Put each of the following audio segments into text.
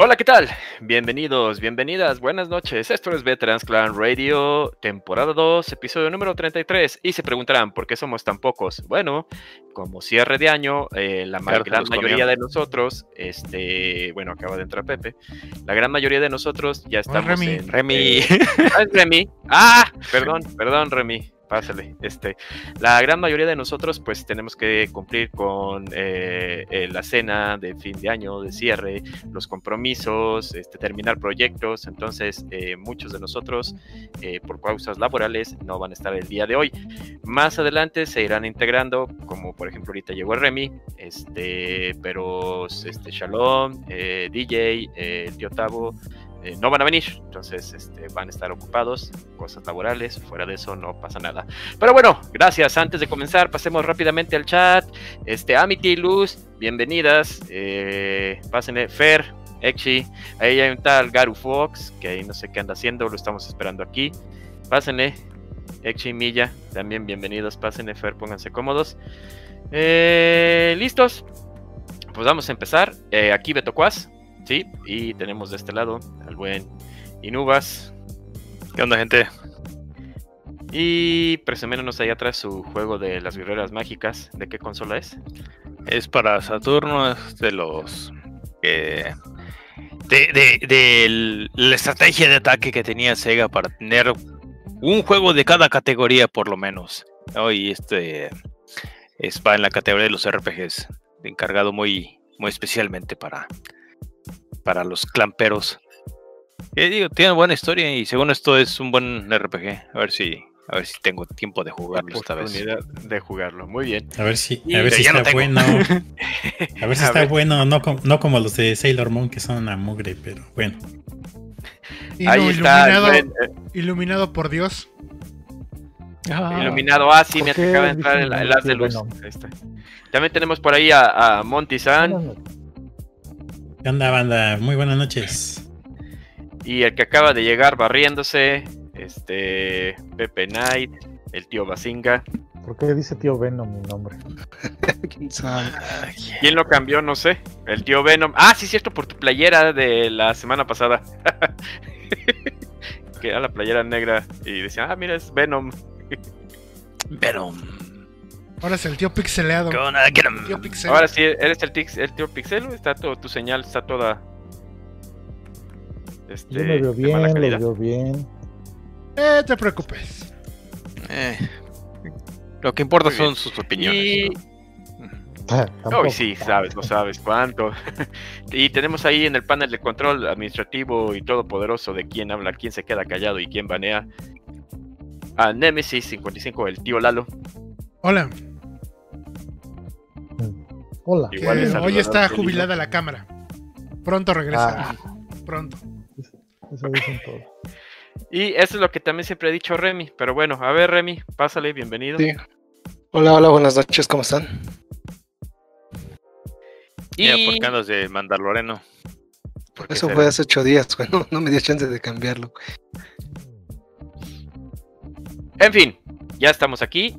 Hola, ¿qué tal? Bienvenidos, bienvenidas, buenas noches. Esto es Veterans Clan Radio, temporada 2, episodio número 33. Y se preguntarán, ¿por qué somos tan pocos? Bueno, como cierre de año, eh, la Claro, gran mayoría de nosotros, este, bueno, acaba de entrar Pepe, la gran mayoría de nosotros ya estamos Remy. en... Remy. eh, ah, es Remy. Ah, perdón, perdón, Remy. Pásale. Este, la gran mayoría de nosotros, pues, tenemos que cumplir con eh, eh, la cena de fin de año, de cierre, los compromisos, este, terminar proyectos. Entonces, eh, muchos de nosotros, por causas laborales, no van a estar el día de hoy. Más adelante se irán integrando, como por ejemplo ahorita llegó Remy, este, pero este, Shalom, DJ, el eh, no van a venir, entonces este, van a estar ocupados, cosas laborales, fuera de eso no pasa nada. Pero bueno, gracias. Antes de comenzar, pasemos rápidamente al chat. Este, Amity, Luz, bienvenidas. Eh, pásenle, Fer, Exi, ahí hay un tal Garu Fox, que ahí no sé qué anda haciendo, lo estamos esperando aquí. Pásenle, Exi, Milla, también bienvenidos, pásenle, Fer, pónganse cómodos. Eh, ¿Listos? Pues vamos a empezar. Eh, aquí Beto Cuas, sí, y tenemos de este lado al buen Inubas. ¿Qué onda, gente? Y presumiéndonos ahí atrás su juego de las guerreras mágicas. ¿De qué consola es? Es para Saturno, es de los. eh, de, de- la estrategia de ataque que tenía Sega para tener un juego de cada categoría, por lo menos. ¿no? Y este es va en la categoría de los RPGs, encargado muy, muy especialmente para, para los clamperos. Eh, digo, tiene buena historia y según esto es un buen RPG. A ver si, a ver si tengo tiempo de jugarlo esta vez. Oportunidad de jugarlo. Muy bien. A ver si, a ver si no está bueno. A ver si A está ver. bueno, no, no como los de Sailor Moon que son una mugre, pero bueno. Ahí está. iluminado, buen, eh, iluminado por Dios. iluminado. Ah, sí, me ¿por qué acaba de entrar el, el haz de luz. Ahí está. También tenemos por ahí a, a Monty San. ¿Qué onda, banda? Muy buenas noches. y el que acaba de llegar barriéndose, este Pepe Knight, el tío Basinga. ¿Por qué dice tío Venom mi nombre? ¿Quién sabe? ¿Quién lo cambió? No sé. El tío Venom. Ah, sí, cierto, por tu playera de la semana pasada. que era la playera negra. Y decía, ah, mira, es Venom. Pero. Ahora es el tío pixeleado. Tío pixel. Ahora sí, eres el, tix- el tío Pixel. Está todo, tu señal está toda. Este, Yo me veo bien, lo calidad. veo bien. Eh, te preocupes. Eh, lo que importa son sus opiniones. Y Tampoco Hoy sí, sabes, no sabes cuánto. y tenemos ahí en el panel de control administrativo y todopoderoso de quién habla, quién se queda callado y quién banea. A Nemesis 55, el tío Lalo. Hola. Hola. que Igual es hoy está jubilada la cámara. Pronto regresa. Ah. Pronto. Eso dicen todos. Y eso es lo que también siempre he dicho Remy. Pero bueno, a ver Remy, pásale, bienvenido. Sí. Hola, hola, buenas noches, ¿cómo están? Y... ¿por qué andas de Mandaloreno? ¿por qué Eso será? fue hace ocho días, güey, no, no me dio chance de cambiarlo. En fin, ya estamos aquí.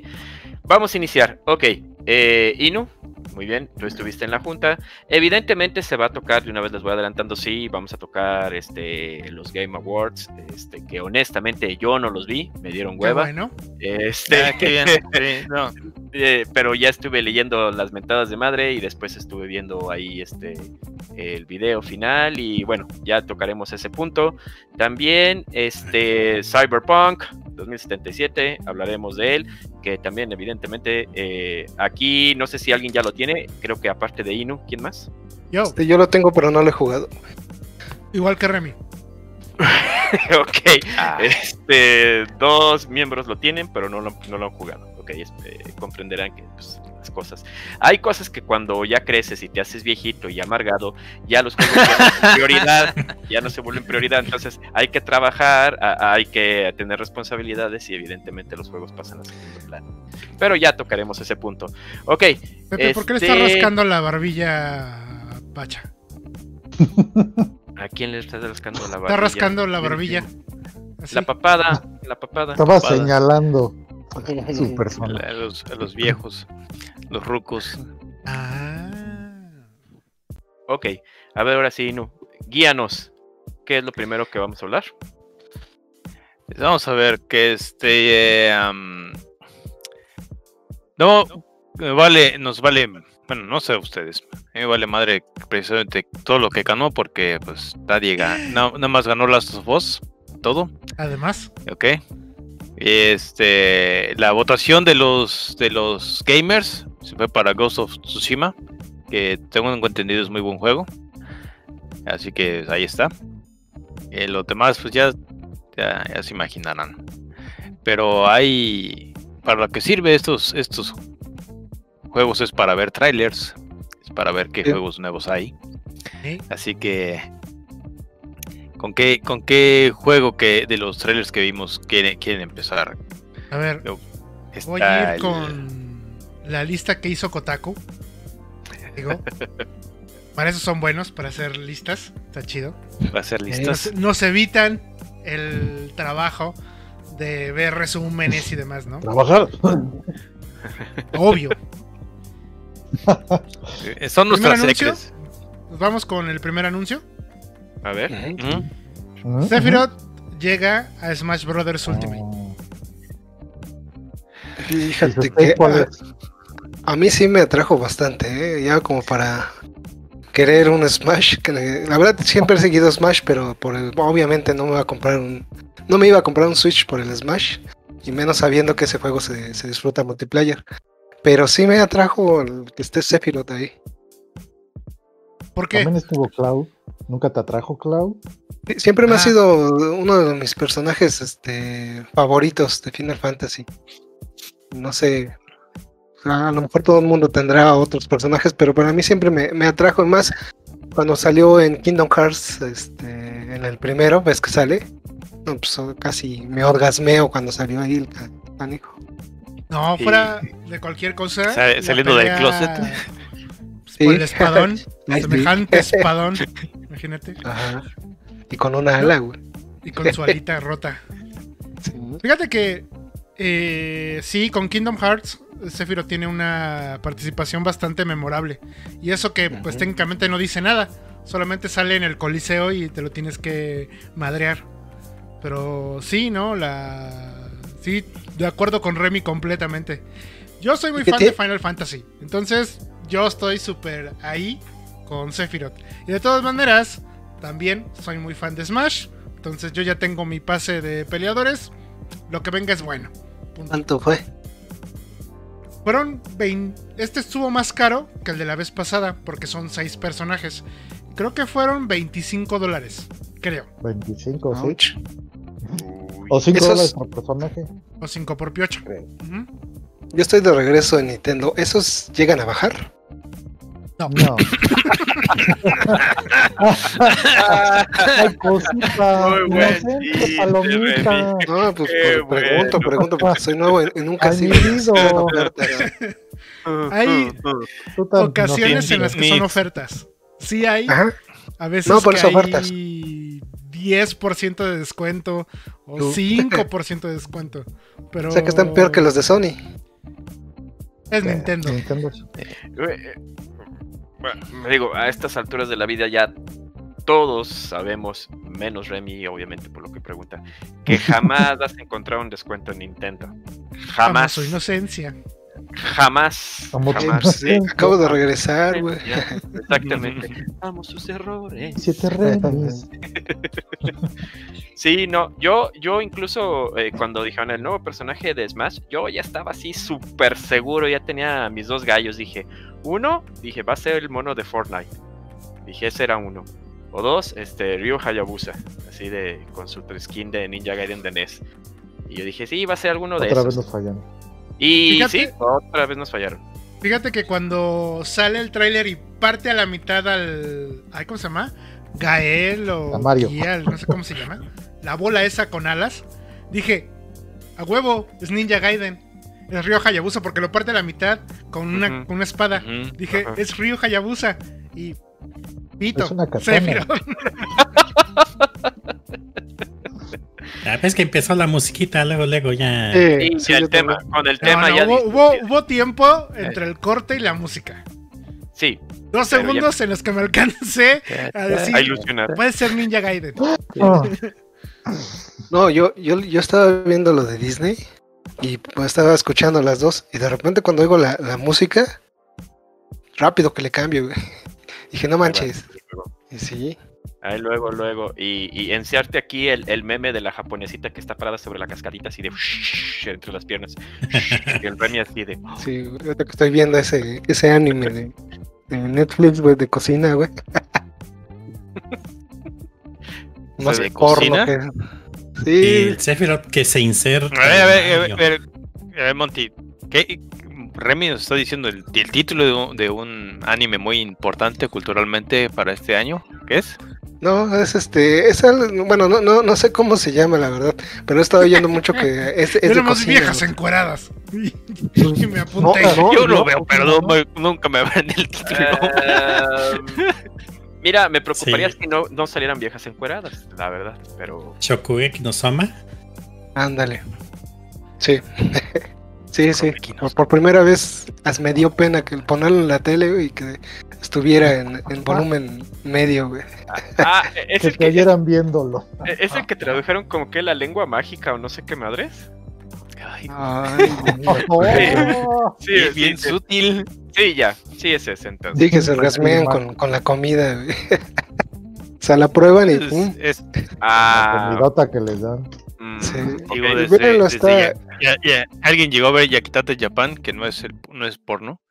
Vamos a iniciar. Ok, eh, Inu, muy bien, tú estuviste en la junta. Evidentemente se va a tocar, de una vez les voy adelantando, sí, vamos a tocar este, los Game Awards, este, que honestamente yo no los vi, me dieron Qué hueva. bueno. Este, Ah, qué bien. Sí, no. Eh, pero ya estuve leyendo las mentadas de madre y después estuve viendo ahí este el video final y bueno, ya tocaremos ese punto. También este Cyberpunk 2077, hablaremos de él, que también evidentemente eh, aquí no sé si alguien ya lo tiene, creo que aparte de Inu, ¿quién más? Yo, Este, yo lo tengo, pero no lo he jugado. igual que Remy. ok, Ah, este, dos miembros lo tienen, pero no lo, no lo han jugado. Ok, es- eh, comprenderán que pues, las cosas. Hay cosas que cuando ya creces y te haces viejito y amargado, ya los juegos ya no son prioridad, ya no se vuelven prioridad. Entonces hay que trabajar, a- hay que tener responsabilidades y evidentemente los juegos pasan a segundo plano. Pero ya tocaremos ese punto. Ok, Pepe, ¿por qué le está Este- rascando la barbilla a Pacha? ¿a quién le estás rascando la barbilla? Está rascando la barbilla. Así. La papada, la papada. Estaba Papada. señalando su persona. a, los, a los viejos, los rucos. Ah. Ok, a ver, ahora sí, Inu, guíanos. ¿Qué es lo primero que vamos a hablar? Vamos a ver que este. eh, no, vale, nos vale. Bueno, no sé ustedes. Me vale madre precisamente todo lo que ganó porque pues nadie ganó. nada más ganó Last of Us. Todo. Además, Ok. Este, la votación de los de los gamers se fue para Ghost of Tsushima, que tengo entendido es muy buen juego. Así que ahí está. Eh, lo demás, pues ya, ya, ya se imaginarán. Pero hay. Para lo que sirve estos, estos juegos es para ver trailers. Es para ver qué juegos nuevos hay. ¿eh? Así que. ¿Con qué, con qué juego que de los trailers que vimos quieren, quieren empezar? a ver, Está voy a ir el- con la lista que hizo Kotaku. Digo, para eso son buenos, para hacer listas. Está chido. Va a ser listas. Nos, nos evitan el trabajo de ver resúmenes y demás, ¿no? Trabajar. Obvio. Eh, Son ¿Primer nuestras. Nos vamos con el primer anuncio. A ver. Ujú, Sephiroth llega a Smash Brothers. Ultimate. Oh. Fíjate ¿Y que a, a mí sí me atrajo bastante, ¿eh? ya como para querer un Smash. que la verdad siempre he seguido Smash, pero por el- obviamente no me iba a comprar un, no me iba a comprar un Switch por el Smash y menos sabiendo que ese juego se, se disfruta multiplayer. Pero sí me atrajo el que esté Sephiroth ahí. ¿Por qué? También estuvo Cloud. ¿Nunca te atrajo Cloud? Siempre me Ah. ha sido uno de mis personajes este, favoritos de Final Fantasy. No sé, a lo mejor todo el mundo tendrá otros personajes, pero para mí siempre me, me atrajo. Y más cuando salió en Kingdom Hearts, este, en el primero, ves que sale. No, pues casi me orgasmeo cuando salió ahí el ca- canijo. No, fuera de cualquier cosa. Saliendo del pelea, closet. Por el Sí. espadón. Ay, sí. semejante espadón. Imagínate. Ajá. Y con una ala, güey. Y con su alita rota. Sí. Fíjate que eh, sí, con Kingdom Hearts, Sephiroth tiene una participación bastante memorable. Y eso que pues técnicamente no dice nada. Solamente sale en el coliseo y te lo tienes que madrear. Pero sí, ¿no? La... Sí, de acuerdo con Remy completamente. Yo soy muy ¿Y qué fan de Final Fantasy. Entonces yo estoy súper ahí con Sephiroth. Y de todas maneras, también soy muy fan de Smash. Entonces yo ya tengo mi pase de peleadores. Lo que venga es bueno. Punto. ¿Cuánto fue? Fueron 20... Este estuvo más caro que el de la vez pasada porque son 6 personajes. Creo que fueron 25 dólares. Creo. 25, sí. Ouch. O 5 Esos- dólares por personaje. O 5 por piocho. Creo. Ujú. Yo estoy de regreso en Nintendo. ¿Esos llegan a bajar? No. No. Ay, cosita. Muy buen inocente chiste, palomita. Remy. No, pues Qué por- pregunto, bueno. pregunto, porque soy nuevo casino. mi vida. Hay ocasiones en las que son ofertas. Sí hay. Ajá. A veces No, por que eso hay ofertas. 10% de descuento o Tú. 5% de descuento. Pero O sea que están peor que los de Sony. Es Nintendo. Nintendo. Bueno, digo, a estas alturas de la vida ya todos sabemos, menos Remy, obviamente por lo que pregunta, que jamás vas a encontrar un descuento en Nintendo. Jamás Jamás. su inocencia. Jamás. Como jamás. Sí, acabo de regresar, güey. Exactamente. Vamos sus errores. Siete remis. Sí, no, yo, yo incluso eh, cuando dijeron el nuevo personaje de Smash, yo ya estaba así súper seguro, ya tenía mis dos gallos, dije, uno, dije, va a ser el mono de Fortnite, dije, ese era uno, o dos, este, Ryu Hayabusa, así de, con su skin de Ninja Gaiden de NES, y yo dije, sí, va a ser alguno de Otra vez esos, nos fallan. Y Fíjate- sí, otra vez nos fallaron. Fíjate que cuando sale el tráiler y parte a la mitad al. ay, ¿Cómo se llama? Gael o. A Mario. Gial, no sé cómo se llama. La bola esa con alas. Dije, a huevo, es Ninja Gaiden. Es Ryo Hayabusa porque lo parte a la mitad con una, con una espada. Dije, es Ryo Hayabusa. Y. Pito. Es una Sephiroth. Ah, ves que empezó la musiquita, luego, luego ya. Sí, Sí, el tema, también. con el No, tema no, ya hubo, hubo, hubo tiempo entre el corte y la música. Sí, Dos segundos en los que me alcancé a decir, A ilusionar. puede ser Ninja Gaiden. Ah, No, yo, yo, yo estaba viendo lo de Disney y pues estaba escuchando las dos y de repente cuando oigo la, la música, rápido que le cambio, güey. Dije, no manches. Y sí, Ahí luego, luego. Y, y enseñarte aquí el, el meme de la japonesita que está parada sobre la cascadita así de entre las piernas. Y el Remy así de. sí, ahorita que estoy viendo ese, ese anime de, de Netflix, güey, de cocina, güey. Más ¿De porno cocina? que- Y Sí, el Sephiroth que se inserta. A ver, a ver, a ver, a ver, a ver, Monty. ¿qué, Remy nos está diciendo el, el título de un, de un anime muy importante culturalmente para este año. ¿Qué es? no, es este, es al- bueno, no, no, no sé cómo se llama, la verdad, pero he estado oyendo mucho que es, es de cocina. viejas encueradas. Y me apunté. No, no. Yo lo veo, no, pero nunca me ven el título. Ehm, mira, me preocuparía Sí. si no, no salieran viejas encueradas, la verdad. Pero. Shokugeki no Soma. Ándale. Sí. Sí, sí. Shokugeki no Por, por primera vez as- me dio pena que ponerlo en la tele güey, y que estuviera en, en volumen medio, güey. Ah, es que el que, es, oyeran viéndolo. es el que tradujeron como que la lengua mágica o no sé qué madres. Ay, Ay, Oh, Sí, bien, sí, bien sí, sutil. sí, ya. Sí, es ese entonces. sí que se orgasmean con, con la comida, güey. O sea, la prueban y Es, pum. es- la Ah, comidota que les dan. Mm, Sí. ok. digo, Y desde- véanlo, desde está- ya- ya- ya- alguien llegó a ver Yakitate Japan, que no es el, no es porno.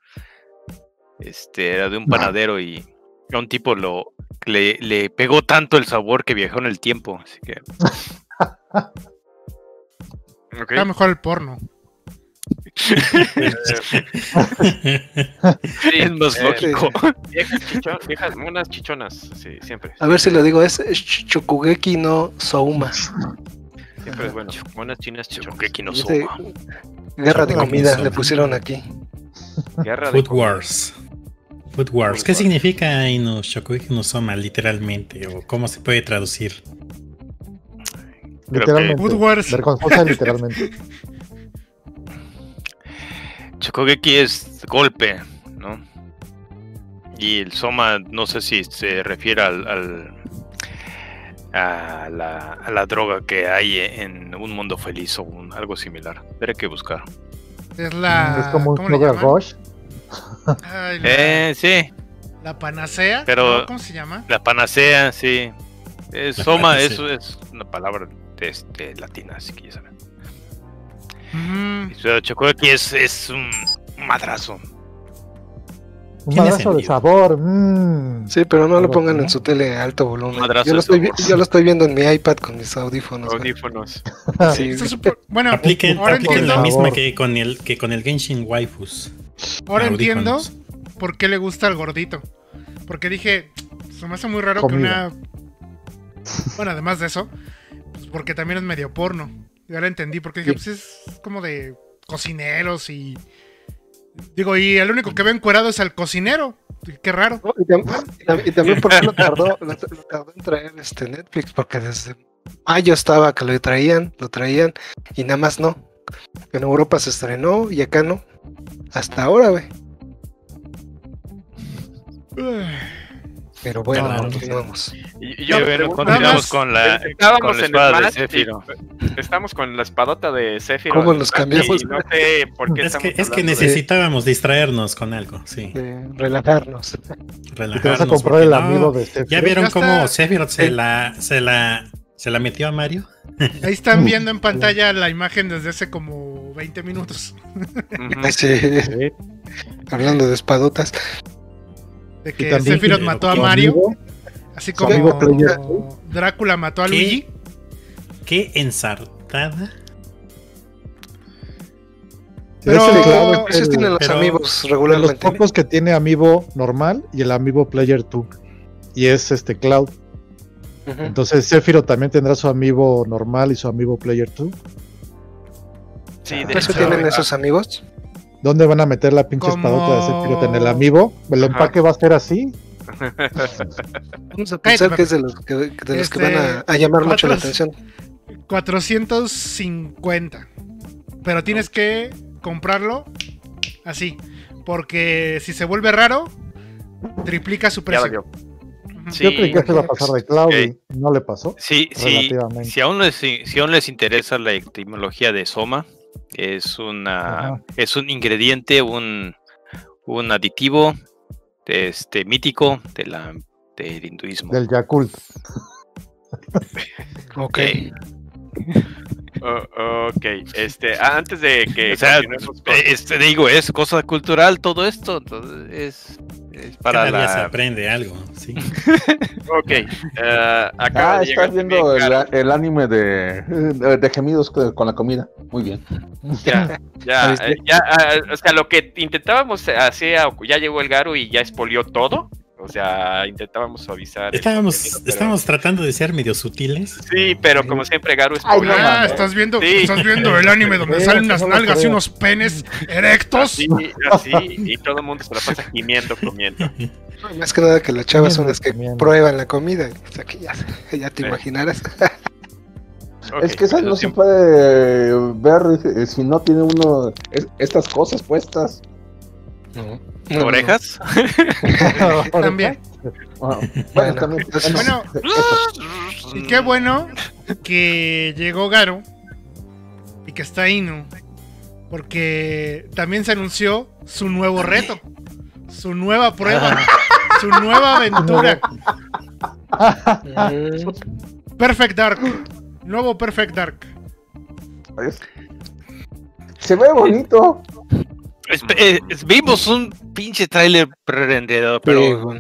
Este era de un panadero y a un tipo lo le, le pegó tanto el sabor que viajó en el tiempo. Así que Ok. Está mejor el porno. Sí, es más eh, lógico. Viejas, monas chichonas, sí, siempre. A ver si lo digo, es Sh- Shokugeki no Souma. Siempre es bueno. Monas chinas no Dice, Soma. Guerra de comida le pusieron aquí. Guerra de Food Wars. Food Wars. ¿Qué significa Inu Shokugeki no Soma literalmente? ¿O cómo se puede traducir? Literalmente. Food Wars. Vergonzosa literalmente. Shokugeki es golpe, ¿no? Y el Soma, no sé si se refiere al, al- a, la, a la droga que hay en un mundo feliz o un- algo similar. Tendré que buscar. Es la. es como un ¿cómo le Sugar? Rush. Ay, la, Eh, sí, la panacea. pero-. ¿Cómo se llama? la panacea, sí. La Soma panacea. eso es una palabra de, este, latina, así que ya saben. Mm, Shokugeki es, es un madrazo. Un madrazo de sabor. mm. Sí, pero no lo pongan en ¿no? su tele a alto volumen. Madrazo Yo lo, de estoy, yo lo estoy viendo en mi iPad con mis audífonos. Audífonos. Sí, bueno, Apliquen, ahora apliquen la misma que con el que con el Genshin Waifus. ahora entiendo por qué le gusta al gordito. Porque dije, se me hace muy raro Comida. que una. Bueno, además de eso, pues porque también es medio porno. Y ahora entendí, porque dije, pues es como de cocineros y. Digo, y el único que veo encuerado es al cocinero. Qué raro. No, y, tam- y también por qué lo tardó, lo, lo tardó en traer este Netflix, porque desde mayo estaba que lo traían, lo traían, y nada más no. En Europa se estrenó y acá no. Hasta ahora, güey. Pero bueno, Claro. continuamos. Y Yo, bueno, con la, Estábamos con la espada de Zephyro. Estamos con la espadota de Sephiroth. ¿Cómo los cambiamos? Y no sé por qué Es que, estamos es que hablando de- necesitábamos distraernos con algo, sí. De relajarnos. Y te vas a Relajarnos. comprar el no, amigo de este. ¿Ya vieron cómo Sephiroth se la, se la se la metió a Mario? Ahí están viendo en pantalla la imagen desde hace como 20 minutos. Sí, hablando de espadotas. De que también Sephiroth mató a Mario, amigo, así amigo como Drácula mató a ¿Qué? Luigi. Qué ensartada. Pero- Esos el- tienen los pero- amigos de los regularmente. pocos que tiene amiibo normal y el amiibo Player 2. Y es este Cloud. Entonces Sephiroth también tendrá su amiibo normal y su amiibo Player 2. Sí, de ¿Por eso hecho, tienen ah, esos amigos? ¿Dónde van a meter la pinche Como- espadota de Sephiroth en el amiibo? ¿El Ajá. empaque va a ser así? Vamos a pensar Cállate, que es de los que, de los que Este, van a, a llamar mucho la atención. 450. Pero tienes que comprarlo así. Porque si se vuelve raro, triplica su precio. Sí, Yo creí que se iba a pasar de cloud y no le pasó. Sí, sí. Si aún les, si aún les interesa la etimología de Soma, es una Ajá. es un ingrediente, un, un aditivo este mítico de la del hinduismo. Del Yakult. Ok. Oh, ok, este, ah, antes de que o sea, eh, este, digo, es cosa cultural todo esto, entonces es, es para Cada día se la aprende algo, sí. Ok, eh, acaba Ah, estás viendo el, anime de, de, de gemidos con la comida. Muy bien. Ya, ya, eh, ya, ah, o sea, lo que intentábamos hacer, ya llegó el Garo y ya expolió todo. O sea, intentábamos suavizar. Estábamos, contenido, pero- estábamos tratando de ser medio sutiles. Sí, pero como siempre, Garo Ay, expolió. no Ah, estás viendo, Sí. estás viendo el anime donde salen unas nalgas y unos penes erectos. Así, así, y todo el mundo se la pasa gimiendo, comiendo. Más que nada que las chavas son las que Comiendo. prueban la comida. O sea que ya, ya te Sí. imaginarás. Es que esa no eso se puede ver eh, si no tiene uno es- estas cosas puestas. No, no, orejas. También. Ah, bueno, Bueno, también. entonces- Bueno, y qué bueno que llegó Garo y que está Inu. Porque también se anunció su nuevo reto, su nueva prueba, su nueva aventura. Perfect Dark. Nuevo Perfect Dark. Se ve bonito. Es- vimos un pinche tráiler prerendero, pero.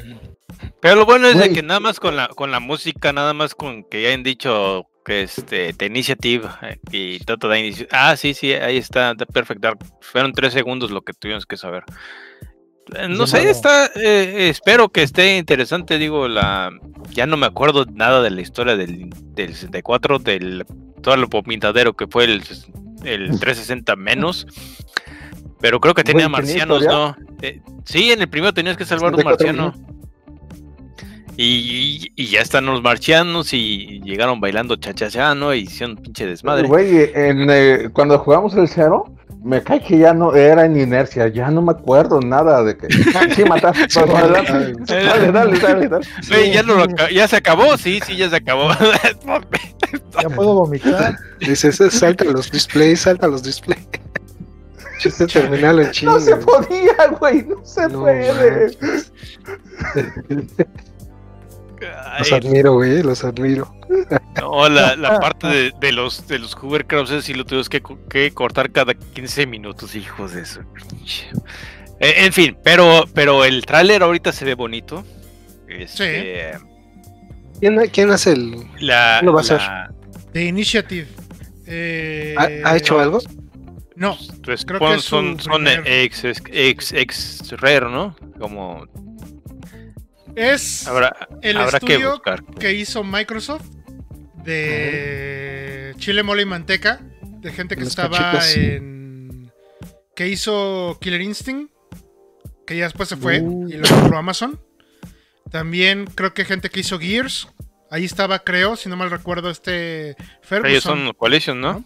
Pero lo bueno es de que nada más con la con la música, nada más con que hayan dicho que este The Initiative eh, y Toto da inicio. Ah, sí, sí, ahí está The Perfect Dark. Fueron tres segundos lo que tuvimos que saber. Eh, No sé, Llamado. está, eh, espero que esté interesante, digo, la ya no me acuerdo nada de la historia del, del 64, del todo lo vomitadero que fue el, el 360 menos. Pero creo que tenía Güey, ¿tenía marcianos? ¿no? Eh, sí, en el primero tenías que salvar un 64 marciano. Y, y ya están los marcianos y llegaron bailando cha-cha-cha, ¿no? Y hicieron un pinche desmadre. Güey, en, eh, cuando jugamos el cero, me cae que ya no era en inercia, ya no me acuerdo nada de que. Sí, adelante. Dale, dale, dale, dale. Güey, ya, no lo aca- ya se acabó, sí, sí, ya se acabó. Ya puedo vomitar. Dices, salta los displays, salta los displays. Chiste terminal en chinga. No se podía, güey, no se No puede. Los admiro, güey, los admiro. no, la, la parte de, de los de los hovercrafts sí lo tuvimos que, que cortar cada 15 minutos, hijos de eso. Eh, en fin, pero, pero el tráiler ahorita se ve bonito. Este, ¿Quién, quién hace el. la, ¿Lo va a hacer? The Initiative. Eh, ¿Ha, ha hecho algo? No, pues, Creo que es son, son ex, ex, ex, ex Rare, ¿no? Como es habrá, el habrá que estudio buscar. que hizo Microsoft de Chile Mole y Manteca, de gente que Los estaba cachitos. en. que hizo Killer Instinct, que ya después se fue Uh. y lo compró Amazon. También creo que gente que hizo Gears, ahí estaba, creo, si no mal recuerdo, este Ellos Ferguson. son Coalition, ¿no?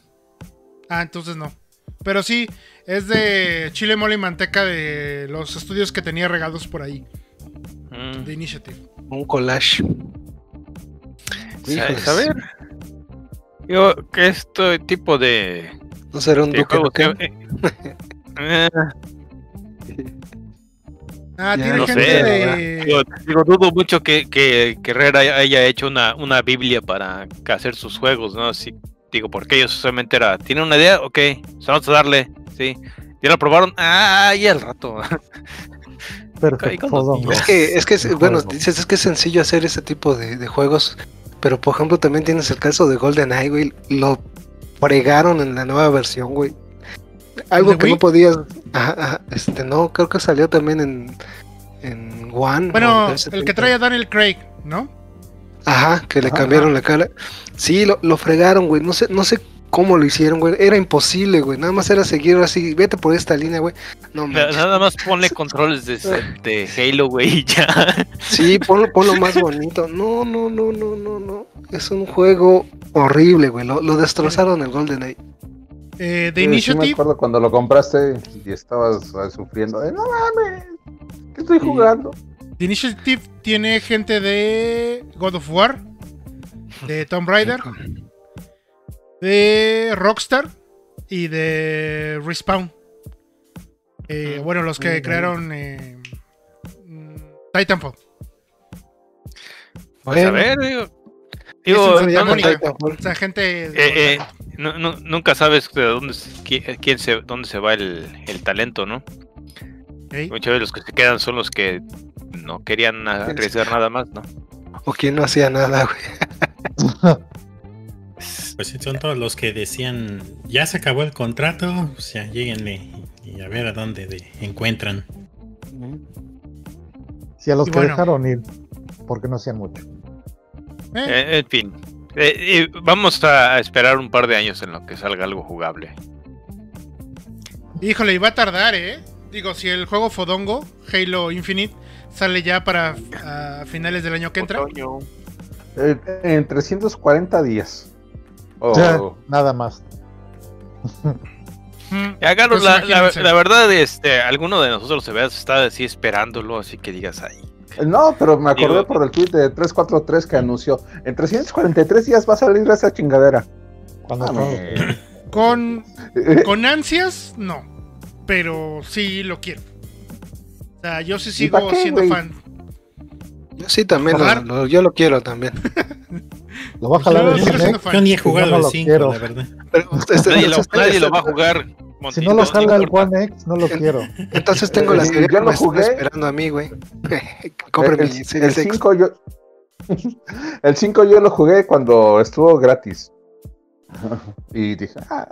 Ah, entonces no. Pero sí, es de Chile Mole y Manteca de los estudios que tenía regados por ahí, Mm. de Initiative. Un collage. Sa- Híjoles. saber. Yo, que este tipo de, No será un Duque eh, eh, Ah, Ya, tiene no gente sé, de. digo, digo, dudo mucho que, que, que Rare haya hecho una, una Biblia para hacer sus juegos, ¿no? Sí, digo, porque ellos solamente era, ¿tienen una idea? Ok, vamos a darle, sí. ¿Ya lo probaron? Ah, y al rato. Perfecto. Es que, es que, es- bueno, dices, es que es sencillo hacer ese tipo de, de juegos. Pero por ejemplo, también tienes el caso de GoldenEye, güey. Lo fregaron en la nueva versión, güey. Algo ¿De que Wii? no podías. Ajá, ajá, este, no, creo que salió también en. En One. Bueno, el que 70. trae a Daniel Craig, ¿no? Ajá, que le Ajá, cambiaron la cara. Sí, lo, lo fregaron, güey. No sé, no sé cómo lo hicieron, güey. Era imposible, güey. Nada más era seguir así. Vete por esta línea, güey. No manches. Nada más ponle controles de, de Halo, güey, y ya. Sí, ponlo, ponlo más bonito. No, no, no, no, no, no. Es un juego horrible, güey. Lo, lo destrozaron el GoldenEye. Eh, The Sí, sí me Initiative. acuerdo cuando lo compraste y estabas ah, sufriendo. de, no mames, ¿qué estoy jugando? The Initiative tiene gente de God of War, de Tomb Raider, de Rockstar y de Respawn. Eh, bueno, los que crearon eh, mm, Titanfall. Pues a ver, digo. Digo. O sea, gente. eh, eh, nu- nu- nunca sabes de dónde, quién se, dónde se va el, el talento, ¿no? Muchas veces los que se quedan son los que no querían arriesgar nada más, ¿no? O quien no hacía nada, güey. Pues sí, son todos los que decían, ya se acabó el contrato, pues ya lleguenle y a ver a dónde de- encuentran. Si a los Y que bueno. dejaron ir, porque no hacían mucho. Eh, Eh, en fin, Eh, eh, vamos a esperar un par de años en lo que salga algo jugable. Híjole, y va a tardar, ¿eh? Digo, si el juego Fodongo, Halo Infinite, sale ya para finales del año que entra. Otoño. Eh, en 340 días. O- Ya, nada más. Mm, Ya, Carlos, Pues la, la- la verdad, este, alguno de nosotros se ve está así esperándolo, así que digas ahí. No, pero me acordé Digo- por el tweet de 343 que anunció. En 343 días va a salir esa chingadera. Cuando Mames. Con, Eh, con ansias, no. Pero sí lo quiero. O sea, yo sí ¿Y sigo qué, siendo güey? fan. Yo sí también, lo- lo- yo lo quiero también. lo va a jalar Yo el. Yo ni he jugado no el lo 5, quiero. la verdad. Pero este- Nadie lo, nadie lo va a jugar. Si Montito, no lo jala el. One X, no lo quiero. Entonces tengo la serie yo que lo me están jugué. esperando a mí, güey. Compre mi el, el X. 5 yo. el 5 yo lo jugué cuando estuvo gratis. Y dije, ah,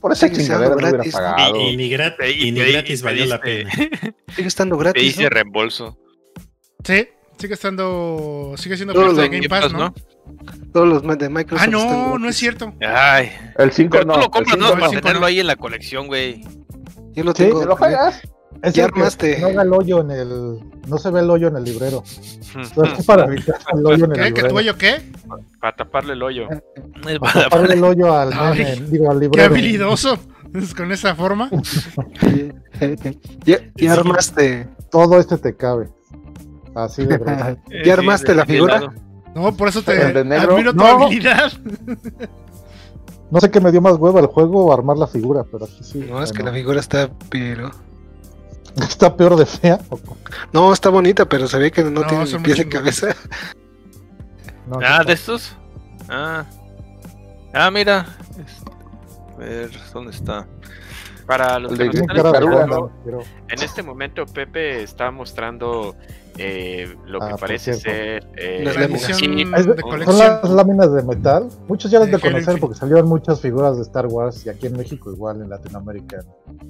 por esa chingadera no hubiera gratis, ¿no? pagado. Y, y ni, grat- Te- y ni te- gratis te valió la diste- pena. Sigue estando Te gratis. hice ¿no? reembolso. Sí, sigue estando. Sigue siendo parte de Game Game Pass, ¿no? Todos los de Microsoft. Ah, no, no es cierto. Ay, El 5 pero no. tú lo compras, cinco ¿no? Para tenerlo no. ahí en la colección, güey. Yo lo Sí, tengo. ¿te lo juegas? Es Ya que armaste. No haga el hoyo en el. No se ve el hoyo en el librero. Es para evitar el hoyo en el ¿Qué? ¿Que librero. tu hoyo qué? Para taparle el hoyo. Para taparle el hoyo al Ay, meme, digo, al Qué habilidoso. Con esa forma. ya, ya armaste. Todo este te cabe. Así de verdad. Eh, ¿Ya armaste la figura? No, por eso te admiro tu No. habilidad. No sé qué me dio más huevo el juego o armar la figura, pero aquí sí. No, es que la figura está, pero. Está peor de fea. No, está bonita, pero se ve que no, No, tiene pies de cabeza. No, Ah, de estos. Ah. Ah, mira. A ver, ¿dónde está? Para los que Tiene están pero en este momento Pepe está mostrando eh, lo que Ah, parece cierto. ser eh, La Sí, Es son las láminas de metal. Muchos ya las De conocer porque salieron muchas figuras de Star Wars y aquí en México igual, en Latinoamérica.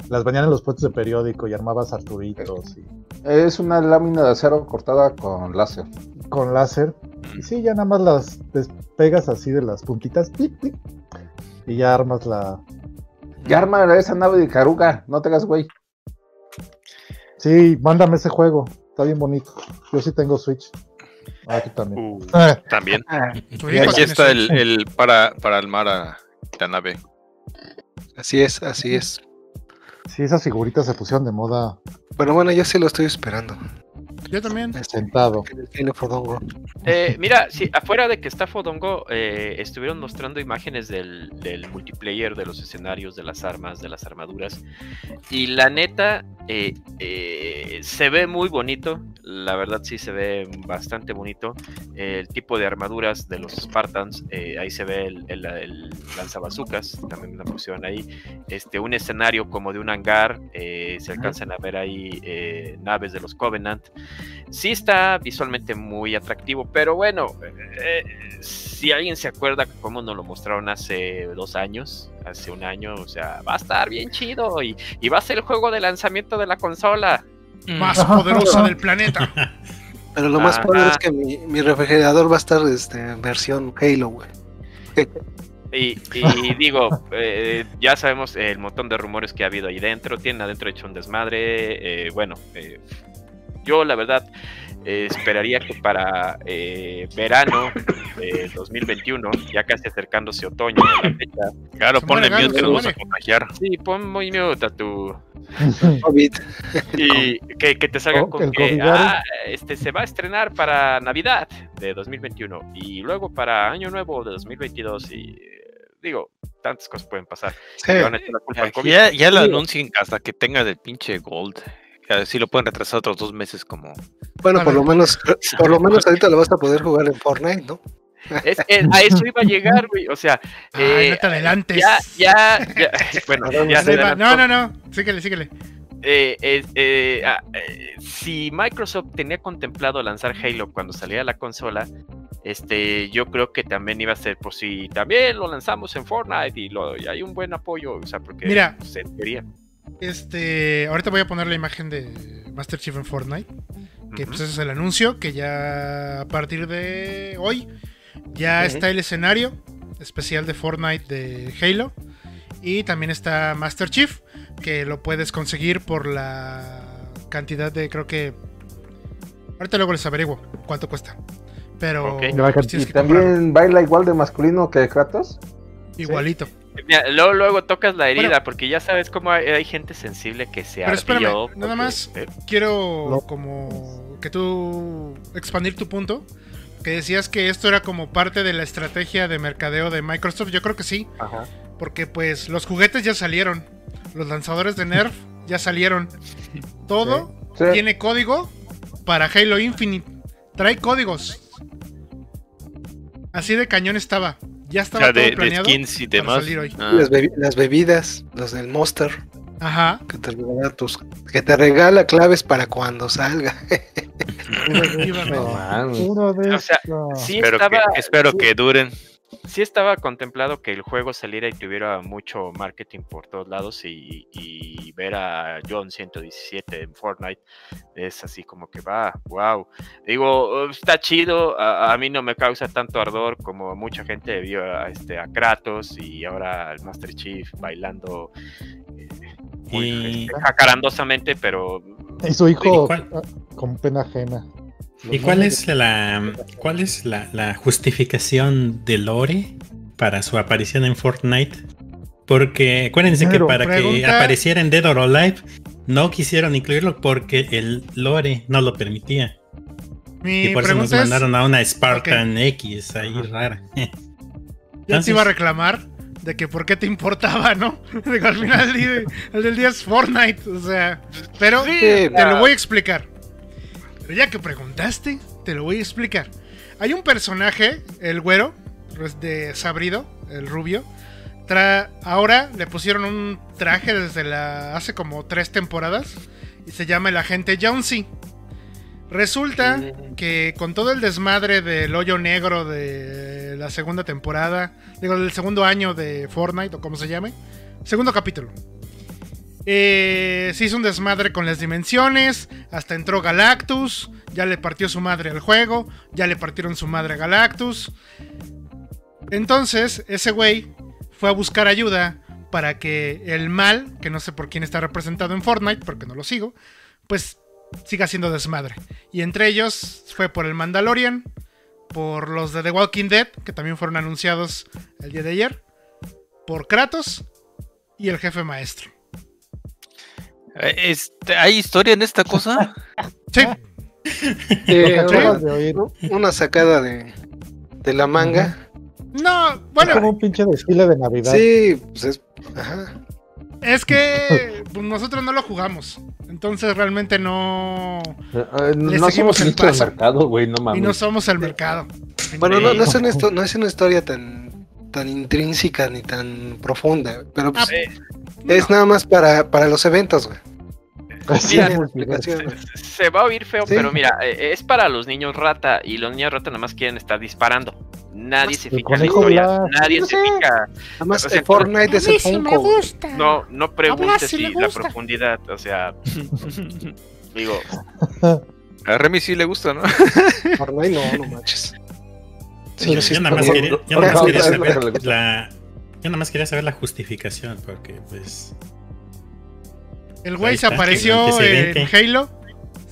Las venían en los puestos de periódico y armabas Arturitos y Es una lámina de acero cortada con láser. con láser. Y sí, ya nada más las despegas así de las puntitas. y ya armas la. Ya arma esa nave de Caruga, no te hagas güey. Sí, mándame ese juego. Está bien bonito. Yo sí tengo Switch. Ah, tú también. Uh, Ah, también. Tu Y Aquí está el, el para, para armar a la nave. Así es, así es. sí, esas figuritas se pusieron de moda Pero bueno, yo sí lo estoy esperando. Yo también. sentado. En el Fodongo. Eh, mira, sí, afuera de que está Fodongo, eh, estuvieron mostrando imágenes del, del multiplayer, de los escenarios, de las armas, de las armaduras. Y la neta, eh, eh, se ve muy bonito. La verdad sí se ve bastante bonito. el tipo de armaduras de los Spartans, eh, ahí se ve el, el, el lanzabazucas, también la pusieron ahí. Este, un escenario como de un hangar, eh, se alcanzan a ver ahí eh, naves de los Covenant. Sí está visualmente muy atractivo, pero bueno, eh, si alguien se acuerda cómo nos lo mostraron hace dos años, hace un año, o sea, va a estar bien chido y, y va a ser el juego de lanzamiento de la consola. Más poderosa del planeta. Pero lo más Ajá. padre es que mi, mi refrigerador va a estar este, en versión Halo, güey. Y, y digo, eh, ya sabemos el montón de rumores que ha habido ahí dentro. Tienen adentro hecho un desmadre. eh, bueno, eh, yo la verdad eh, esperaría que para eh, verano de 2021, ya casi acercándose otoño, la fecha, Claro, Se ponle mute que nos vamos a contagiar. sí, pon muy mute a tu COVID. y que, que te salga Oh, con el que ah, este se va a estrenar para Navidad de 2021 y luego para Año Nuevo de 2022 y digo, tantas cosas pueden pasar. Sí. Le van a echar la culpa Ya, ya, lo anuncien hasta que tenga del pinche Gold. Así lo pueden retrasar otros dos meses como... Bueno, por lo menos, por lo menos ahorita lo vas a poder jugar en Fortnite, ¿no? Es- a eso iba a llegar, güey. O sea, Ay, eh, no te adelantes. ya, ya, ya, bueno, ya se. No, no, no. Síguele, síguele. Eh, eh, eh, ah, eh, si Microsoft tenía contemplado lanzar Halo cuando saliera la consola, este, yo creo que también iba a ser por si también lo lanzamos en Fortnite y, lo, y hay un buen apoyo, o sea, porque Mira. se quería. Este, ahorita voy a poner la imagen de Master Chief en Fortnite. Que pues ese es el anuncio, que ya a partir de hoy ya está el escenario especial de Fortnite de Halo. Y también está Master Chief, que lo puedes conseguir por la cantidad de, creo que... Ahorita luego les averiguo cuánto cuesta. Pero pues, Y que comprarlo también baila igual de masculino que Kratos. igualito. Mira, luego, luego tocas la herida, Bueno. porque ya sabes cómo hay, hay gente sensible que se Pero espérame, ardió nada porque- más. ¿eh? quiero No. como que tú expandir tu punto. Que decías que esto era como parte de la estrategia de mercadeo de Microsoft. Yo creo que sí, Ajá. porque pues los juguetes ya salieron. Los lanzadores de Nerf ya salieron. Todo Sí. tiene código para Halo Infinite. Trae códigos. Así de cañón estaba. Ya O estaba sea, todo de, de planeado. skins y demás. salir hoy. Ah. Las, bebi- las bebidas, los del Monster, Ajá. que te regala tus, que te regala claves para cuando salga. No, mames. uno de O sea, esos. Sí Espero, estaba, que, espero sí- que duren. Sí estaba contemplado que el juego saliera y tuviera mucho marketing por todos lados y, y ver a John 117 en Fortnite es así como que va, wow. Digo, uh, está chido, a, a mí no me causa tanto ardor como mucha gente vio a, este, a Kratos y ahora al Master Chief bailando eh, muy Y- este, jacarandosamente, pero Y su hijo con pena ajena. ¿Y cuál es la cuál es la, la justificación de Lore para su aparición en Fortnite? Porque acuérdense que para que apareciera en Dead or Alive no quisieron incluirlo porque el Lore no lo permitía. Mi y por eso nos es, mandaron a una Spartan X ahí rara. ya te iba a reclamar de que por qué te importaba, ¿no? Digo, al final del día, el del día es Fortnite, o sea, pero Sí, te lo voy a explicar. Pero ya que preguntaste, te lo voy a explicar. Hay un personaje, el güero, pues, de Sabrido, el rubio. tra- ahora le pusieron un traje desde la hace como tres temporadas y se llama el agente Jonesy. Resulta que con todo el desmadre del hoyo negro de la segunda temporada, digo, del segundo año de Fortnite o como se llame, segundo capítulo. Eh, se hizo un desmadre con las dimensiones, hasta entró Galactus, ya le partió su madre al juego, ya le partieron su madre a Galactus. Entonces, ese güey fue a buscar ayuda para que el mal, que no sé por quién está representado en Fortnite, porque no lo sigo, pues siga siendo desmadre. Y entre ellos fue por el Mandalorian, por los de The Walking Dead, que también fueron anunciados el día de ayer, por Kratos y el jefe maestro. Eh, Este, ¿Hay historia en esta cosa? Sí, Eh, de oír. una sacada de, de la manga. no, Es como bueno, un pinche desfile de Navidad. Sí, pues es. Ajá. es que pues, nosotros no lo jugamos. Entonces realmente no. Eh, eh, no somos el paso. mercado, güey, no Y no mames. somos el mercado. Bueno, no, no, es una, no es una historia tan, tan intrínseca ni tan profunda, pero pues, Ah, es nada más para, para los eventos, güey. Güey. se va a oír feo, Sí. pero mira, eh, es para los niños rata y los niños rata nada más quieren estar disparando. Nadie se fija en la historia, nadie No se sé. fija. Además, O sea, Fortnite es el güey. No, no preguntes si si la profundidad, o sea, digo, A Remy sí le gusta, ¿no? Fortnite no, no manches. Sí, yo, sí yo nada más quería, yo nada más quería saber la yo nada más quería saber la justificación porque pues El güey se apareció el en. Halo.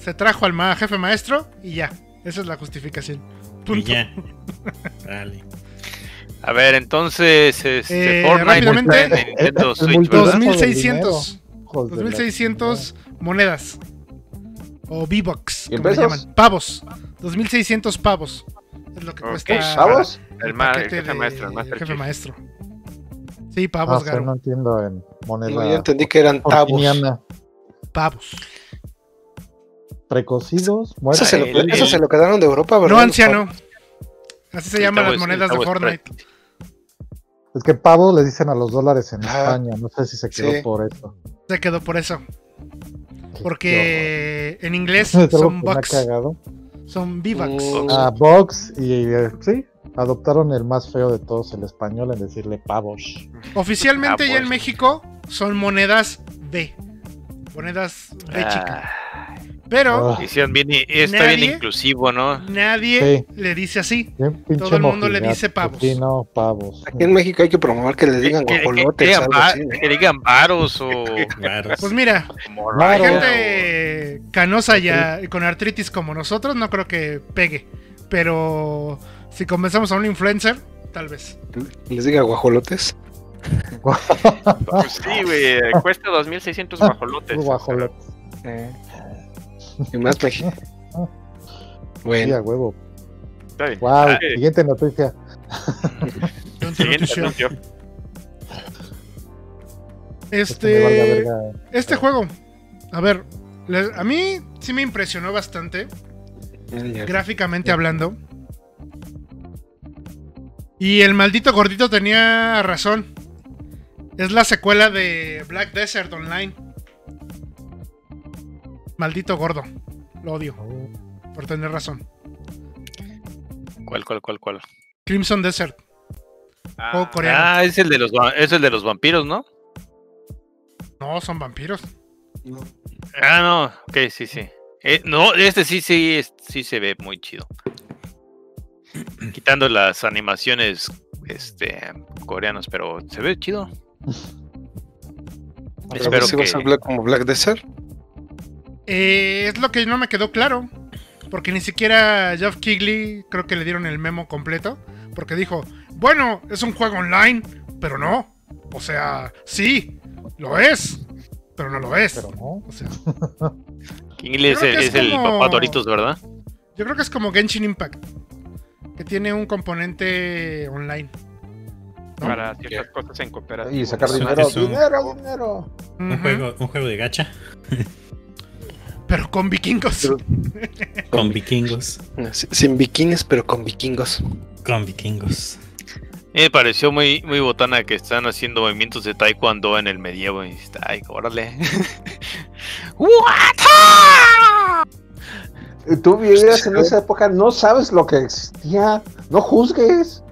se trajo al ma- jefe maestro y ya. Esa es la justificación. Y Punto. ya. Vale. A ver, entonces, este, Eh, Fortnite rápidamente. en Nintendo Switch, multiverso ¿verdad? del 2600. dinero. Hijos de la 2600 monedas. O V-Bucks, ¿Y como le pesos? llaman. Pavos. 2600 pavos. Es lo que cuesta ¿Pavos? El, el paquete jefe de maestro, el Master jefe Chief. maestro. Sí, Ah, pavos, sí, Garo. no entiendo en moneda. No, yo entendí que eran tabos. Pavos. Precocidos, Eso muertos. se, lo, El- eso el- se lo quedaron de Europa, ¿verdad? No, anciano. Así se llaman las es- monedas de Fortnite. Es que pavo le dicen a los dólares en. España. No sé si se quedó Sí. por eso. Se quedó por eso. Porque en inglés son bucks. Son V-Bucks. Mm, Ah, Vox y eh, sí, adoptaron el más feo de todos, el español, en decirle pavos. Oficialmente ya en. México son monedas B. Monedas B chica. Ah, Pero Ah. hicieron bien, y- está Nadie- bien inclusivo, ¿no? nadie le dice así. Todo el mundo le dice pavos. Sí, no, pavos. Aquí en México hay que promover que le digan Que, que- digan algo va- así, ¿no? que digan varos o. Pues mira, Claro. gente canosa ya con artritis como nosotros no creo que pegue. Pero si comenzamos a un influencer, tal vez. Les diga guajolotes. Pues sí, güey. Cuesta 2.600 guajolotes. Guajolotes. Eh, y más México. Sí, a Bueno, huevo. Está bien. Wow, Ah, siguiente noticia. Siguiente Noticia. Este, este juego, a ver, a mí sí me impresionó bastante, gráficamente hablando. Y el maldito gordito tenía razón. Es la secuela de Black Desert Online. Maldito gordo. Lo odio por tener razón. ¿Cuál, cuál, cuál, cuál? Crimson Desert. Juego coreano. Ah, es el de los, es el de los vampiros, ¿no? No, son vampiros. Ah, no, ok, sí, sí. Eh, no, este sí, sí, es- sí se ve muy chido. Quitando las animaciones este, coreanas, pero se ve chido. Pero Espero si vas a que... hablar como Black Desert. Eh, es lo que no me quedó claro. Porque ni siquiera Jeff Kigley creo que le dieron el memo completo. Porque dijo, bueno, es un juego online, pero no. O sea, sí, lo es, pero no lo es. Pero no. O sea, es, el, es papá Doritos, ¿verdad? yo creo que es como Genshin Impact. Que tiene un componente online. Para ciertas cosas en cooperativa. Y sacar dinero, eso- dinero, dinero. Un juego, un juego de gacha Pero con vikingos. Pero- con vikingos. Sin bikinis, pero con vikingos. Con vikingos. Me pareció muy, muy botana que están haciendo movimientos de taekwondo en el medievo. Y está, ay, órale. Tú vivías en esa época, no sabes lo que existía. No juzgues.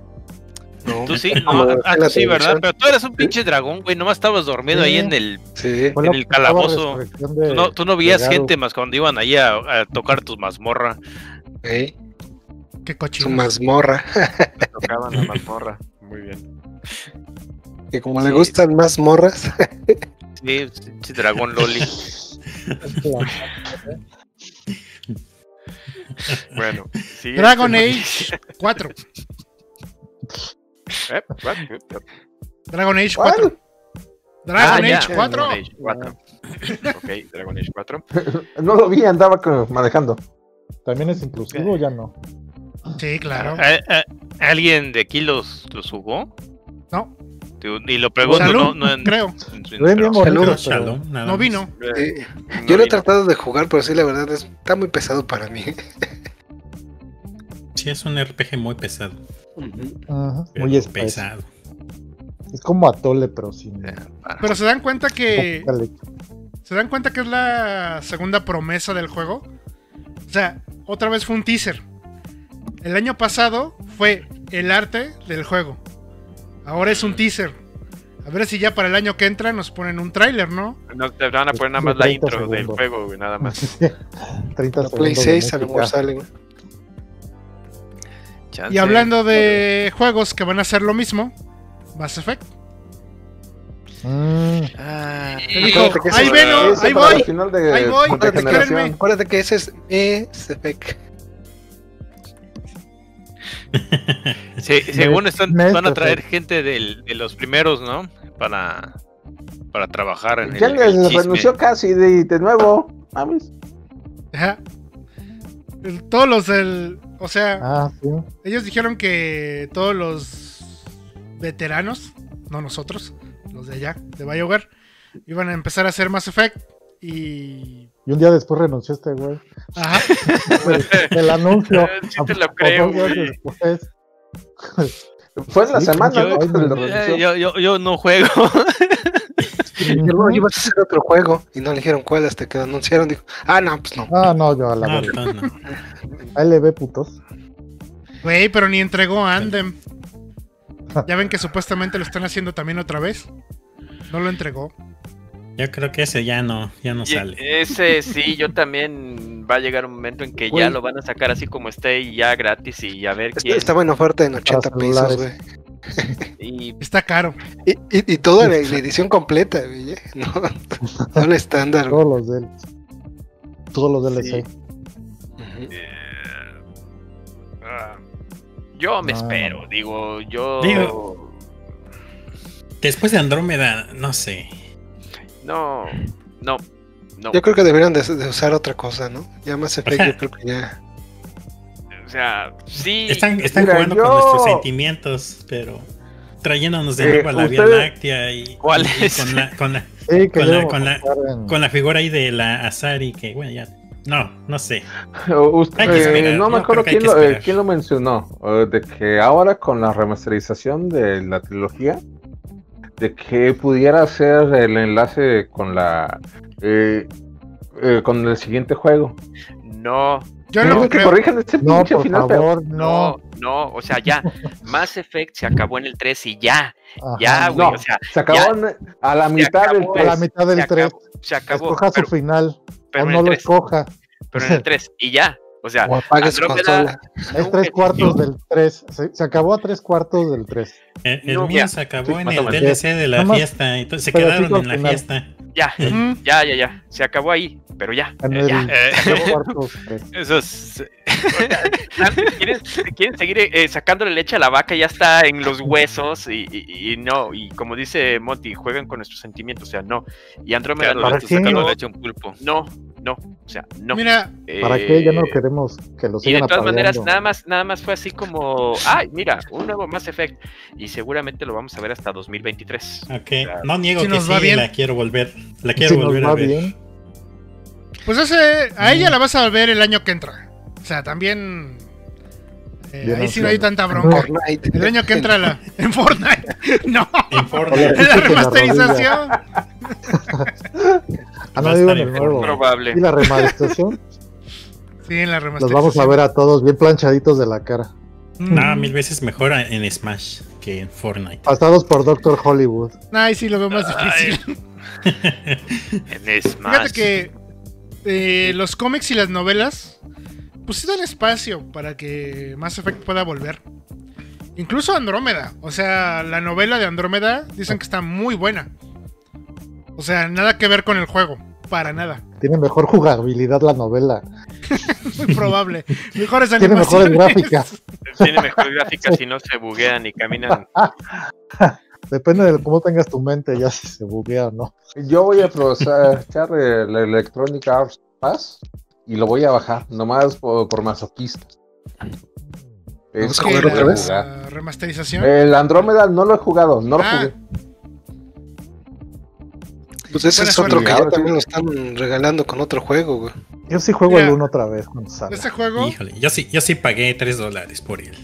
No, Tú sí, no, ah, tú sí, ¿verdad? Pero tú eras un pinche dragón, güey. Nomás estabas dormido ahí en el. Sí. Fue En la el octava calabozo. de- Tú no, tú no veías gente más cuando iban ahí a, a tocar tus mazmorra. Qué su cochino. mazmorra. Tocaban la mazmorra. Muy bien. Que como le gustan más morras. Sí, sí, dragón Loli. Bueno. siguiente Dragon. Age 4. Eh, what? Dragon Age ¿Cuál? 4. Dragon Ah, Age 4. Dragon Age 4. Ok, Dragon Age 4. No lo vi, andaba manejando. ¿También es inclusivo o ya no? Sí, claro. ¿A- a- ¿Alguien de aquí los, los jugó? No. Te- Y lo pregunto, Salud, no, no en- creo. No vino. Eh, Eh, no Yo lo he tratado de jugar, pero sí, la verdad es, está muy pesado para mí. Sí, es un RPG muy pesado. Muy pesado. Es como Atole, pero sin. Pero se dan cuenta que. ¿Se dan cuenta que es la segunda promesa del juego? O sea, otra vez fue un teaser. El año pasado fue el arte del juego. Ahora es un teaser. A ver si ya para el año que entra nos ponen un tráiler, ¿no? No, te van a poner nada más la 30 intro del juego, güey, nada más. 30 La Play segundos de 6 a lo mejor sale. güey. Chance. Y hablando de juegos que van a hacer lo mismo, Mass Effect. Mm, Ah, Te dijo, ahí eso- ven, Ese ahí voy. ahí voy, espérenme. Acuérdate que ese es SFEC. Se- según están, van a traer gente del- de los primeros, ¿no? Para, para trabajar en Ya el, les el chisme. renunció casi de, de nuevo. Mames. Ajá. El- Todos los del. O sea, ah, sí. ellos dijeron que todos los veteranos, no nosotros, los de allá, de BioWare, iban a empezar a hacer Mass Effect. Y. Y un día después renunció este güey. Ajá. El, el anuncio. Sí te lo a- a creo, después. Fue en la Sí, semana, yo- ¿no? Yo, yo, yo no juego. Luego ibas a hacer otro juego y no le dijeron cuál hasta que lo anunciaron. Dijo, ah, no, pues no. Ah, no, yo a la verga. no, no. Ahí le ve putos. Güey, pero ni entregó Andem. Ya ven que supuestamente lo están haciendo también otra vez. No lo entregó. Yo creo que ese ya no, ya no Y sale. ese sí, yo también va a llegar un momento en que ya lo van a sacar así como esté y ya gratis y a ver Est- quién. Estaba en oferta en 80 pesos, güey. Y Está caro. Y, y, y toda la, la edición completa, güey. ¿eh? No, no el estándar. Todos los del. Todos los DLC. Ujú. eh, ah, yo me No. espero, digo, yo Digo- Después de Andrómeda, no sé. No, no, no. Yo creo que deberían de, de usar otra cosa, ¿no? Ya más efecto, yo creo que ya. O sea, sí. Están, están Mira, jugando yo- con nuestros sentimientos, pero trayéndonos de Eh, nuevo a la Vía Láctea y, ¿Cuál y es? con, la, con, la, Sí, Con la- con la- jugar en- con la figura ahí de la Azari, que bueno, ya. No, no sé. Usted- esperar, eh, no me acuerdo quién lo, eh, quién lo mencionó, eh, de que ahora con la remasterización de la trilogía, de que pudiera hacer el enlace con la eh, eh, con el siguiente juego. No, Yo No, no que creo. corrijan este No, pinche por final, favor, no, no. no, o sea, ya. Mass Effect se acabó en el 3 y ya, Ajá, ya, güey, No, o sea, se acabó en- a la mitad del acabó A la mitad del se 3. acabó, se acabó, Escoja pero, su final. pero o en no el lo 3, escoja. pero en el 3 y ya, o sea, O apague su Andrómeda- consola. Es tres cuartos del 3. Se, se acabó a tres cuartos del 3. El, el No, mío se acabó sí, en el. DLC de la fiesta, entonces se quedaron en la final. fiesta. ya, ya, ya, ya, se acabó ahí, pero ya, eh, el ya. Eh, cuartos. eso es. quieren, quieren seguir eh, sacándole leche a la vaca, ya está en los huesos y, y- y no, y como dice Monty, juegan con nuestros sentimientos, o sea, no. Y Andrómeda Claro, lo- ¿Para le está qué? sacando leche a un pulpo. no, no, o sea, no. Mira, ¿Para qué? Ya no Eh, queremos que lo Y sigan de todas maneras, apaleando. nada más, nada más fue así como, ay, mira, un nuevo Mass Effect. Y seguramente lo vamos a ver hasta 2023. Ok, sea, no niego si que nos sí, va bien. la quiero volver. La quiero Si volver a ver. bien. pues ese, a ella la vas a ver el año que entra. O sea, también. eh, ahí sí no hay tanta bronca. Fortnite. El año que entra la, en Fortnite. No, En Fortnite. en la remasterización. Ah, no digo en el en nuevo. Probable. Y la remasterización. Sí, en la Los remasterización. vamos a ver a todos bien planchaditos de la cara. Mm. No, mil veces mejor en Smash que en Fortnite. Pasados por Doctor Hollywood. Ay, sí, lo veo más difícil. En Smash. Fíjate que eh, los cómics y las novelas, pues sí dan espacio para que Mass Effect pueda volver. Incluso Andrómeda. O sea, la novela de Andrómeda dicen que está muy buena. O sea, nada que ver con el juego. Para nada. Tiene mejor jugabilidad la novela. Muy probable. Mejores Tiene animaciones. mejores gráficas. Tiene mejor gráfica si no se buguean y caminan. Depende de cómo tengas tu mente, ya si se buguea o no. Yo voy a aprovechar el Electronic Arts Pass y lo voy a bajar, nomás por, por masoquista. ¿Vamos a ¿Qué, jugar la- otra vez? la remasterización. El Andrómeda no lo he jugado, no lo Ah. jugué. Pues ese es otro que ya también lo están regalando con otro juego, güey. Yo sí juego Mira. el 1 otra vez cuando salga. Este juego, Híjole, yo sí, yo sí pagué 3 dólares por él.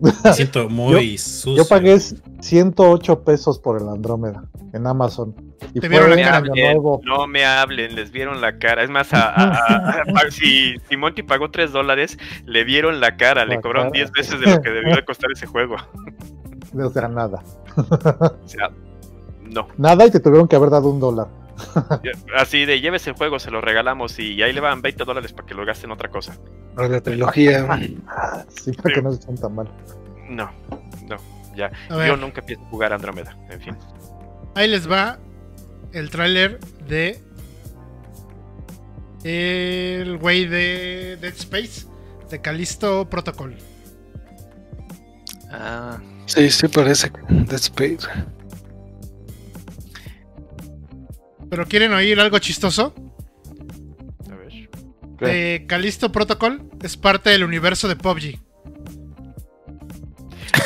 Me siento muy sucio. Yo pagué 108 pesos por el Andrómeda en Amazon. Y Te vieron la cara. Nuevo. No me hablen, les vieron la cara. Es más, a, a- a- a- si, si Monty pagó 3 dólares, le vieron la cara, le cobraron cara. 10 veces de lo que debió de costar ese juego. O sea, nada. O sea, no. Nada y te tuvieron que haber dado un dólar. Así de llévese el juego, se lo regalamos y ahí le van 20 dólares para que lo gasten en otra cosa. Para la trilogía. Sí, para que no se sientan mal. No, no, ya. Yo nunca pienso jugar Andrómeda, en fin. Ahí les va el tráiler de el güey de Dead Space, de Callisto Protocol. Ah, Sí, sí parece Dead Space. ¿Pero quieren oír algo chistoso? A ver. ¿Qué? De Callisto Protocol es parte del universo de PUBG.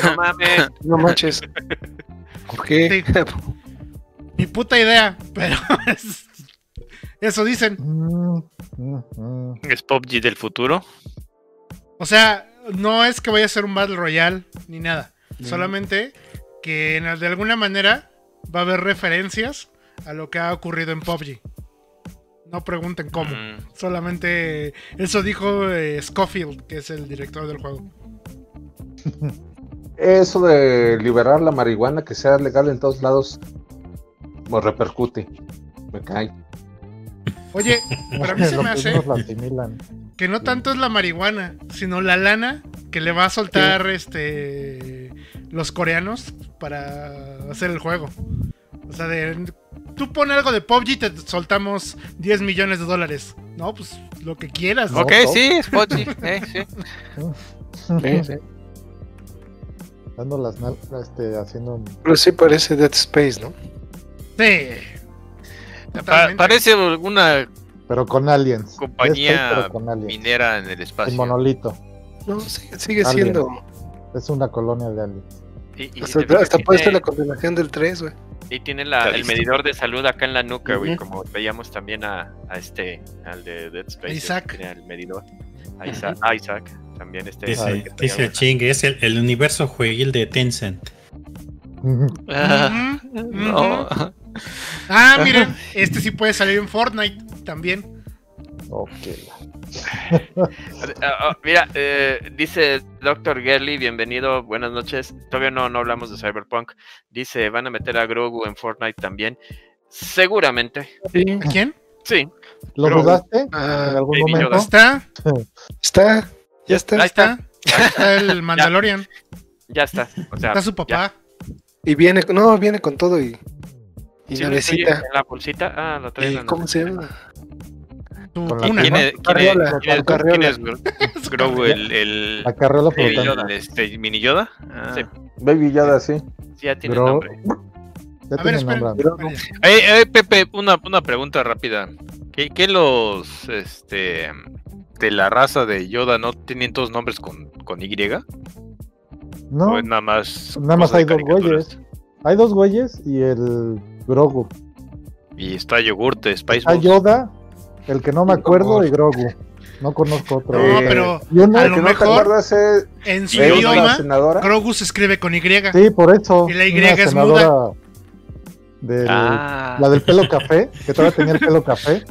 No mames. No manches. ¿Por qué? Ni puta idea, pero es- eso dicen. Es PUBG del futuro. O sea, no es que vaya a ser un Battle Royale ni nada. Solamente que en- de alguna manera va a haber referencias a lo que ha ocurrido en PUBG. No pregunten cómo. Mm, Solamente eso dijo eh, Scofield, que es el director del juego. Eso de liberar la marihuana que sea legal en todos lados me repercute. Me cae. Oye, pero a mí se me hace que no tanto es la marihuana, sino la lana que le va a soltar este los coreanos para hacer el juego. O sea, de tú pon algo de PUBG y te soltamos 10 millones de dólares. No, pues lo que quieras. No, ok, sí, es PUBG. eh, sí. Sí, sí. Dando las este, haciendo un- Pero sí parece Dead Space, ¿no? Sí. Pa- parece alguna Pero con aliens. Compañía Es fake, pero con aliens. minera en el El espacio. monolito. No, sigue, siendo. Es una colonia de aliens. Y, y Hasta, hasta puede ser la continuación del 3, güey. Y tiene la- el medidor de salud acá en la nuca, güey, como veíamos también a, a este, al de Dead Space. Isaac. Tiene el medidor. A Isaac, también este. Dice, el que dice traía- chingue, es el, el universo jueguil de Tencent. Ah, Ujú, no. Ah, miren, este sí puede salir en Fortnite también. Ok. Ah, ah, mira, eh, dice Dr. Gerly, bienvenido, buenas noches. Todavía no, no hablamos de Cyberpunk. Dice, van a meter a Grogu en Fortnite también. Seguramente, Sí. ¿A quién? sí. ¿Lo Pero- dudaste en Ah, algún momento? Yoda. ¿Está? está. Ya está. Ahí está. Ahí está el Mandalorian. Ya está. O sea, Está su papá. Y viene, no, viene con todo y. Y sí, navecita. en la bolsita. Ah, trae ¿Cómo se llama? ¿Quién es, quién es- Carriola, quién es- carriola. quién es Gro- Grogu? El, el, La carriola Baby. Yoda. el, este, mini Yoda. Ah. Sí. Baby Yoda, sí. Sí, ya tiene Bro. nombre. Ya A ver, tiene esperen. nombre. Grogu. Eh, eh, Pepe, una, una pregunta rápida. ¿Qué, qué los este de la raza de Yoda no tienen todos nombres con, con Y? No, ¿O es nada más? nada más hay dos güeyes. hay dos güeyes y el Grogu. Y está yogurte, Spice Está. Yoda, el que no me acuerdo, y Grogu. No conozco otro. No, Eh, pero Y uno- a lo que no te mejor acuerdas es en su idioma, senadora. Grogu se escribe con Y. Sí, por eso. Y la Y una es senadora del- Ah, La del pelo café, que todavía tenía el pelo café.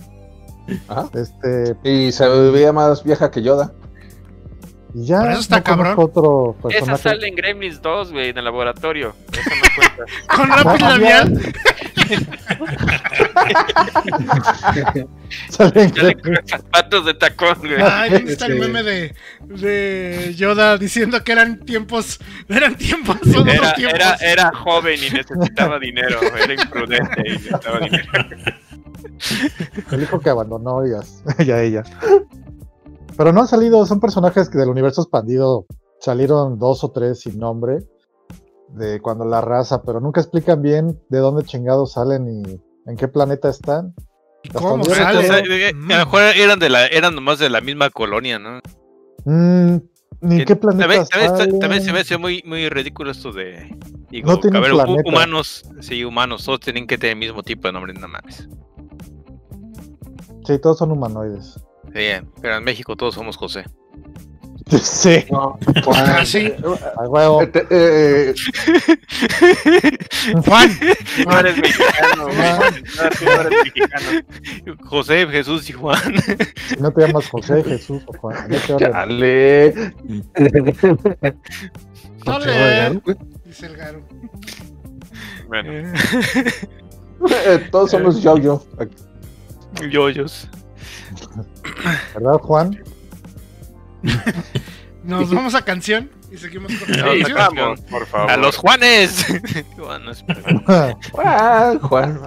Ajá. Este, Y se veía más vieja que Yoda. y ya. Por eso está no cabrón. Otro Esa sale en Gremlins 2, güey, en el laboratorio. Eso no cuenta. Con lápiz No, labial. Sale en Sale con zapatos de tacón, güey. Ay, ¿dónde está el meme de, de Yoda diciendo que eran tiempos, eran tiempos, son otros Era, tiempos? era, era joven y necesitaba dinero. Era imprudente y necesitaba dinero. El hijo que abandonó y as- y a ella. Pero no han salido, son personajes que del universo expandido salieron dos o tres sin nombre de cuando la raza, pero nunca explican bien de dónde chingados salen y en qué planeta están. ¿Y ¿Cómo o sea, sale? eh, a lo mejor eran de la, eran nomás de la misma colonia, ¿no? Mm, ni Que qué planeta también, también, salen. también se me hace muy, muy ridículo esto de. Digo, No a ver, humanos, sí, humanos, todos tienen que tener el mismo tipo de nombre, nada más. Sí, todos son humanoides. Sí, pero en México todos somos José. Sí, No, Ah, Juan. sí. a huevo. Eh, te- eh, Juan. No eres mexicano, güey. No, no eres mexicano. José, Jesús y Juan. Si no te llamas José, Jesús o Juan. ¿de qué orden? Chale. Ole, dice el Garo. Bueno, Eh, todos somos yo-yo. Yoyos. ¿Verdad, Juan? Nos vamos a canción y seguimos con la Sí, canción. vamos, por favor. A los Juanes. Bueno, espera. Juan, Juan,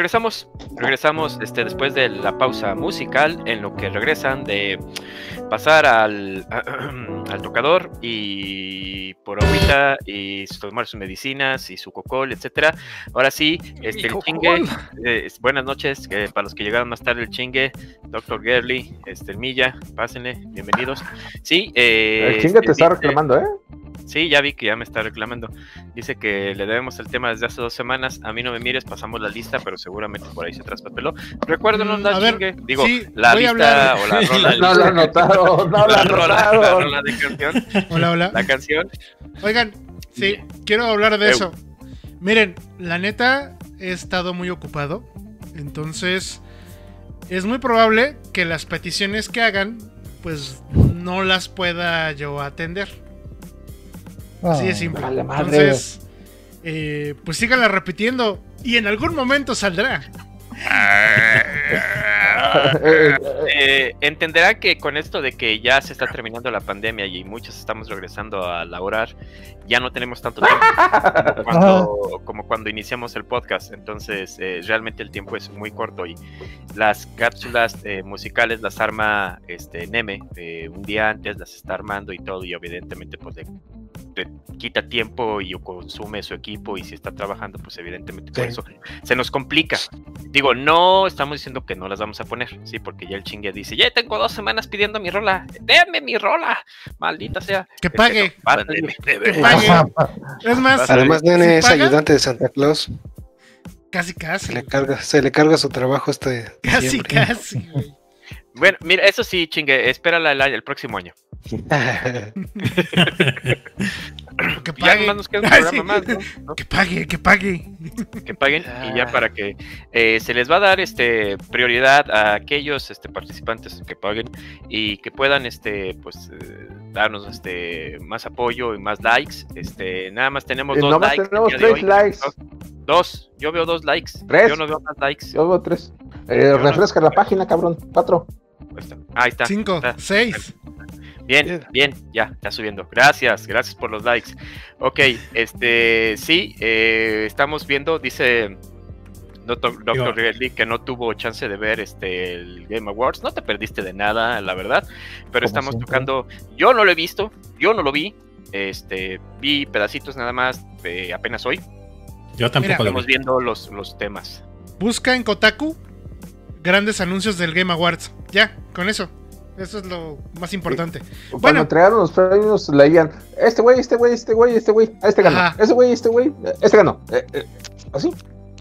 regresamos, regresamos este, después de la pausa musical, en lo que regresan de pasar al, al tocador y por ahorita y tomar sus medicinas y su cocol, etcétera. Ahora sí, este el chingue, eh, buenas noches, eh, para los que llegaron más tarde el chingue, Doctor Gerly, este Milla, pásenle, bienvenidos. Sí, eh, el chingue te está reclamando, ¿eh? Sí, ya vi que ya me está reclamando. Dice que le debemos el tema desde hace dos semanas. A mí no me mires, pasamos la lista, pero seguramente por ahí se traspapeló. Recuérdenos, Mm, la a ver, chingue. Digo, sí, la lista hablar. o la rola. No lo anotaron, no lo la rola, la anotaron. rola de canción. Hola, hola. La canción. Oigan, sí, quiero hablar de Eu. eso. Miren, la neta, he estado muy ocupado. Entonces, es muy probable que las peticiones que hagan, pues no las pueda yo atender. Así de simple. vale madre. Entonces, eh, pues síganla repitiendo y en algún momento saldrá. Eh, Eh, entenderá que con esto de que ya se está terminando la pandemia y muchos estamos regresando a laborar, ya no tenemos tanto tiempo como cuando, como cuando iniciamos el podcast. Entonces, eh, realmente el tiempo es muy corto y las cápsulas eh, musicales las arma este Neme eh, un día antes, las está armando y todo, y evidentemente, pues le, le quita tiempo y consume su equipo. Y si está trabajando, pues evidentemente por Sí. eso se nos complica. Digo, no estamos diciendo que no las vamos a poner, sí, porque ya el chingue dice, ya tengo dos semanas pidiendo mi rola, déme mi rola, maldita sea. Que pague. no, pásale. Que pague. Es más, Además, Nene es paga, ayudante de Santa Claus. Casi, Se casi. le carga, se le carga su trabajo este Casi, diciembre. casi. güey. Bueno, mira, eso sí, chingue, espérala el, año- el próximo año. Que Ya pague. nomás nos queda un Ay, programa sí. más, ¿no? Que pague, que pague. que paguen y ya para que eh, se les va a dar este prioridad a aquellos este participantes que paguen y que puedan este pues eh, darnos este más apoyo y más likes este nada más tenemos Eh, dos nomás likes tenemos tres hoy. likes. Dos, dos. yo veo dos likes Tres. yo no veo más likes Yo veo tres. Eh, refresca la página, cabrón. Cuatro. Ahí está. ahí está Cinco, está. seis. Bien, Bien. bien, ya, está subiendo. Gracias, gracias por los likes. Ok, este, sí, eh, estamos viendo, dice Doctor, Ridley que no tuvo chance de ver este el Game Awards. No te perdiste de nada, la verdad. Pero Como estamos siempre. tocando. Yo no lo he visto, yo no lo vi. Este, vi pedacitos nada más eh, apenas hoy. Yo tampoco Mira, lo Estamos vi. viendo los, los temas. Busca en Kotaku grandes anuncios del Game Awards. Ya, con eso. Eso es lo más importante. Cuando Bueno. entregaron los premios, leían: Este güey, este güey, este güey, este güey, este ganó. Ajá. Este güey, este güey, eh, este ganó. Eh, eh, así.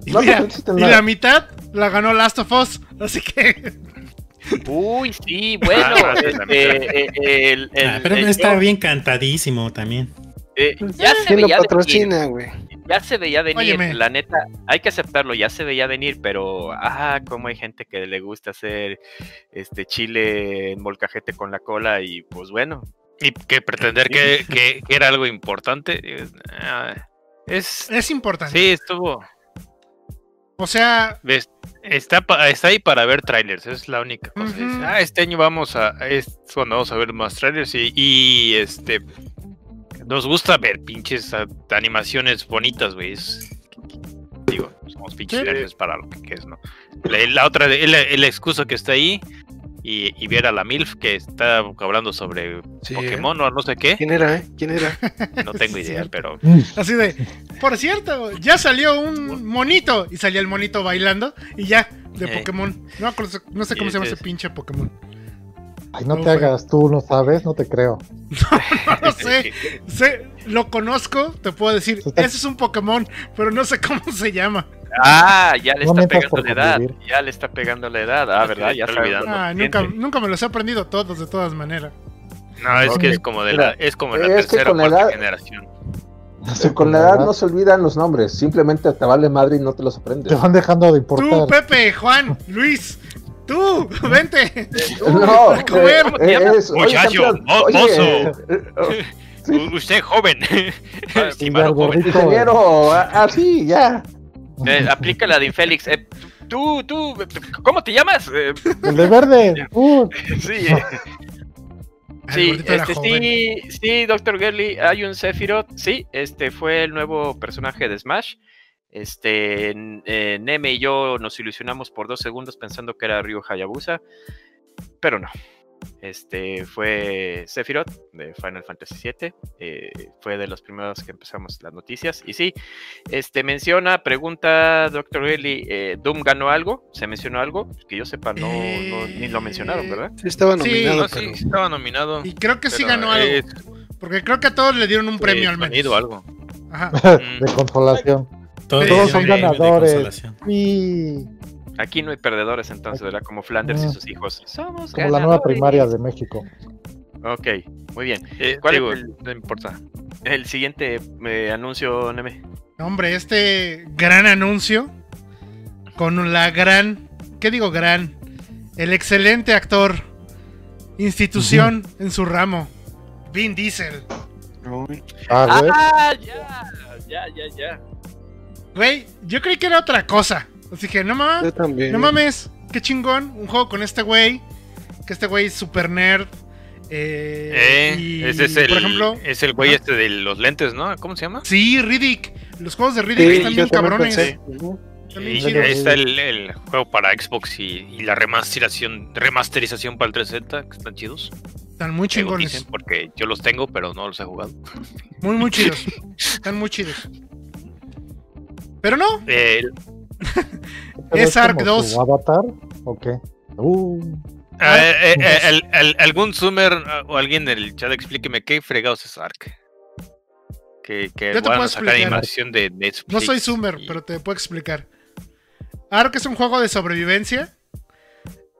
Y, No, mira, no existe y nada. la mitad la ganó Last of Us. Así que. Uy, sí, bueno. Ah, este, eh, el- el- Ah, pero el- está bien cantadísimo también. eh, ya se ¿Quién lo veía patrocina, güey? Ya se veía venir, Óyeme. la neta, hay que aceptarlo, ya se veía venir, pero ah, como hay gente que le gusta hacer este chile en molcajete con la cola y pues bueno, Y que pretender que, que- que era algo importante. ah, Es. Es importante. Sí, estuvo. O sea, ves, Está, está ahí para ver trailers, es la única cosa. Ah, este año vamos a. Es cuando vamos a ver más trailers y, y, este. Nos gusta ver pinches a- animaciones bonitas, güey. es- Digo, somos pinches Sí. para lo que, que es, ¿no? La, la otra, el, el excusa que está ahí y, y ver a la MILF que está hablando sobre Sí, Pokémon o no sé qué. ¿Quién era, eh? ¿Quién era? No tengo idea, pero. así de. Por cierto, ya salió un monito. Y salía el monito bailando. Y ya, de Eh. Pokémon. No, me acuerdo- no sé cómo se llama ese pinche Pokémon. Ay, no No, te fue- hagas, tú no sabes, no te creo. No sé, sé, lo conozco, te puedo decir, ese es un Pokémon, pero no sé cómo se llama. Ah, ya le No está pegando la edad. Ya le está pegando la edad. Ah, ¿verdad? Ya está olvidando. Ah, nunca, nunca me los he aprendido todos, de todas maneras. No, es que es como de la, es como la es que tercera o la cuarta edad- generación. Con la edad no se olvidan los nombres, simplemente te vale madre y no te los Te aprendes. van dejando de Tú, importar. Pepe, Juan, Luis, tú, vente. No, a comer. eh, eh, es, oye, Muchacho, oye, mozo. eh, eh, Sí. Usted joven. Ah, Estimado joven. ingeniero, ah, ah, sí, ya. Eh, aplica la de Infélix. Eh, tú, tú, ¿cómo te llamas? Eh, El de verde. Uh, sí, eh, Sí, este, sí, sí, Dr. Gerly, hay un Sephiroth, sí, este fue el nuevo personaje de Smash. Este, eh, Neme y yo nos ilusionamos por dos segundos pensando que era Ryu Hayabusa, pero no. Este fue Sephiroth de Final Fantasy VII. eh, fue de los primeros que empezamos las noticias. Y sí, este menciona, pregunta Dr. Eli, eh, ¿Doom ganó algo? ¿Se mencionó algo? Que yo sepa, no, no- ni lo mencionaron, ¿verdad? Sí, estaba Sí, nominado, No, sí, pero. estaba nominado. Y creo que sí ganó algo. es- Porque creo que a todos le dieron un premio al menos. algo. Ajá. de consolación. Todos, Todos son ganadores. Y Aquí no hay perdedores entonces, ¿verdad? Como Flanders y sus hijos. Somos como la nueva ganadores. primaria de México. Ok, muy bien. Eh, ¿Cuál digo, es el- No importa. El siguiente eh, anuncio, Neme. Hombre, este gran anuncio con la gran, ¿qué digo gran? El excelente actor, institución en su ramo, Vin Diesel. Uy, Ah. Ah, ya, ya, ya, ya. Güey, yo creí que era otra cosa. Así que no yo mames, también. no mames, qué chingón, un juego con este güey, que este güey es super nerd. eh, Eh, y, ese es el, por ejemplo, es el güey este de los lentes, ¿no? ¿Cómo se llama? sí, Riddick. Los juegos de Riddick Sí, están bien cabrones. Sí, ahí está el, el juego para Xbox y, y la remasterización, remasterización para el 360, que están chidos. Están muy chingones. dicen, porque yo los tengo, pero no los he jugado. Muy, muy chidos. Están muy chidos. Pero no, Eh, es Ark como 2. su avatar? ¿O qué? Uh, Ah, eh, eh, el- el- algún Zoomer ah, o alguien en el chat explíqueme qué fregados es Ark. Que, que Yo te puedo a sacar explicar. animación de Netflix. no soy Zoomer, y- pero te puedo explicar. Ark es un juego de sobrevivencia,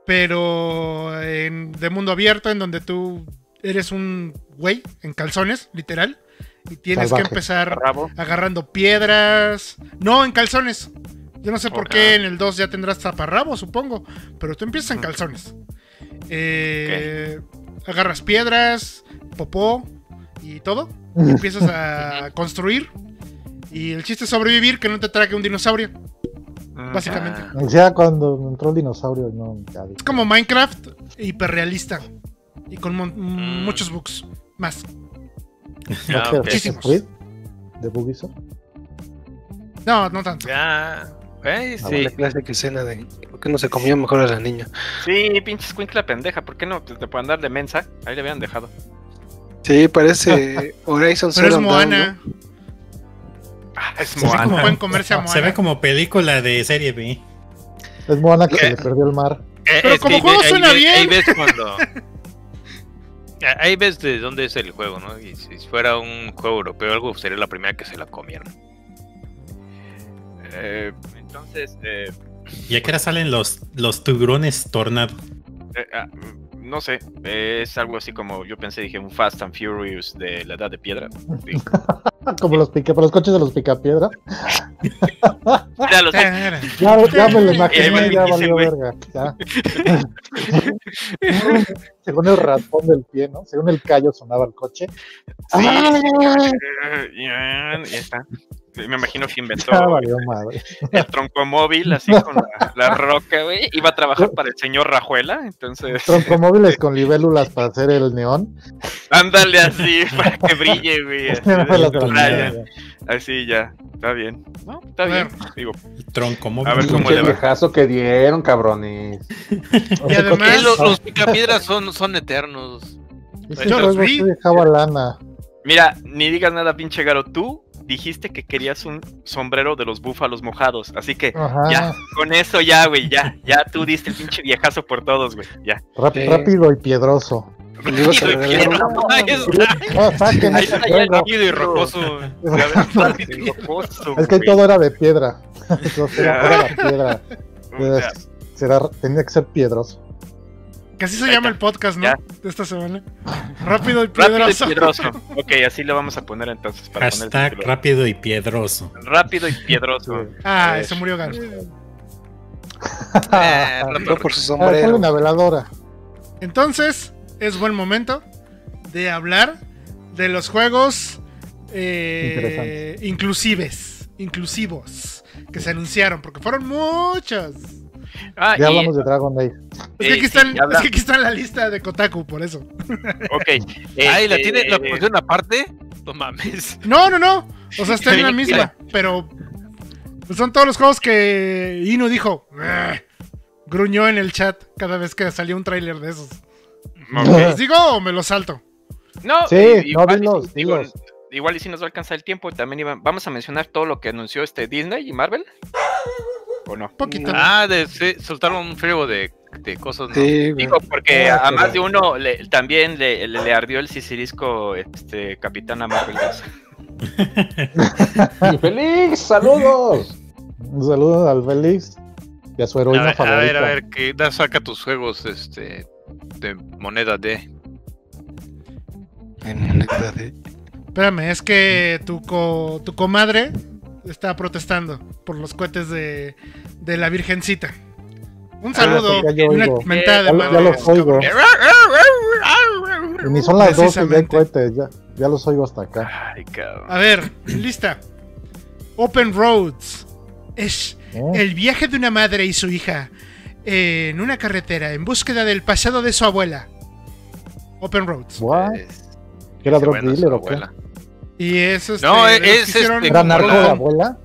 pero en- de mundo abierto, en donde tú eres un güey en calzones, literal, y tienes Salvaje. que empezar agarrando piedras. No, en calzones. Yo no sé por qué en el 2 ya tendrás taparrabo, supongo. Pero tú empiezas en calzones. Eh, Agarras piedras, popó y todo. Y empiezas a construir. Y el chiste es sobrevivir, que no te trague un dinosaurio. Básicamente. Ya cuando entró el dinosaurio, no, ya Es como Minecraft hiperrealista. Y con mon- muchos bugs. Más. ¿No Ah, que ok. Muchísimos. Creed de Bugisoft? No, no tanto. Ya. eh, sí. La clásica escena de ¿por qué no se comió mejor a la niña? Sí, pinches cuincla pendeja. ¿Por qué no te, te pueden dar de mensa? Ahí le habían dejado. Sí, parece Horizon Pero es Moana. ¿no? Ah, es Se ve ¿Cómo Moana. pueden comerse a Moana? Se ve como película de serie B. Es Moana que ¿Qué? se le perdió el mar. Eh, Pero como que juego ahí suena bien. Ahí ves cuando. Ah, Ahí ves de dónde es el juego, ¿no? Y si fuera un juego europeo, algo sería la primera que se la comieron. Eh, entonces, eh, ¿Y a qué hora salen los, los tiburones tornado? eh, ah, no sé, es algo así como yo pensé, dije un Fast and Furious de la edad de piedra. Como los pica, para los coches de los picapiedra. Mira, los-. Ya, ya me lo imaginé, ya valió verga. Ya. Según el raspón del pie, ¿no? Según el callo sonaba el coche. Sí. ¡Ah! Ya, ya está. Me imagino que inventó Ya valió madre. el troncomóvil así con la, la roca, güey. Iba a trabajar para el señor Rajuela, entonces Troncomóviles con libélulas para hacer el neón. ándale así para que brille, güey. Así, Ya. Así está bien. No, está bien. Digo, El tronco móvil. A ver cómo Qué le va. que dieron, cabrones. Y además- los, los picapiedras son, son eternos. Yo los vi. Mira, ni digas nada, pinche Garo. Tú dijiste que querías un sombrero de los búfalos mojados. Así que Ajá. ya, con eso ya, güey, ya, ya tú diste el pinche viejazo por todos, güey. Ya. Rap- Sí. Rápido y piedroso. Regalar uno. Ahí está, No, saquen Ahí ese está ya el juego. rápido y rocoso. Es que todo era de piedra. Todo era, era la piedra. Será- tenía que ser piedroso. Que así se Ahí llama está. el podcast, ¿no? Ya. De esta semana. Rápido y Rápido y piedroso. piedroso. Ok, así lo vamos a poner entonces. Para poner el Hashtag rápido y piedroso. Rápido y piedroso. Ah, Eh, se murió Garo. Eh, por su Ah, sombrero. una veladora. Entonces, es buen momento de hablar de los juegos eh, inclusives, inclusivos, que se anunciaron, porque fueron muchos. Ah, Ya y- hablamos de Dragon Age. Es que, Eh, aquí sí, están, es que aquí está en la lista de Kotaku, por eso. Ok. Ay, ¿la este, tiene la pusieron aparte? No mames. No, no, no. O sea, está en la misma, pero son todos los juegos que Inu dijo. "Ugh", Gruñó en el chat cada vez que salía un tráiler de esos. ¿Les digo o me lo salto? No, Sí, no, igual, digo, dilos. igual y si nos va a alcanzar el tiempo, también iba- vamos a mencionar todo lo que anunció este Disney y Marvel. ¿O no? Poquito. Ah, de, sí, soltaron un frío de, de cosas. ¿no? Sí. Digo, porque Ah, a más pero- de uno le- también le, le- le ardió el sisirisco este, Capitana Marvel 2. ¡Félix! ¡Saludos! Un saludo al Félix y a su A heroína ver, a favorita. ver, a ver, que da, saca tus juegos este, de moneda de. En moneda de- Espérame, es que tu, co- tu comadre está protestando por los cohetes de, de la Virgencita. Un saludo pues una mentada de Ya, lo- madre, ya los oigo. Y ni son las 12 ya hay cohetes, ya, ya los oigo hasta acá. Ay, cabrón. A ver, lista. Open Roads. Es ¿eh? el viaje de una madre y su hija en una carretera en búsqueda del pasado de su abuela. Open Roads. ¿Que era qué drug dealer o qué? abuela. Y eso este, No, es- es, hicieron este, ¿Era narco de abuela?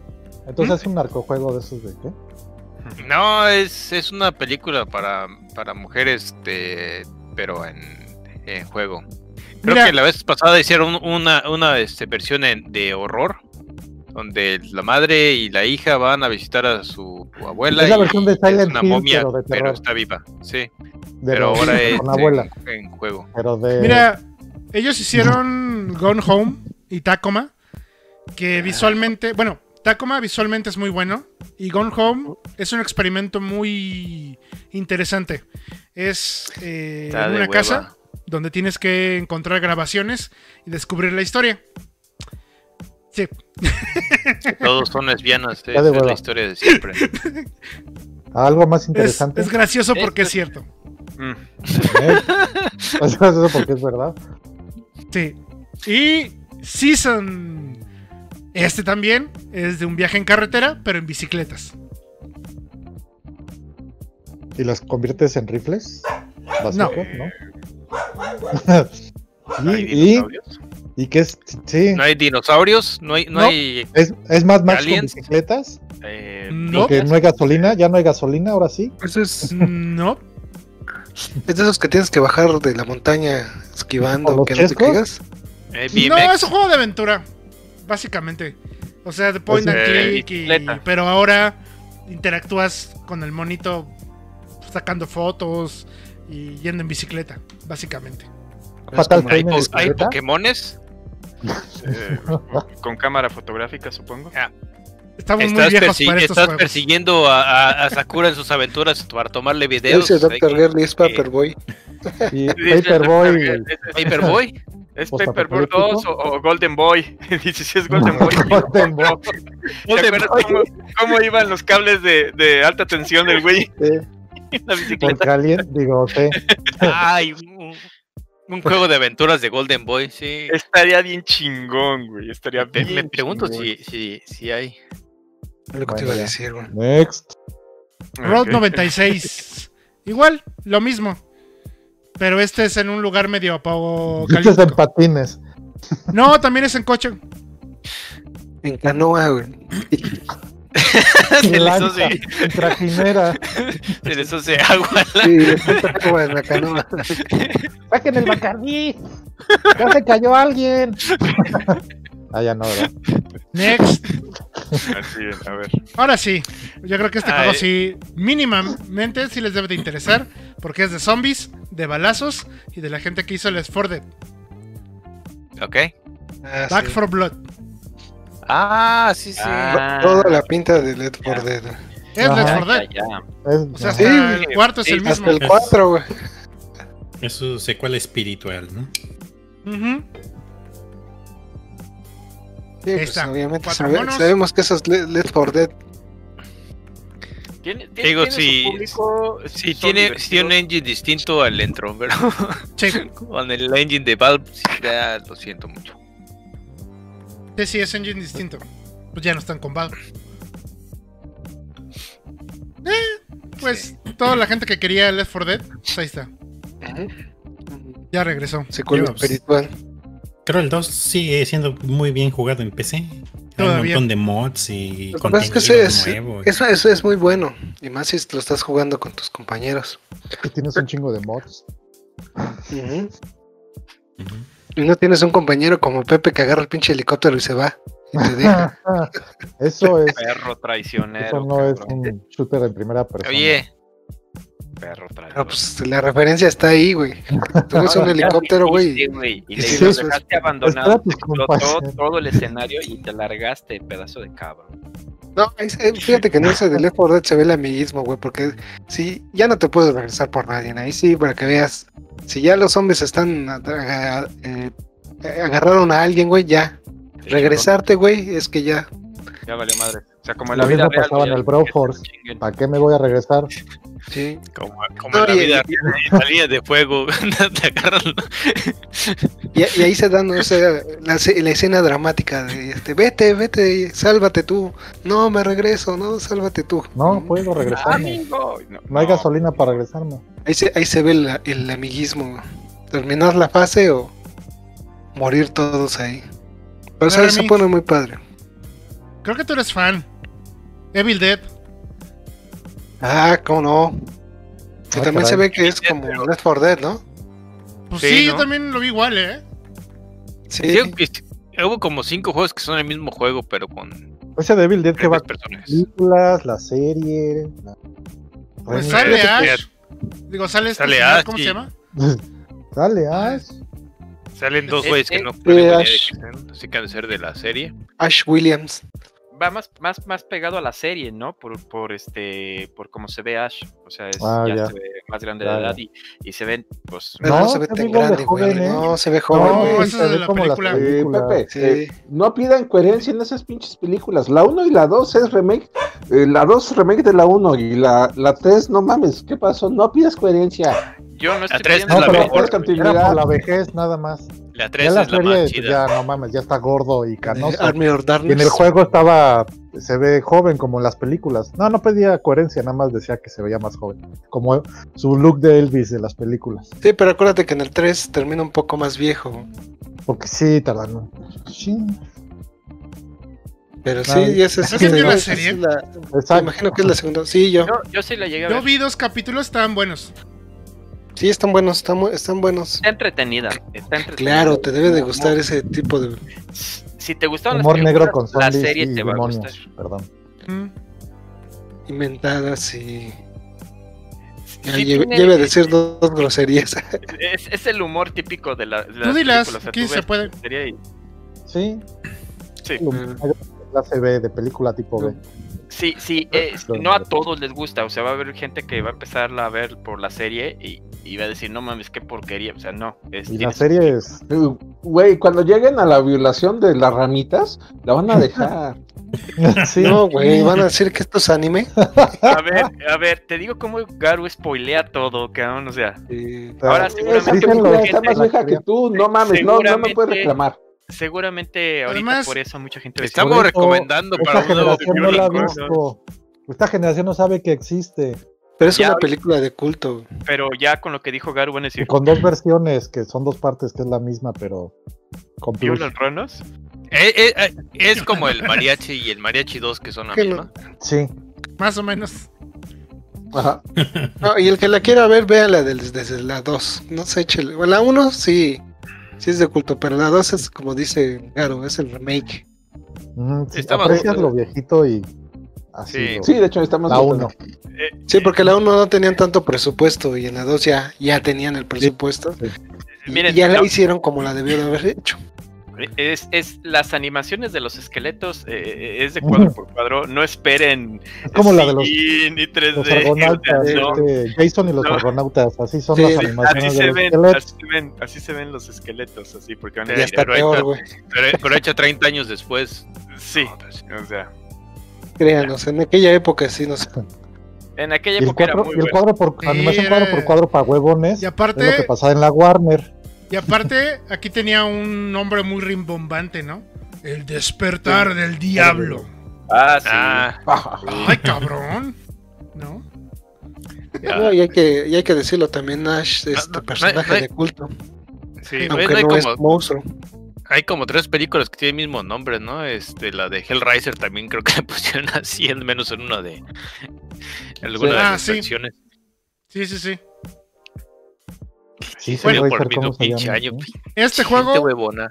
Entonces ¿Mm? es un narcojuego de esos de qué? No, es, es una película para, para mujeres, de, pero en, en juego. Creo Mira. que la vez pasada hicieron una, una este, versión en- de horror, donde la madre y la hija van a visitar a su abuela Es la y versión de es Silent una Hill, momia, pero de pero terror. está viva. Sí, De pero ahora es con la abuela. en, en juego. Pero de. Mira, ellos hicieron Gone Home y Tacoma, que visualmente, bueno, Tacoma visualmente es muy bueno y Gone Home es un experimento muy interesante. Es eh, en una hueva. casa donde tienes que encontrar grabaciones y descubrir la historia. Sí, Todos son lesbianas, de es la historia de siempre. Algo más es, interesante. es gracioso porque es cierto. Mm. ¿eh? Es gracioso porque es verdad. Sí. Y Season. Este también es de un viaje en carretera, pero en bicicletas. ¿Y las conviertes en rifles? No. ¿no? ¿Hay y, y, dinosaurios? y que es. Sí. No hay dinosaurios, no hay, no, No. hay Es, es más Max con bicicletas. Eh, No. Porque no hay gasolina. Ya no hay gasolina, ahora sí. Eso es, No. es de esos que tienes que bajar de la montaña ¿Con esquivando que no te caigas. Eh, No, es un juego de aventura. Básicamente. O sea, de point Pues, and eh, click. y- pero ahora interactúas con el monito sacando fotos y yendo en bicicleta. Básicamente. Fatal ¿Hay, po- hay. Pokémones? eh, con cámara fotográfica, supongo. Estamos muy Estás, viejos persi- para estos estás juegos. persiguiendo a, a- a Sakura en sus aventuras para tomarle videos. Ese Dr. Girl es Paperboy. Y Dice Paperboy. el- es- es- Paperboy. ¿Es. Paperboy 2 o, o Golden Boy? Dice si es Golden Boy. Golden Boy. ¿Te acuerdas cómo, cómo iban los cables de, de alta tensión del güey en la por bicicleta? caliente, digo, sí. Ay, un, un juego de aventuras de Golden Boy, sí. Estaría bien chingón, güey. Estaría Me, bien me pregunto si, si, si hay. Es lo que te Bueno, iba a decir, güey. Next. Road Ok. 96. Igual, lo mismo. Pero este es en un lugar medio Este es en patines. No, también es en coche. En canoa, güey. se, les Lanza, hace, en trajinera. se les hace agua. la- Sí, agua en la canoa. ¡Saquen el Bacardí! ¡Ya se cayó alguien! ah, ya no, ¿verdad? Next. Así es, a ver. Ahora sí. Yo creo que este juego sí, mínimamente sí les debe de interesar. Porque es de zombies, de balazos y de la gente que hizo el Left 4 Dead. Ok. Ah, Back sí. for Blood. Ah, sí, sí. Ah, Toda la pinta de Led for Dead. Es Ajá. 4 Dead. O sea, hasta Sí, el cuarto es el mismo. Hasta el Es- 4, güey. Es su secuela espiritual, ¿no? Ujú. Sí, pues, obviamente Cuatro sabe- monos. sabemos que eso es Le- Led for Dead. Tiene, tiene- Digo, tiene si- público, son tiene, tiene un engine distinto al Entron, pero Sí, con el engine de Valve, sí, ya lo siento mucho. sí, sí, es engine distinto. Pues ya no están con Valve. Eh, pues toda la gente que quería Left 4 Dead, pues ahí está. Ya regresó. Dios. espiritual. Creo el 2 sigue siendo muy bien jugado en PC. Hay un montón de mods y Lo que pasa es que contenido ese es- nuevo. Eso, eso es muy bueno. Y más si lo estás jugando con tus compañeros. Que tienes un chingo de mods. Y no tienes un compañero como Pepe que agarra el pinche helicóptero y se va. Y te deja. Eso es. Perro traicionero. Eso no es un shooter en primera persona. Oye, Perro traicionero. Pero pues la referencia está ahí, güey. Tú eres un helicóptero, güey. Sí, güey. Y le Sí, lo sí, dejaste Espera abandonado. explotó todo el escenario y te largaste, pedazo de cabrón. No, es- eh, fíjate que en ese de Left 4 Dead se ve el amiguismo, güey, porque si ya no te puedes regresar por nadie, ahí sí, para que veas, si ya los zombies están, eh, eh, agarraron a alguien, güey, ya, Sí, regresarte, güey, es que ya. Ya valió madre. O sea, como en Lo la vida mismo real. pasaba en el Brawl que se Force. chinguen. ¿Para qué me voy a regresar? sí. como, como No, en la vida real, de fuego, te agarran. Y, y ahí se dan, o sea, la, ce- la escena dramática de, este, vete, vete, sálvate tú, no, me regreso, no, sálvate tú. No puedo regresarme. No, No hay gasolina para regresarme. Ahí se, ahí se ve el, el amiguismo, terminar la fase o morir todos ahí. Pero Ahora, se, se pone muy padre. Creo que tú eres fan. Evil Dead. Ah, cómo no. Que Ah, también caray. se ve que es como Left 4 Dead, ¿no? Pues Sí, sí, ¿no? yo también lo vi igual, ¿eh? Sí. Hubo como cinco juegos que son el mismo juego, pero con Ese Devil Dead que va películas, la serie. la- Pues sale Ash. Digo, sale este Sale Ash, ¿cómo se llama? Sale Ash. Salen dos Es- güeyes que no pueden Ash. que sean, así que han de ser de la serie. Ash Williams. Va más, más, más pegado a la serie, ¿no? Por, por este, por cómo se ve Ash. O sea, es, Ah, ya, ya. se ve más grande Ya, de edad y, y se ven, pues. Pero no, No, se ve tan grande, güey. joven, ¿eh? No, se ve No, joven, güey. esa es se de ve la como las película. Películas. Pepe, Sí. eh, no pidan coherencia en esas pinches películas. La 1 y la 2 es remake. eh, la 2 es remake de la 1 y la, la 3, no mames, ¿qué pasó? No pidas coherencia. Yo no estoy tres pidiendo es No, la mejor, por la vejez nada más. La Ya 3 la es la serie, más pues, chida. ya no mames, ya está gordo y canoso. Y en el juego estaba, se ve joven como en las películas. No, no pedía coherencia, nada más decía que se veía más joven. Como su look de Elvis de las películas. Sí, pero acuérdate que en el 3 termina un poco más viejo. Porque sí, tardan. un- Sí, Pero sí, esa es, ¿Es la es serie? la- me imagino que es la segunda. Sí, yo. Yo, yo sí la llegué a Yo ver. vi dos capítulos, estaban buenos. Sí, están buenos, están, están buenos. Está entretenida. Está entretenida. Claro, te debe de gustar ese tipo de. Si te gustaban las Humor negro películas, con la serie y te va a demonios. gustar. Perdón. Mm. inventadas y. Ya Sí lleve, tiene- lleve a decir dos, dos groserías. Es, es el humor típico de, la, de Tú las dilas, aquí se puede. y- Sí, Sí, clase B de película tipo B. sí, sí, eh, no a todos les gusta, o sea, va a haber gente que va a empezar a ver por la serie y, y va a decir, no mames, qué porquería, o sea, no. Es, Y la serie es. Eh, Güey, cuando lleguen a la violación de las ramitas, la van a dejar. sí, No, güey, van a decir que esto es anime. A ver, a ver, te digo cómo Garu spoilea todo, cabrón, o sea, ahora seguramente Díganlo, está más vieja que tú, no mames, no, no me puedes reclamar. seguramente ahorita Además, por eso mucha gente decir, Estamos recomendando Esta para un nuevo generación no. Esta generación no sabe que existe. Pero es Ya, una película de culto. pero ya con lo que dijo Garu van a Y decir, con dos versiones, que son dos partes, que es la misma, pero con. ¿violan ronos? Eh, eh, eh, es como el mariachi y el mariachi 2 que son la Que misma. Sí. Más o menos. Ajá. No, y el que la quiera ver, véala del- desde la 2. No sé, échale. Bueno, la 1 sí, sí es de culto, pero la 2 es como dice Garo, es el remake. Ujú, sí, Estaba aprecias lo viejito y así. Sí. Sí, de hecho está más la bueno. 1. Sí, porque la 1 no tenían tanto presupuesto y en la 2 ya, ya tenían el presupuesto. Y, Miren, y ya la la- hicieron como la debió de haber hecho. Es, es las animaciones de los esqueletos eh, es de cuadro por cuadro. No esperen. Es como la de los, ni 3D. los argonautas, sea, no. este, Jason y los No. argonautas, así son Sí, las sí, Así animaciones de se, los ven, esqueletos. así, se ven, así se ven los esqueletos, así, porque van a Sí, pero peor, güey. Pero, pero hecha 30 años después. Sí, pues, o sea, Créanos, en aquella época sí nos. en aquella época era cuadro, muy y el cuadro por Sí, animación era- cuadro por cuadro para huevones. Y Es lo que aparte, pasaba en la Warner. y aparte, aquí tenía un nombre muy rimbombante, ¿no? El despertar del diablo. Ah, sí. Ah, Ay, cabrón. ¿No? No, y hay que, y hay que decirlo también, Nash es No, no, personaje no hay- de culto. sí, aunque no es como, monstruo. Hay como tres películas que tienen el mismo nombre, ¿no? Este, la de Hellraiser también creo que le pusieron así, en menos en una de. en alguna Sí. de Ah, las sí. versiones. Sí, sí, sí. Sí, Se Hellraiser, por mi ¿cómo se pinche llama? año. Este juego, huevona.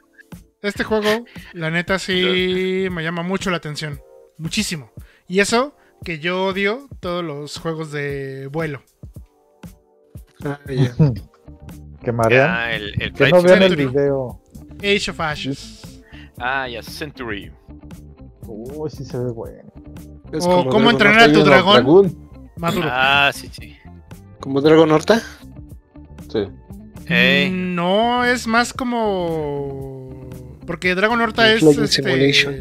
este juego, la neta sí me llama mucho la atención. Muchísimo. Y eso que yo odio todos los juegos de vuelo. Ah, ya. Que marean. Ya, el, el Que no vean el video. Age of Ashes. Ah, ya, Century. Uy, sí se ve bueno. Es O como cómo entrenar a tu dragón. Dragón. Maduro. Ah, sí, sí. Como Dragon Horta. Sí. Mm, No, es más como. Porque Dragon Horta es. Este... Simulation.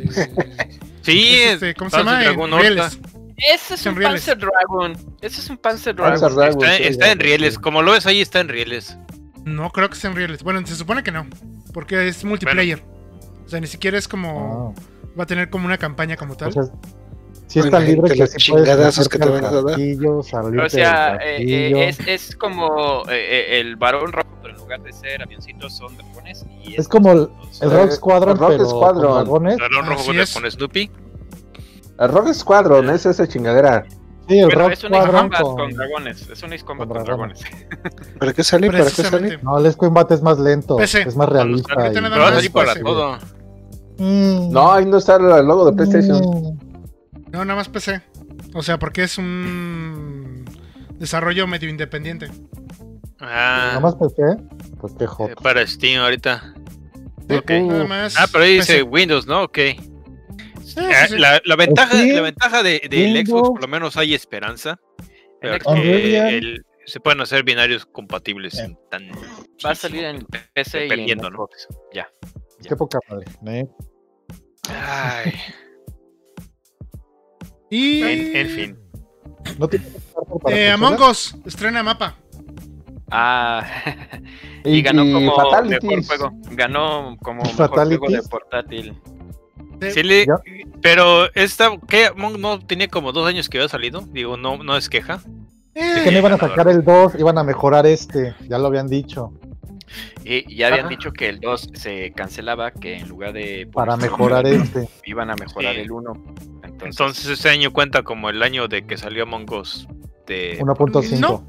Sí, es es este, ¿Cómo se llama? Dragon Horta. Ese es un rieles. Panzer Dragon. Ese es un Panzer Dragon. Panzer Dragon, Está, sí, está en rieles. sí. Como lo ves ahí, está en rieles. No creo que sea en rieles. Bueno, se supone que no. Porque es multiplayer. O sea, ni siquiera es como. Ah, Va a tener como una campaña como tal. o sea, sí está Bueno, libre que que sí puedes te van a dar. O sea, eh, eh, es, es como eh, eh, el varón rojo, pero en lugar de ser avioncitos son dragones. Y Es como el- El Rock Squadron, el Rock pero Squadron. con dragones. Dragón rojo Así con, es. con Snoopy. El Rock Squadron es esa chingadera. Sí, el Bueno, Rock es Squadron combat con... con... dragones. Es una combat con con dragones. ¿Para qué sale? ¿Para qué sale? No, el Ace Combat es más lento, PC. es más realista. Y- Pero para todo. Mm, No, ahí no está el logo de PlayStation. mm. No, nada más PC. O sea, porque es un desarrollo medio independiente. Ah, Nada más PC, pues qué eh, hot. para Steam ahorita. Ok. Nada más. Ah, pero ahí dice PC. Windows, ¿no? Ok. Sí, sí, sí. La, la ventaja, Steam, la ventaja de, del Windows. Xbox, por lo menos hay esperanza. El porque Unreal. el- se pueden hacer binarios compatibles sin tan. Va a salir en PC y en ¿no? Xbox. Ya. Qué poca madre. ¿eh? Ay, Y. en, en fin. ¿No para Eh? Among Us estrena mapa. Ah, y, ganó como mejor juego. Ganó como mejor juego de portátil. Sí le- pero esta, ¿qué? No tenía como dos años que había salido. Digo, no, no es queja. Es que no iban a sacar el 2, iban a mejorar este, ya lo habían dicho. Y ya habían Ah. dicho que el 2 se cancelaba, que en lugar de Para mejorar un- este. iban a mejorar Sí. el 1. Entonces, Entonces este año cuenta como el año de que salió Among Us. De... 1.5. No.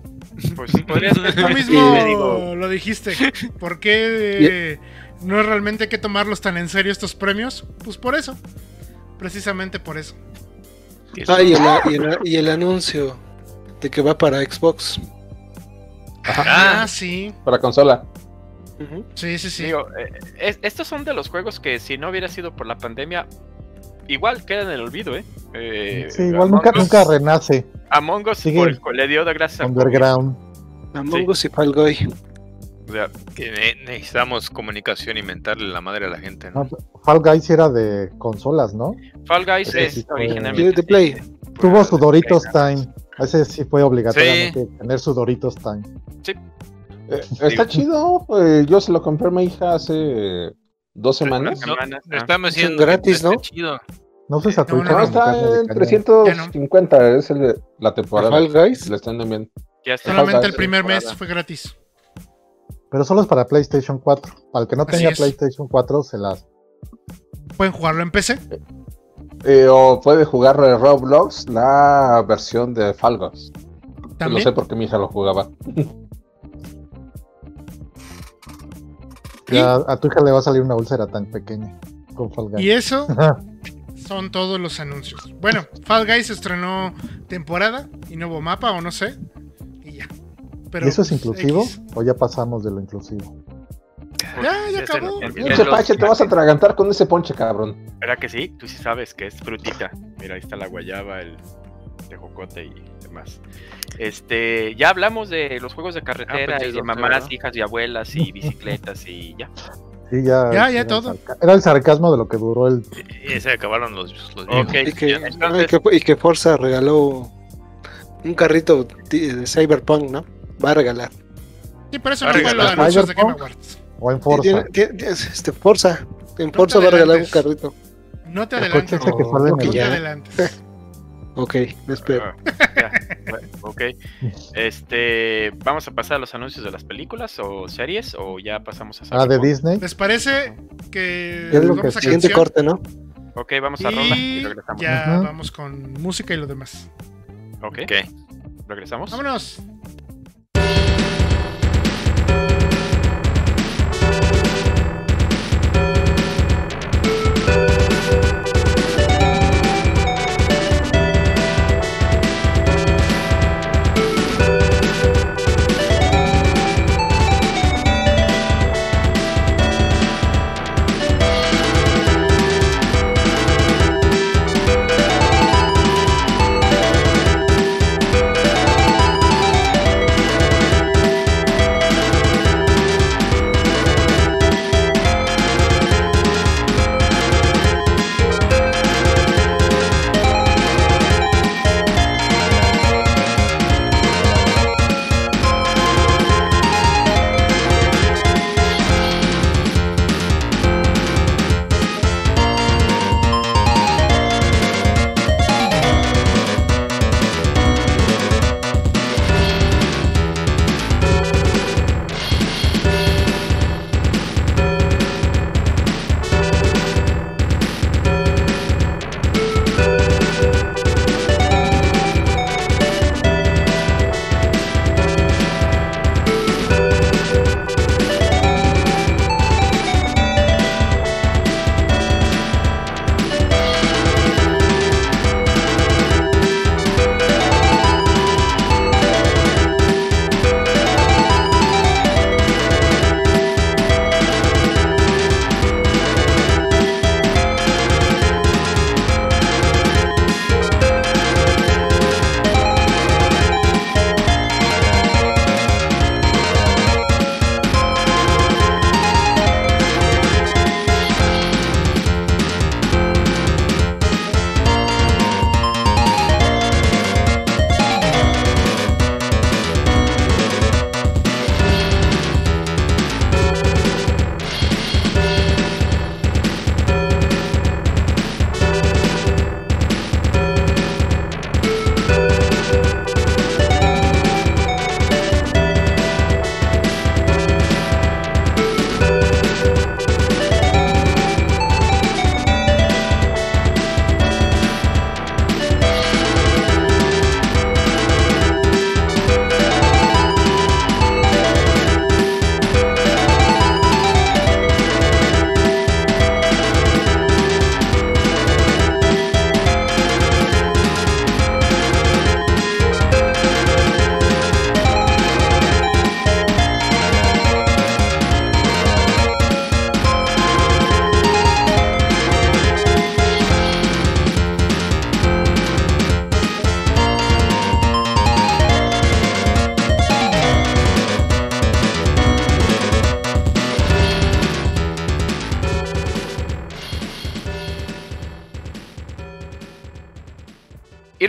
pues podría ser. Y mismo le digo, lo dijiste. ¿Por qué eh, no es realmente que tomarlos tan en serio estos premios? Pues por eso. Precisamente por eso. Ah, y el, y el- y el anuncio de que va para Xbox. Ah, Ah, sí. Para consola. Sí, sí, sí. digo, eh, es- estos son de los juegos que si no hubiera sido por la pandemia, igual quedan en el olvido, ¿eh? Eh, Sí, igual Among nunca, Us- nunca renace. Among Us por le dio de. Underground. Among Us y Fall Guy. O sea, que ne- necesitamos comunicación y mentarle la madre a la gente, ¿no? No, Fall Guys era de consolas, ¿no? Fall Guys Ese es sí originalmente. De, de Play. Tuvo su Doritos Play, Time. Ese sí fue obligatoriamente tener su Doritos Time. Eh, está chido. eh, yo se lo compré a mi hija hace dos semanas. Ah. estamos Son diciendo gratis, ¿no? chido. No uses a No, no, No, está en cañón. 350. Es el de la temporada. Fall Guys. Le están bien. Ya está. Solamente el primer mes fue gratis. Pero solo es para PlayStation 4. Para el que no tenga. PlayStation 4, se las. Pueden jugarlo en PC. Eh, o puede jugar Roblox, la versión de Fall Guys. Lo También. sé porque mi hija lo jugaba. A tu hija le va a salir una úlcera tan pequeña con Fall Guys. Y eso son todos los anuncios. Bueno, Fall Guys estrenó temporada y nuevo mapa o no sé. Pero, ¿Y eso es pues, inclusivo? X. ¿O ya pasamos de lo inclusivo? Ya, ya acabó. Pinche Pache, te vas a atragantar con ese ponche, cabrón. ¿Verdad que sí? Tú sí sabes que es frutita. Mira, ahí está la guayaba, el tejocote y demás. Este, ya hablamos de los juegos de carretera Ah, pues, y de mamás, hijas y abuelas y bicicletas y ya. Sí, ya. Ya, ya era todo. Era el sarcasmo de lo que duró el. Y se acabaron los, los Ok, viejos. Y que, ya, entonces- y que, y que Forza regaló un carrito de Cyberpunk, ¿no? Va a regalar. Sí, pero eso no fue lo de regalar anuncios de Game. Awards. O en Forza. Tiene- tiene- tiene- este, Forza. En No Forza va a regalar un carrito. No te El adelantes. No te adelantes. Ok, me espero. Ah, ya, bueno, ok. Este, ¿vamos a pasar a los anuncios de las películas o series o ya pasamos a Ah, de? Disney. ¿Les parece que Es lo que siguiente canción? corte, ¿no? Ok, vamos a ronda y Y regresamos. ya vamos con música y lo demás. Ok, Ok. regresamos. Vámonos. Thank you.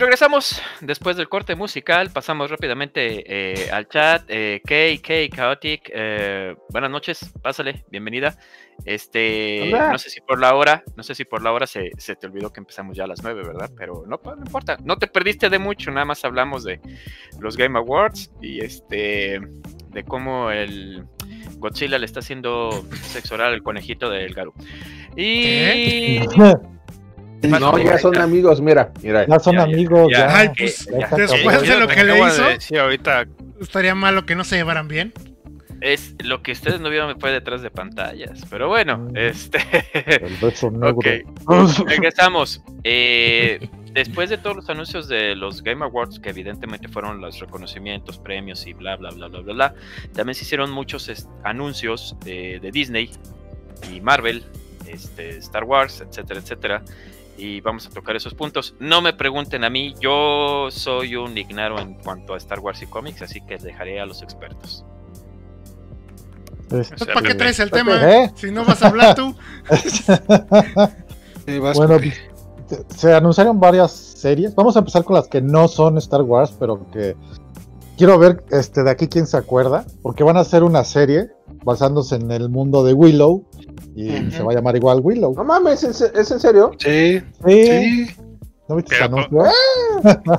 Regresamos después del corte musical. Pasamos rápidamente eh, al chat. Eh, Kay, Chaotic. eh, buenas noches, pásale, bienvenida. Este, Hola. no sé si por la hora, no sé si por la hora se, se te olvidó que empezamos ya a las 9, ¿verdad? Pero no, no importa, no te perdiste de mucho, nada más hablamos de los Game Awards y este, de cómo el Godzilla le está haciendo sexo oral al conejito del Garu. Y No, ya son amigos, mira, mira. Ya son Ya, amigos, ya. ya. Ay, pues, después de lo que le de hizo, decir ahorita, estaría malo que no se llevaran bien. es lo que ustedes no vieron fue detrás de pantallas, pero bueno, Mm. este, El beso negro. Ok. regresamos. Eh, después de todos los anuncios de los Game Awards, que evidentemente fueron los reconocimientos, premios y bla, bla, bla, bla, bla, bla, también se hicieron muchos anuncios de, de Disney y Marvel, este, Star Wars, etcétera, etcétera. Y vamos a tocar esos puntos. No me pregunten a mí, yo soy un ignaro en cuanto a Star Wars y cómics, así que dejaré a los expertos. Este, sea, ¿Para qué traes el tema? ¿Eh? Si no vas a hablar tú. Vas, Bueno, Pepe. se anunciaron varias series. Vamos a empezar con las que no son Star Wars, pero que quiero ver este de aquí quién se acuerda, porque van a hacer una serie basándose en el mundo de Willow y se va a llamar igual Willow. No mames, ¿es, es en serio? Sí, Sí, sí. ¿No viste ese Pero, anuncio?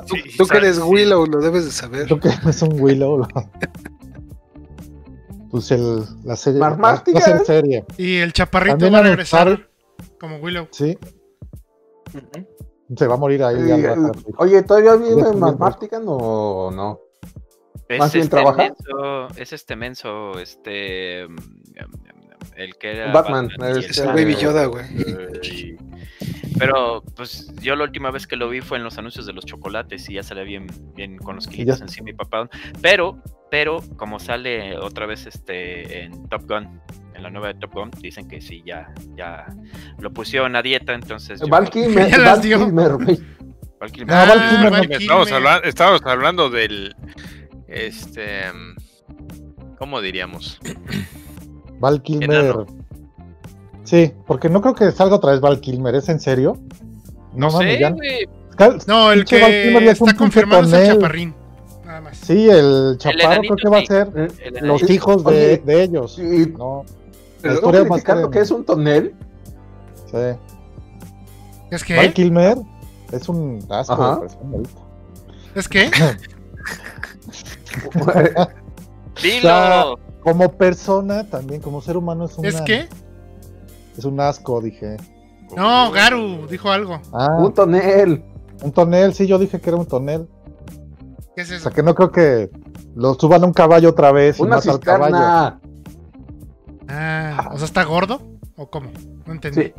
Tú, Sí, tú que eres. Willow, lo debes de saber. Tú que eres un Willow. pues el, la serie. Mark va a ser Martigan. serie, Y el chaparrito También va a regresar como Willow. sí. Se va a morir ahí. Y, al. Oye, ¿todavía vive Metal. Martigan o no? Es ¿Más bien este trabaja? menso, es este menso, este. El que era. Batman, Es el Baby Yoda, güey. y- Pero, pues, yo la última vez que lo vi fue en los anuncios de los chocolates y ya salía bien, bien con los kilitos encima y papá. Pero, pero, como sale otra vez este en Top Gun, en la nueva de Top Gun, dicen que sí, ya, ya lo pusieron a dieta, entonces. yo- Val Kilmer, Ya las Val dio. Kilmer, güey. Val Kilmer. No, Val Kilmer no. Val Estamos, Kilmer. hablando, estamos hablando del. Este. ¿Cómo diríamos? Val Kilmer. Enano. Sí, porque no creo que salga otra vez Val Kilmer. ¿Es en serio? No mames, sé, güey. No, el pinche Val Kilmer que ya está confirmado es el chaparrín. Nada más. Sí, el chaparro enanito, creo que va a ser El los hijos de, de ellos. Y No, pero historia ¿cómo más criticar lo cara. que es un tonel? sí. ¿Es Val que? Kilmer es un asco Ajá. de persona. ¿Es que? Dilo. Como persona, también como ser humano es un ¿Es que? es un asco, dije. No, Garu dijo algo. Ah, un tonel. un tonel, sí, yo dije que era un tonel. ¿Qué es O eso? sea, que no creo que lo suban a un caballo otra vez y Una mata al caballo. Ah, o sea, ¿está gordo? ¿O cómo? No entendí. Sí.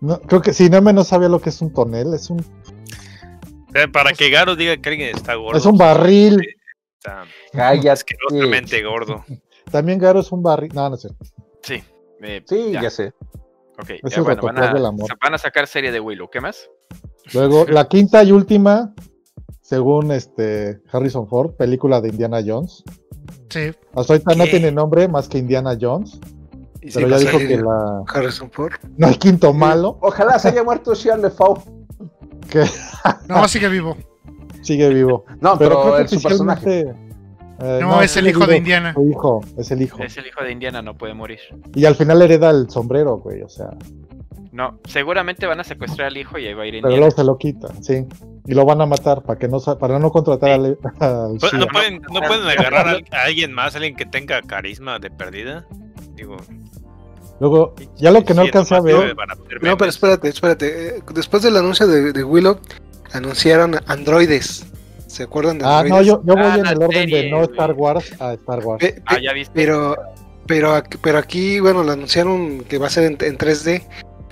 No, creo que si no menos sabía lo que es un tonel, es un, Eh, Para que Garo diga que alguien está gordo. es un barril. Está Cállate. asquerosamente gordo. También Garo es un barril. No, no sé. Sí. eh, Sí, ya. ya sé. Ok, ya, bueno, van a, del amor. van a sacar serie de Willow. ¿Qué más? Luego, la quinta y última, según este Harrison Ford, película de Indiana Jones. Sí. Hasta ahorita no ¿Qué? tiene nombre más que Indiana Jones, Y pero ya dijo que la, Harrison Ford. no hay quinto malo, Ojalá se haya muerto Shia LeFau. que No, sigue vivo. sigue vivo. No, Pero, pero, creo que el- su personaje. Eh, No, es el hijo de. Indiana. Su hijo, es el hijo. Es el hijo de Indiana, no puede morir. Y al final hereda el sombrero, güey, o sea, No, seguramente van a secuestrar al hijo y ahí va a ir pero Indiana. luego se lo quitan, sí. Y lo van a matar para que no para no contratar al, al Pues. ¿No pueden, no pueden agarrar a, a alguien más, alguien que tenga carisma de perdida? Digo, Luego, ya lo que no sí, alcancé a ver, No, pero espérate, espérate. eh, Después del anuncio de, de Willow, anunciaron androides. ¿Se acuerdan de ah, no, yo, yo voy Ah, en el orden de no. Star Wars a Star Wars. Pe- pe- Ah, ya viste. pero, pero, aquí- pero aquí, bueno, lo anunciaron que va a ser en, en 3D.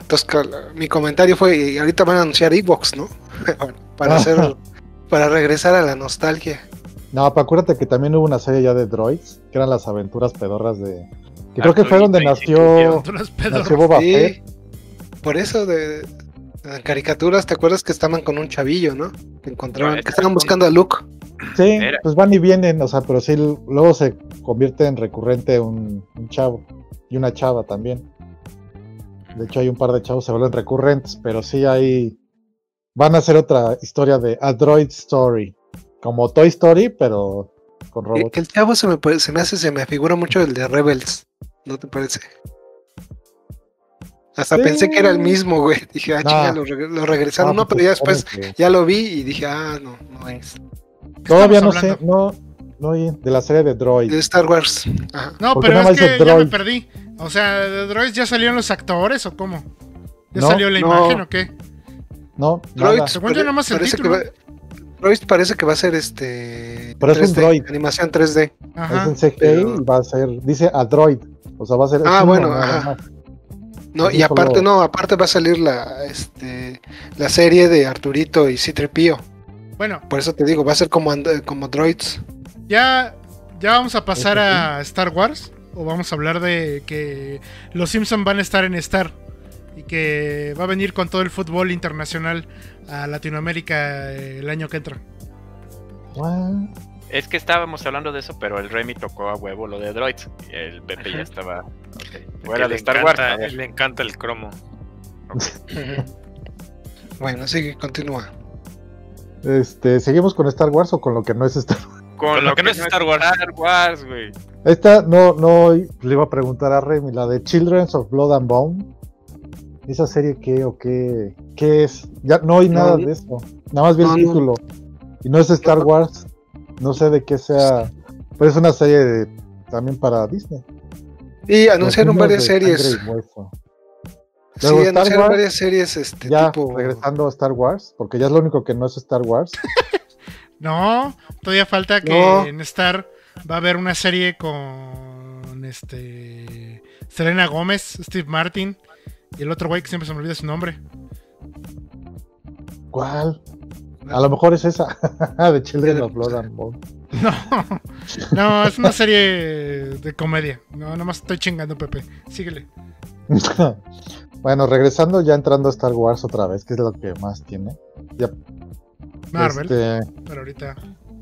Entonces, mi comentario fue, y ahorita van a anunciar Xbox, ¿no? para hacer, para regresar a la nostalgia. No, pero acuérdate que también hubo una serie ya de droids, que eran las aventuras pedorras de... Que creo que fue donde nació, nació Boba Sí, Fett. por eso de caricaturas, ¿te acuerdas que estaban con un chavillo, no? Que encontraban, No, que estaban buscando a Luke. Sí, Era. pues van y vienen, o sea, pero sí, luego se convierte en recurrente un, un chavo y una chava también. De hecho, hay un par de chavos que se vuelven recurrentes, pero sí hay... Van a hacer otra historia de A Droid Story, como Toy Story, pero con robots. que el chavo se me, se me hace, se me figura mucho el de Rebels, ¿no te parece? Hasta Sí. pensé que era el mismo, güey. Dije, ah, No. chinga, lo, reg- lo regresaron. No, pues pero ya después que- ya lo vi y dije, ah, no, no es. Todavía no sé, no, no oí de la serie de Droid. De Star Wars. Ajá. No, ¿Por qué pero es que ya me perdí. O sea, ¿de droids ya salieron los actores o cómo? ¿Ya No, salió la no. imagen o qué? No, Droids. Según yo, nada más el parece que título. va- Droids parece que va a ser este. Pero es un 3D, droid. Animación 3D. Ajá. Es en CGI pero- y va a ser, dice a Droid. O sea, va a ser. Ah, bueno, ajá. más. No, y aparte, no, aparte va a salir la, este, la serie de Arturito y Citripío. Bueno, Por eso te digo, va a ser como, and- como Droids. ya, ya vamos a pasar Este, a Star Wars. O vamos a hablar de que los Simpson van a estar en Star. Y que va a venir con todo el fútbol internacional a Latinoamérica eh, el año que entra. What? Es que estábamos hablando de eso, pero el Remy tocó a huevo lo de Droids. El Pepe ya estaba. Fuera de Star Wars. a. Le encanta el cromo. Bueno, sigue, continúa. Este, ¿Seguimos con Star Wars o con lo que no es Star Wars? Con lo que no es Star Wars. Star Wars, güey. Esta no, no le iba a preguntar a Remy, la de Children of Blood and Bone. ¿Esa serie qué o qué, qué es? Ya no hay No, nada no. de eso. Nada más vi No, el no. título. Y no es Star Wars. No sé de qué sea. Pero es una serie de- también para Disney. Y anunciaron varias series. Sí, anunciaron Wars, varias series, este Ya, tipo. regresando a Star Wars, porque ya es lo único que no es Star Wars. No, todavía falta que No. en Star va a haber una serie con este Selena Gómez, Steve Martin y el otro güey que siempre se me olvida su nombre. ¿Cuál? A lo mejor es esa, de Children of Blood and Bone. No, no, es una serie de comedia. No, nada más estoy chingando, Pepe. Síguele. bueno, regresando ya entrando a Star Wars otra vez, que es lo que más tiene. Ya, Marvel, este, pero ahorita.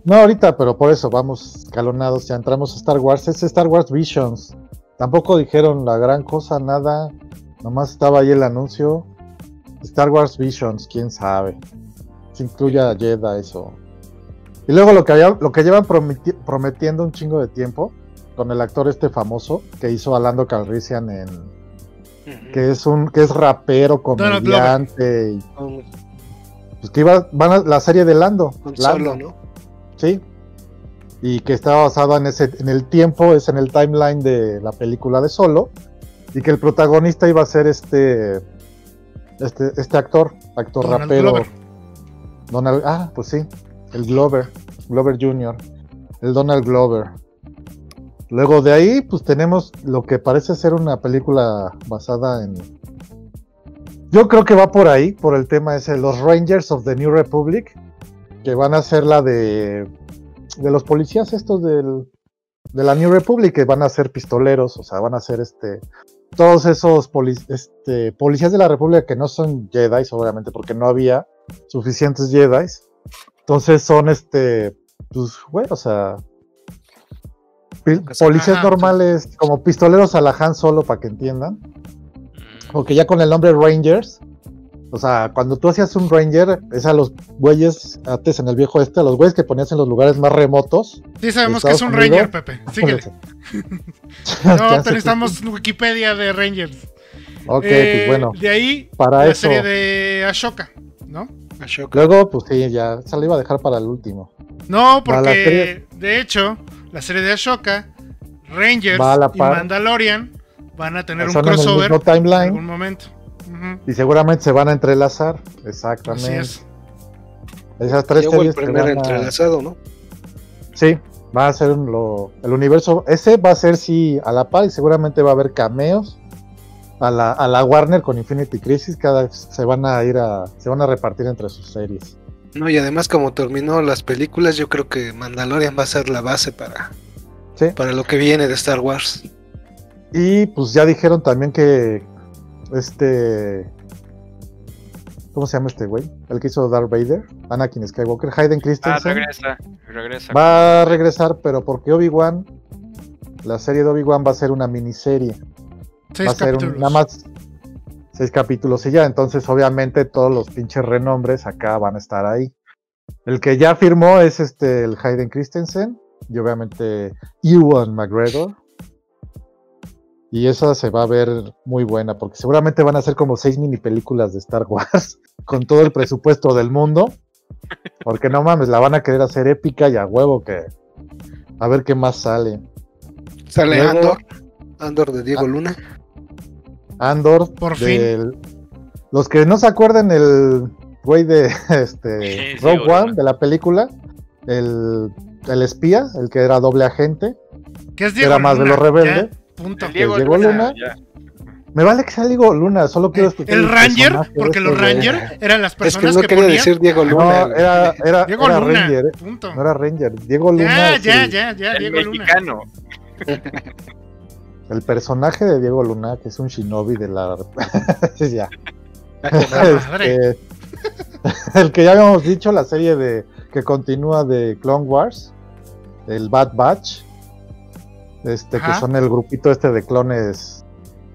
no ahorita, pero por eso vamos escalonados, ya entramos a Star Wars. Es Star Wars Visions. Tampoco dijeron la gran cosa, nada. Nomás estaba ahí el anuncio. Star Wars Visions, quién sabe. Si incluye a Jedi eso. Y luego lo que, había- lo que llevan prometi- prometiendo un chingo de tiempo con el actor este famoso que hizo a Lando Calrissian en que es un que es rapero, comediante y pues que iba van a la serie de Lando, con Lando, solo, ¿no? sí. Y que está basado en ese en el tiempo, es en el timeline de la película de Solo y que el protagonista iba a ser este este este actor, actor Donald rapero. Glover. Donald, ah, pues sí, el Glover, Glover Jr., el Donald Glover. Luego de ahí, pues tenemos lo que parece ser una película basada en. Yo creo que va por ahí, por el tema ese, los Rangers of the New Republic, que van a ser la de. de los policías estos del, de la New Republic, que van a ser pistoleros, o sea, van a ser este. Todos esos este, policías de la República que no son Jedi, obviamente, porque no había suficientes Jedi. Entonces son este, pues, güey, o sea, policías ajá, normales, como pistoleros a la Han Solo, para que entiendan. Mm, Porque ya con el nombre Rangers, o sea, cuando tú hacías un Ranger, es a los güeyes, antes en el viejo este, a los güeyes que ponías en los lugares más remotos. Sí, sabemos ¿De que es un Ranger? Pepe. Síguele. No, necesitamos Wikipedia de Rangers. Ok, Eh, pues bueno, De ahí, para la eso. serie de Ashoka, ¿no? Ashoka. Luego, pues sí, ya se lo iba a dejar para el último. No, porque serie- de hecho, la serie de Ashoka, Rangers y par. Mandalorian van a tener un en el crossover en algún momento. Y seguramente se van a entrelazar. Así Exactamente. es. Esas tres el series se primer van a- entrelazado, ¿no? Sí, va a ser lo- el universo. Ese va a ser sí a la par y seguramente va a haber cameos a la, a la Warner con Infinity Crisis. Cada vez se van a ir a se van a repartir entre sus series. No, y además como terminó las películas, yo creo que Mandalorian va a ser la base para, Sí. para lo que viene de Star Wars. Y pues ya dijeron también que este ¿Cómo se llama este güey? El que hizo Darth Vader, Anakin Skywalker, Hayden Ah, Christensen. regresa, regresa. va a regresar, pero porque Obi-Wan, la serie de Obi-Wan va a ser una miniserie. Seis va a ser un- nada más seis capítulos y ya. Entonces, obviamente, todos los pinches renombres acá van a estar ahí. El que ya firmó es este el Hayden Christensen y obviamente Ewan McGregor. Y esa se va a ver muy buena porque seguramente van a ser como seis mini películas de Star Wars con todo el presupuesto del mundo. Porque no mames, la van a querer hacer épica y a huevo que a ver qué más sale. Sale Luego- Andor, Andor de Ah. Diego Luna. Andor. Por del- Los que no se acuerden, el güey de este, Sí, sí, Rogue. One, de la película, el, el espía, el que era doble agente, Que es que Diego era más de Luna, los rebeldes. punto. El Diego Diego Luna, ya. Me vale que sea Diego Luna, solo quiero escuchar El Ranger, porque de los este güey. Ranger eran las Es que personas no que, quería ponían. decir Diego Luna. No, era, era, Diego era Luna, Ranger, eh, punto. no era Ranger. Diego Luna Ya, es ya, ya, ya, El Diego Luna. el personaje de Diego Luna, que es un shinobi de la... ya. Este, el que ya habíamos dicho, la serie de que continúa de Clone Wars, el Bad Batch, este que son el grupito este de clones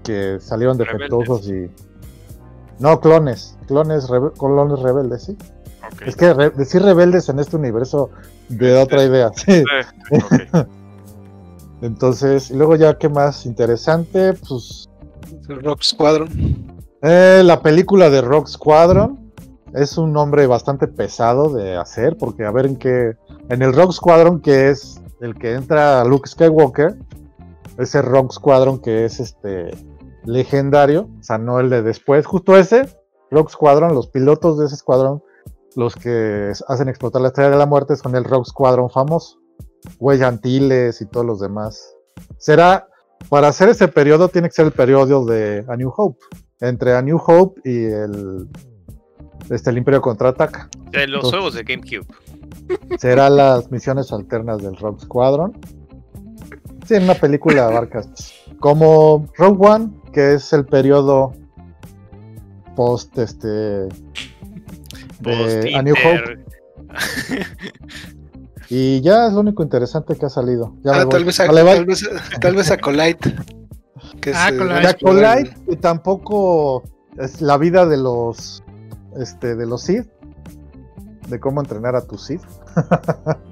que salieron Rebeldes. defectuosos y no clones, clones rebe- clones rebeldes, sí. Es que re- decir rebeldes en este universo de Es- otra idea. sí. Eh, ok. Entonces, y luego ya qué más interesante, pues Rock Squadron. Eh, la película de Rock Squadron es un nombre bastante pesado de hacer, porque a ver en qué. En el Rock Squadron, que es el que entra Luke Skywalker, ese Rock Squadron que es este legendario, o sea, no el de después, justo ese, Rock Squadron, los pilotos de ese escuadrón, los que hacen explotar la estrella de la muerte son el Rock Squadron famoso, Güey Antilles y todos los demás. Será, para hacer ese periodo, tiene que ser el periodo de A New Hope, entre A New Hope y el, este, el Imperio Contraataca. De los Entonces- juegos de GameCube. Será las misiones alternas del Rogue Squadron. Sí, en una película abarcas. Como Rogue One, que es el periodo post este de Post A New Hope. Y ya es lo único interesante que ha salido. Ya Ah, tal vez, a, Vale, tal vez, tal vez Acolyte. Que Ah, se a Acolyte, y tampoco es la vida de los este de los Sith. De cómo entrenar a tu Sith.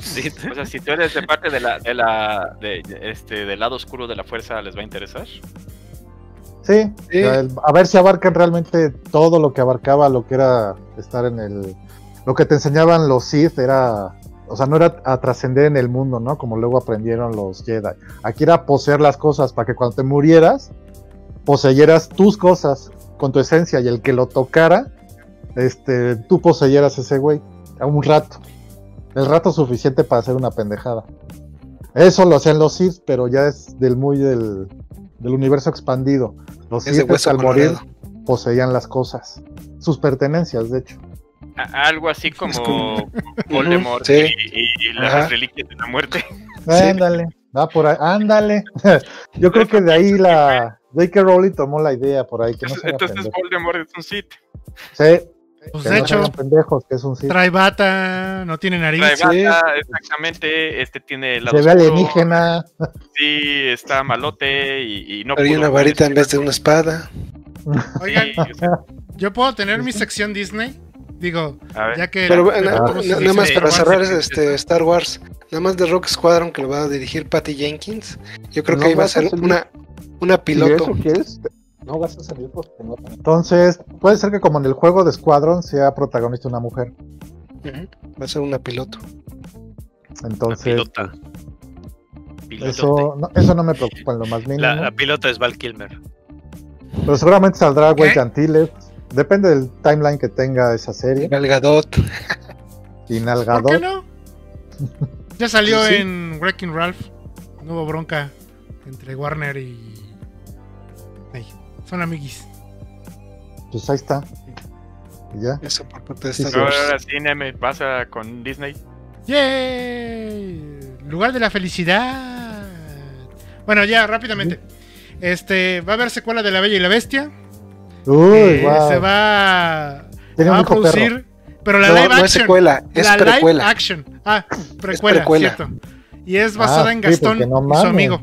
Sí. O sea, si tú eres de parte de la, de la, de, este, del lado oscuro de la fuerza, ¿les va a interesar? Sí, Sí. a ver si abarcan realmente todo lo que abarcaba lo que era estar en el... Lo que te enseñaban los Sith era... O sea, no era a trascender en el mundo, ¿no? Como luego aprendieron los Jedi. Aquí era poseer las cosas para que cuando te murieras, poseyeras tus cosas con tu esencia y el que lo tocara, este, tú poseyeras ese güey a un rato. El rato suficiente para hacer una pendejada. Eso lo hacían los Sith, pero ya es del muy del, del universo expandido. Los Sith al morir poseían las cosas. Sus pertenencias, de hecho. A- algo así como Voldemort Sí. y, las Ajá. reliquias de la muerte. Sí. Ándale. Va por ahí. Ándale. Yo creo que de ahí la J.K. Rowling tomó la idea por ahí. Que no Entonces pendejos. Voldemort es un Sith. Sí, Pues que de no hecho, pendejos, que es un Sith. trae bata, no tiene nariz. Trae bata, exactamente, este tiene el lado Se ve alienígena. Sí, está malote y, y no Pero hay una varita este en vez de una espada. Oigan, Sí, yo puedo tener mi sección Disney. Digo, a ver. ya que. Pero la- na- la- ¿cómo se na- dice? nada más para cerrar este Star Wars, nada más de Rock Squadron que lo va a dirigir Patty Jenkins. Yo creo que ahí va a ser una, una Si piloto. eso quieres, no vas a salir porque no Entonces, puede ser que como en el juego de Squadron sea protagonista una mujer. Va a ser una piloto. Entonces, pilota. Eso no, eso no me preocupa en lo más mínimo. La, la pilota es Val Kilmer. Pero seguramente saldrá Güey ¿Qué? Depende del timeline que tenga esa serie. Gal Gadot. Y ¿Por qué no? Ya salió Sí. en Wrecking Ralph. No hubo bronca entre Warner y. Son amiguis. Pues ahí está. Y ya. Eso por parte de Sí, Star. Wars. Ahora sí, Neme, pasa con Disney. ¡Yay! Lugar de la felicidad. Bueno, ya, rápidamente. Este, va a haber secuela de La Bella y la Bestia. Uy. Se va, Tiene va un a perro. producir. Pero la No, live no es action. secuela, es la live precuela. action. Ah, precuela, precuela. cierto. Y es basada Ah, en sí, Gastón porque no y su amigo.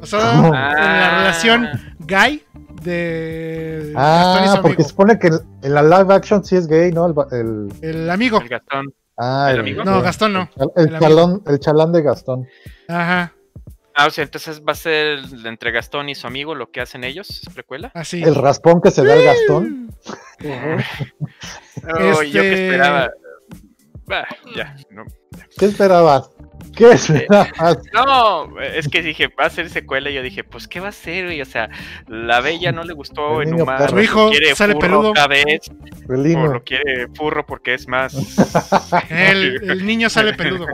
Basada No. en la relación Guy de Gastón y su Ah, porque amigo. se supone que en- en la live action sí es gay, ¿no? El, el- El amigo. El Gastón. ah, ¿El amigo? No, Gastón no. El, el El chalón, el chalán de Gastón. Ajá, Ah, o sea, entonces va a ser entre Gastón y su amigo lo que hacen ellos, ¿es precuela? así. El raspón que se da el Gastón. Oh, yo que Este- esperaba. Bah, ya, no. ¿Qué esperabas? ¿Qué esperabas? No, es que dije, va a ser secuela y yo dije, pues ¿qué va a ser? güey? O sea, la bella no le gustó El en humano. Su hijo quiere sale furro peludo. otra vez, o lo quiere furro porque es más, El, el niño sale peludo.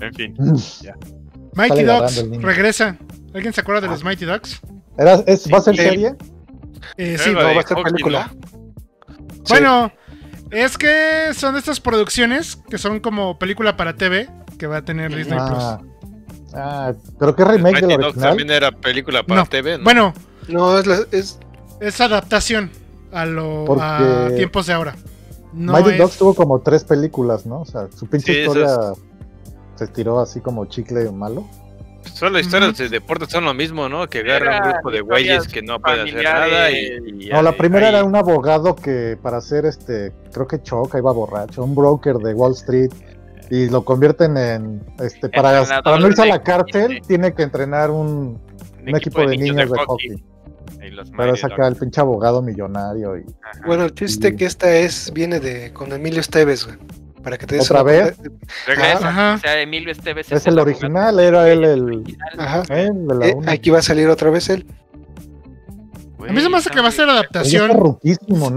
en fin. Mighty Ducks regresa. ¿Alguien se acuerda de los Mighty Ducks? Era- es- ¿Va a ser serie? Eh, sí, No, de va a ser película. Sí. Bueno, es que son de estas producciones que son como película para TV que va a tener Disney Ah, ah, pero qué remake Mighty del Ducks original. también era película para No. TV, Plus. ¿no? Bueno, No, es, la- es es adaptación a lo a tiempos de ahora. No Mighty es- Ducks tuvo como tres películas, ¿no? O sea, su pinche Sí, historia se tiró así como chicle malo. Son las historias de deportes son lo mismo, ¿no? Que agarran un grupo de güeyes que no pueden hacer nada y, y No, la ahí- primera ahí- era un abogado que para hacer este, creo que choca, iba borracho, un broker de Wall Street y lo convierten en, este, para, para no irse a la de- cárcel tiene que entrenar un, equipo de niños de hockey. Y los Pero acá el pinche abogado millonario y. Bueno, el chiste que esta es, viene de con Emilio Esteves, güey. Para que te des ¿Otra vez? Regresa. Ajá. O sea, Emilio Esteves es el original, era él el, original. Ajá. eh, de la Eh, una. aquí va a salir otra vez él. A mí se me hace que va a ser adaptación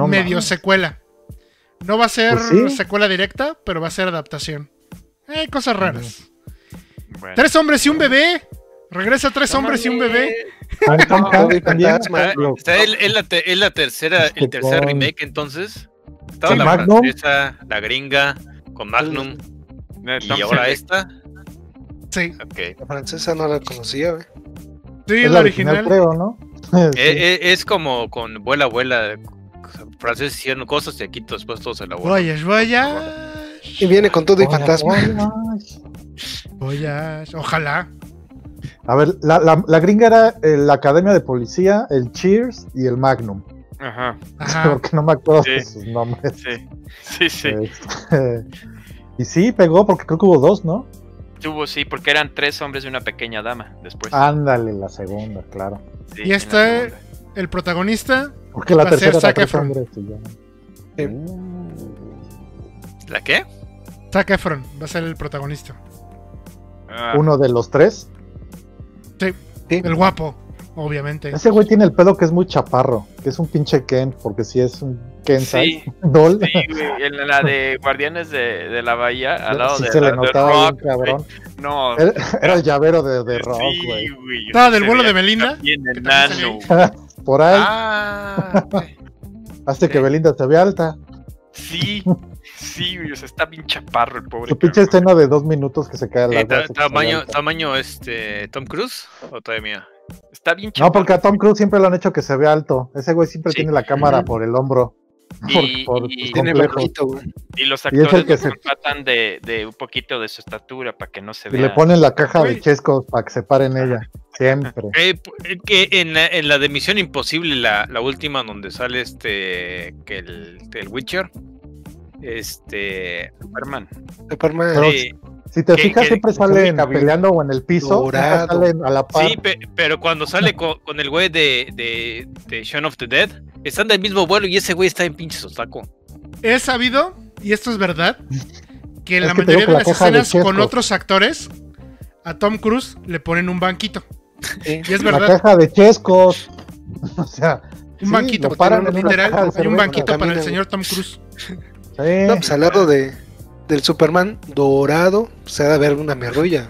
medio secuela. No va a ser Pues sí. secuela directa, pero va a ser adaptación. Hay cosas raras. Bueno. Tres hombres y un bebé. Regresa tres No hombres y un bebé. Está es la, te- es la tercera, el Con- tercer remake entonces. Estaba Sí, la francesa, la gringa, con Magnum. Y ahora esta. Sí. La francesa no la conocía, güey. sí, es la la original, original. creo, ¿no? Sí. Eh, eh, es como con vuela, vuela. Franceses hicieron cosas y aquí después todos se la vuelan. Voyage, voyage. Y viene con todo y fantasma. Voyage. Ojalá. A ver, la, la, la gringa era eh, la Academia de Policía, el Cheers y el Magnum. Ajá. Ajá. Porque no me acuerdo Sí. de sus nombres. Sí. Sí, sí. Este, y sí, pegó porque creo que hubo dos, ¿no? Tuvo, sí, porque eran tres hombres y una pequeña dama después. Ándale, la segunda, claro. Sí, Y este- segunda. El protagonista Porque la Va a ser tercera Zac Efron. hombres ya. Sí. ¿La qué? Zac Efron va a ser el protagonista. Ah, Uno de los tres. Sí. El guapo, obviamente. Ese güey tiene el pedo que es muy chaparro, que es un pinche Ken, porque si es un Ken Sí. doll. Sí, güey, en la de Guardianes de, de la Bahía, al lado sí de, se la- le de notaba bien, Rock, cabrón. güey. No, Era, era el llavero de, de Rock, sí, güey. Estaba del vuelo de Belinda. Bien enano. Por ahí, Ah, hace que sí. Belinda se vea alta. Sí, sí, güey. O sea, está bien chaparro el pobre. Su pinche cabrón. escena de dos minutos que se cae al Eh, ta- tamaño, tamaño este Tom Cruise o todavía Está bien No, chaparro. porque a Tom Cruise siempre lo han hecho que se vea alto. Ese güey siempre Sí. tiene la cámara por el hombro. Y- por, por y- sus Tiene complejos. bajito, güey. Y los Y es el actores que los se- tratan de, de un poquito de su estatura para que no se Y vea. le ponen la caja de chescos para que se pare en ella. Siempre. Eh, eh, que en la, en la de Misión Imposible, la, la última donde sale este que el, el Witcher, este Superman. Superman. Pero sí, Si te que- fijas, que- siempre que salen peleando o en el piso. salen a la par. sí, pe- pero cuando sale con, con el güey de, de, de Shaun of the Dead, están del mismo vuelo y ese güey está en pinche sotaco. He sabido, y esto es verdad, que en la mayoría de la las de escenas con otros actores, a Tom Cruise le ponen un banquito. Sí. Y es la verdad, caja de chescos. o sea, un sí, banquito. una literal, hay un banquito para el señor Tom Cruise. sí. No, pues al lado de, del Superman dorado, se ha de ver una merrulla.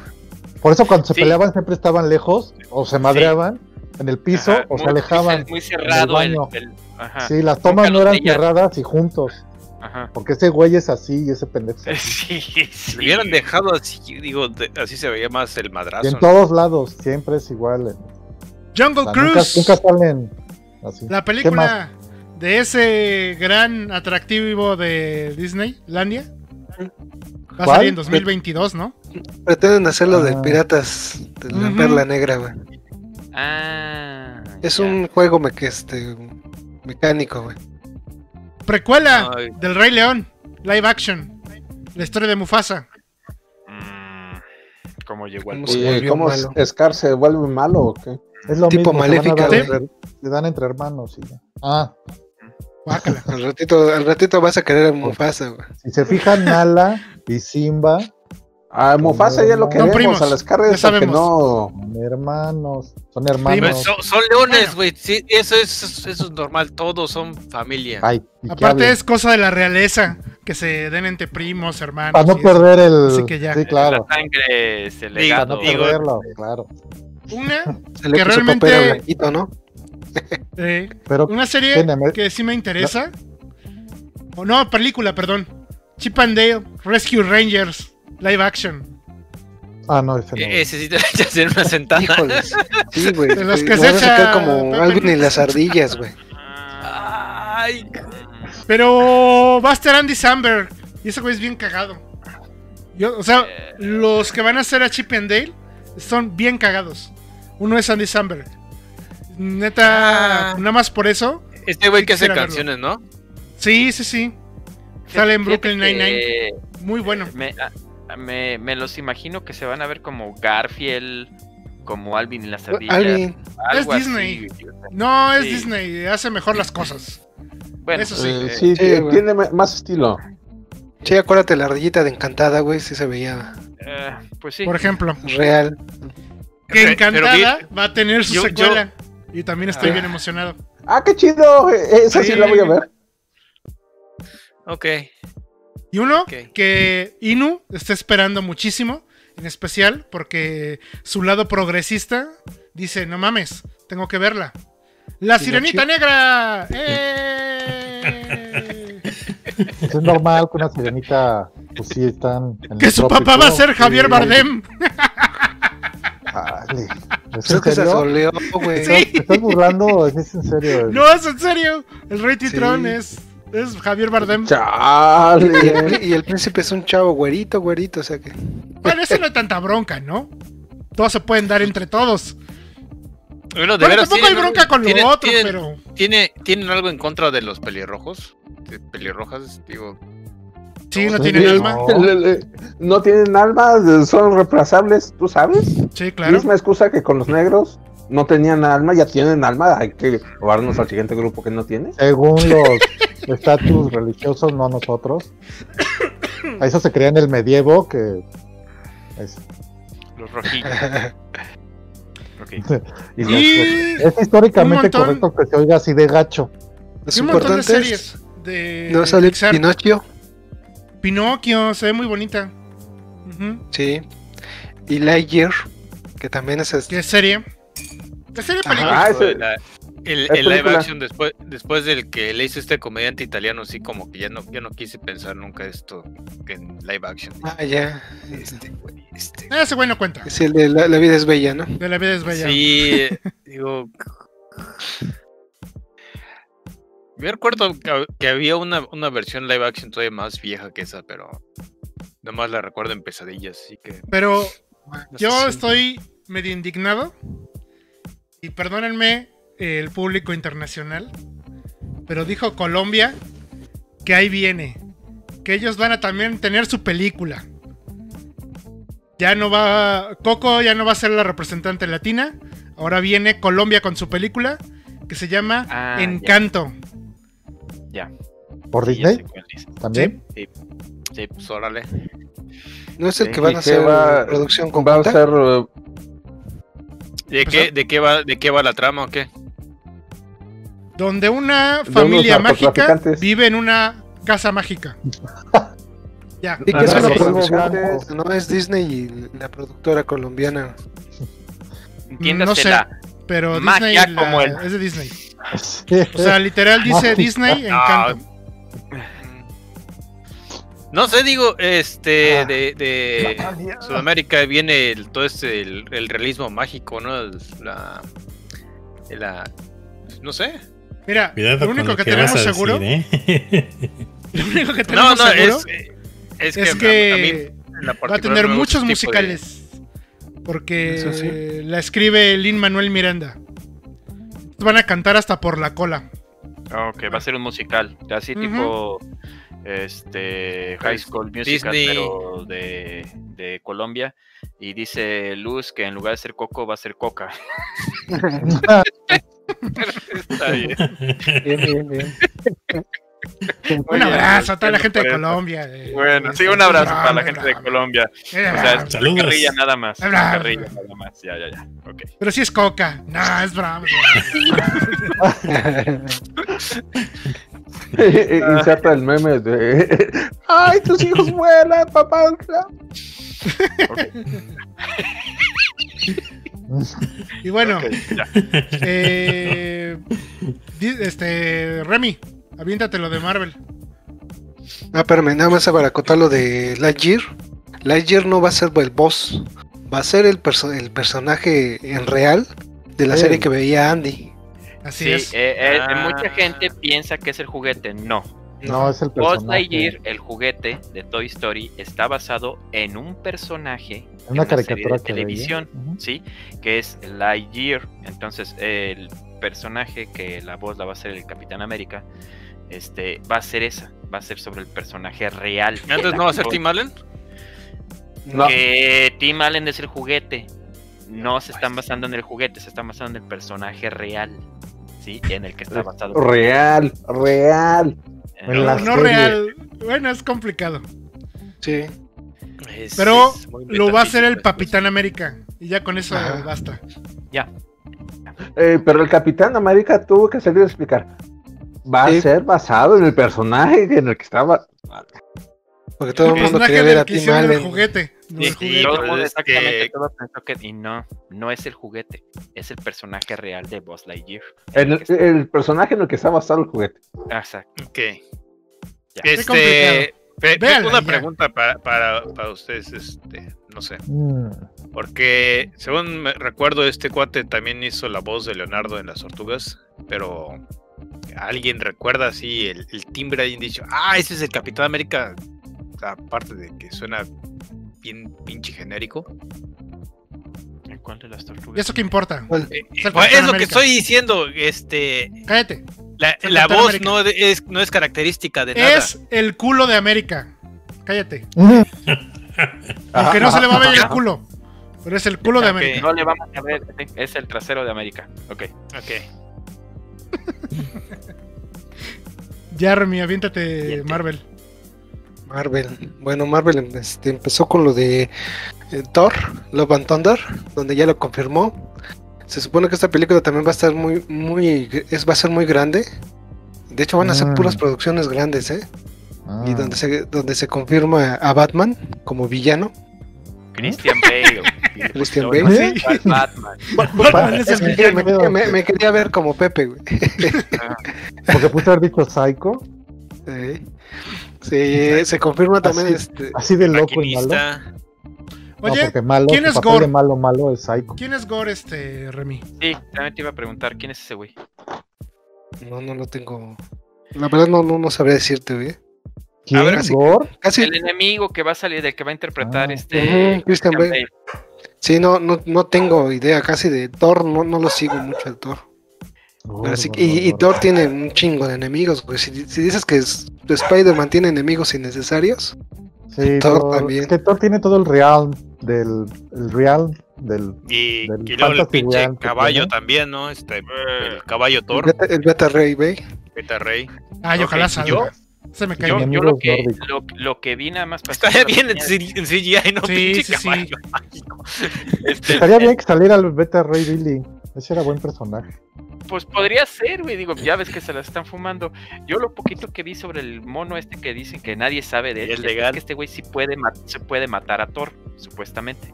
Por eso cuando se Sí. peleaban siempre estaban lejos o se madreaban en el piso Ajá, o muy- se alejaban. Muy, cerrado el, baño. el- ajá. Sí, las tomas Nunca no los eran cerradas y juntos. Ajá. Porque ese güey es así y ese pendejo es así. Sí, sí. Si lo hubieran dejado así, digo, de- así se veía más el Y madrazo. en ¿no? todos lados, siempre es igual. Jungle O sea, nunca, Cruise, nunca salen así. la película de ese gran atractivo de Disney, Landia. Va a salir en 2022, ¿no? Pretenden hacerlo Ah. de Piratas de la. Perla Negra, güey. Ah. Es ya. un juego me que este mecánico, güey. Precuela Ay. del Rey León, live action. La historia de Mufasa. Mm, ¿Cómo llegó al ¿Cómo malo? Scar se vuelve malo o qué? Es lo tipo mismo, Maléfica, se dan entre hermanos. y ya. Ah, Guácala. Al ratito, al ratito vas a querer a Mufasa, güey. si se fijan, Nala y Simba A Mufasa ya lo queremos, primos, a las ya carreras que sabemos. no. son hermanos. Son hermanos. son, son leones, güey. Sí, eso, es, eso es normal. Todos son familia. Ay, Aparte es cosa de la realeza, que se den entre primos, hermanos. Para no eso. perder el. Así que ya. Sí, claro. La sangre, Para legado. no perderlo, claro. Una, Se le Que realmente- Blanquito, ¿no? Pero una serie que sí me interesa. O no, película, perdón. Chip and Dale, Rescue Rangers, live action. Ah, no, ese no. E- Ese sí te que hacer una sentada. Híjoles. Sí, güey. De los que se a echa como Alvin y las ardillas, güey. Ay, Pero va a estar Andy Samberg. Y ese güey es bien cagado. Yo, o sea, los que van a hacer a Chip and Dale son bien cagados. Uno es Andy Samberg. Neta, Ah. nada más por eso. este güey que hace verlo. canciones, ¿no? Sí, sí, sí. Sale en Brooklyn Nine-Nine. que Muy bueno. Me, me, me los imagino que se van a ver como Garfield, como Alvin y las ardillas. Alvin, Es así, Disney. No, es Sí. Disney, hace mejor las cosas. Bueno, Eso sí. Eh, eh, sí, sí, eh, tiene más estilo. sí, acuérdate la ardillita de Encantada, güey, sí se veía eh, pues sí. Por ejemplo, real. que pero Encantada va a tener su yo- secuela. Y también estoy Ah. bien emocionado. ¡Ah, qué chido! Eh, Esa sí, Sí. la voy a ver. Ok. Y uno que Inu está esperando muchísimo, en especial porque su lado progresista dice, no mames, tengo que verla. La Sirenita Negra. ¡Eh! Pues es normal que una sirenita, pues sí, están. en que su trópico, papá va a ser Javier sí. Bardem. Dale. ¿Es en serio? asoleó, güey. Sí. ¿Te estás burlando o es en serio? No, es en serio. El Rey Titrón Sí. es, es Javier Bardem. Y ¡Chale! el, y el príncipe es un chavo güerito, güerito, o sea que. Bueno, eso no es tanta bronca, ¿no? Todos se pueden dar entre todos. Bueno, de Bueno, tampoco hay ¿tienen bronca con lo tienen- otro, tienen- pero... ¿tiene, ¿Tienen algo en contra de los pelirrojos? De pelirrojas, digo. Sí, no Sí, tienen alma. No tienen alma, son reemplazables, ¿tú sabes? Sí, claro. Misma excusa que con los negros. No tenían alma, ya tienen alma. Hay que robarnos al siguiente grupo que no tiene. Según los estatus religiosos, no nosotros. A eso se creía en el medievo que. es- Los rojillos. Ok. y es históricamente montón- correcto que se oiga así de gacho. Y un montón de series de No sale. Pinocho. Pinocchio, se ve muy bonita. Sí. Y Lightyear, que también es este. ¿Qué serie? ¿Qué serie Ajá. película? Ah, ese- La- el, Es el live action después, después del que le hizo este comediante italiano, sí, como que ya no, ya no quise pensar nunca esto en live action. Ah, ya. Este, güey, este. Ah, Ese güey no cuenta. Es el de la, la vida es bella, ¿no? De la vida es bella. Sí, digo. Yo recuerdo que, había una, una versión live action todavía más vieja que esa, pero nomás la recuerdo en pesadillas, así que. Pero No yo si- estoy medio indignado. Y perdónenme eh, el público internacional. Pero dijo Colombia que ahí viene. Que ellos van a también tener su película. Ya no va. Coco ya no va a ser la representante latina. Ahora viene Colombia con su película. Que se llama Ah. Encanto. Ya. ¿Por sí, ya Disney? sé cuál dices. También. Sí, Pues órale. No es el Sí, que van ¿Y a qué hacer va- producción Va a conjunta. ser. eh, ¿De qué, de, qué va, ¿De qué va la trama o qué? Donde una familia mágica vive en una casa mágica. ya. Sí, una sí, producción, sí. no es Disney y la productora colombiana. Entiéndasela. Pero Magia Disney la- como él. es de Disney. O sea, literal dice. Disney Encanto. No sé, digo, este, Ah. de, de Sudamérica viene el- todo este, el, el realismo mágico, ¿no? La, la, no sé. Mira, Cuidado lo único que, que tenemos seguro, ¿eh? lo único que tenemos no, seguro es, es es que, a- a mí la va a tener gusta muchos de- musicales. Porque sí. la escribe Lin Manuel Miranda. Van a cantar hasta por la cola. Ok, va a ser un musical. Así tipo. Este. High School Musical, Disney. pero de, de Colombia. Y dice Luz que en lugar de ser Coco va a ser Coca. Está bien. Bien, bien, bien. Un abrazo a toda la gente de. Colombia. eh. Bueno, sí, Es un abrazo para la gente de. Colombia. O sea, Saludos. carrilla nada más. Carrilla nada más. Ya, ya, ya. Pero sí es coca. No, es broma. Inserta el meme de. ¡Ay, tus hijos vuelan, papá! Y bueno, Ok, ya. eh, este Remy, aviéntate lo de Marvel. Ah, espérame, nada más para acotar lo de Lightyear. Lightyear no va a ser el boss, va a ser el, perso- el personaje en real de la Sí. serie que veía Andy. Así Sí, es. eh, eh, Ah. mucha gente piensa que es el juguete. No. No, es el Buzz personaje. Lightyear, el juguete de Toy Story, está basado en un personaje Es una en serie caricatura de televisión, Ujú. ¿sí? Que es Lightyear. Entonces, el personaje que la voz la va a ser el Capitán América, este, va a ser esa, va a ser sobre el personaje real. Antes no va a ser Tim Allen. No. Que Tim Allen es el juguete. no se están basando en el juguete, se están basando en el personaje real, ¿sí? En el que está basado. Real, real. En No, real. Bueno, es complicado. Sí. Es- Pero es lo va a hacer el Capitán América. Y ya con eso Ajá. basta. Eh, pero el Capitán América tuvo que salir a explicar. Va Sí. a ser basado en el personaje en el que estaba. Porque todo el mundo personaje quería ver a Tim el juguete. no el Sí, juguete. Todo el mundo es exactamente que- todo pensó que y no, no es el juguete, es el personaje real de Buzz Lightyear. El, el personaje en el que está basado el juguete. Exacto. Ok. Ya. Este, una ya. pregunta para, para, para ustedes, este, no sé, Mm, porque según me recuerdo este cuate también hizo la voz de Leonardo en las Tortugas, pero alguien recuerda así el, el timbre ahí dicho, ah, ese es el Capitán América, aparte de que suena bien pinche genérico. ¿En cuál de las ¿Y tortugas? eso qué importa? ¿Cuál? Eh, Es lo que estoy diciendo, este, Cállate. la, la voz América. no es, no es característica de nada. Es el culo de América. Cállate. Aunque no se le va a ver el culo. Pero es el culo de. América. No le vamos a ver, es el trasero de América. Ok. Ok. Ya, Remy, aviéntate. Marvel. Marvel. Bueno, Marvel este, empezó con lo de eh, Thor, Love and Thunder, donde ya lo confirmó. Se supone que esta película también va a estar muy, muy, es, va a ser muy grande. De hecho, van a ser Mm. puras producciones grandes, ¿eh? ah. Y donde se, donde se confirma a Batman como villano. Christian Bale. Christian No, Bale. no, Sí. ¿cuál Batman. Batman es Es el que villano. me, me- me quería ver como Pepe, güey. Porque puse haber dicho Psycho, Sí. Sí, se confirma también Así. este. así de loco y malo. No, Oye, porque malo, ¿quién es papel Gore? de malo, malo es Psycho. ¿quién es Gore, este, Remy? Sí, también te iba a preguntar quién es ese güey. No, no lo tengo. La verdad no, no, no sabría decirte, güey. ¿Quién? ver, sí. ¿Gore? Casi. El enemigo que va a salir, del que va a interpretar Ah. este. Christian Bale. Sí, no, no, no tengo idea casi de Thor, no, no lo sigo mucho al Thor. Gore, Pero sí- y, y. Thor tiene un chingo de enemigos, güey. Si, si dices que es- Spider-Man tiene enemigos innecesarios, Sí, Thor Thor- también. Es que Thor tiene todo el real del el real del Y, Del y luego el pinche caballo también, ¿no? Este, el caballo el Thor, beta, el beta Ray Bay. Beta Rey. Ay, ojalá yo- salga. Se me cae Yo, bien. yo lo, que, lo, lo que vi nada más para Está bien en, CGI, ¿no? Sí, pinche sí. Este, Estaría bien que saliera el Beta Ray Billy. Ese era buen personaje. Pues podría ser, güey. Digo, ya ves que se las están fumando. Yo lo poquito que vi sobre el mono este que dicen que nadie sabe de él, es es legal. que este güey sí puede se puede matar a Thor, supuestamente.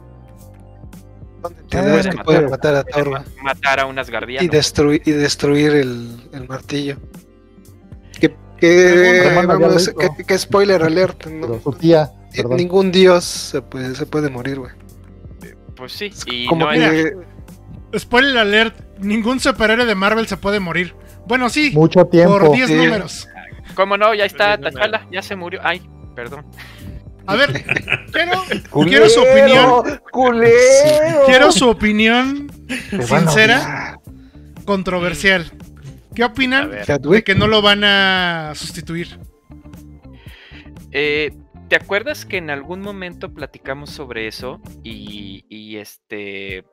Te Ah, das puede matar. puede matar a Thor matar a un asgardiano. y destruir y destruir el, el martillo. Que, vamos, spoiler alert, ¿no? Pero su tía, Eh, perdón. ningún dios se puede, se puede morir, güey. Pues sí, y Como no que es- Spoiler alert, ningún superhéroe de Marvel se puede morir. Bueno, sí, mucho tiempo. por 10 Sí. números. ¿Cómo no? Ya está, Tachala, ya se murió. Ay, perdón. A ver, quiero, ¡Culero! quiero su opinión. ¡Culero! Quiero su opinión sincera, controversial. ¿Qué opinan de que no lo van a sustituir? Eh, ¿Te acuerdas que en algún momento platicamos sobre eso? Y, y este.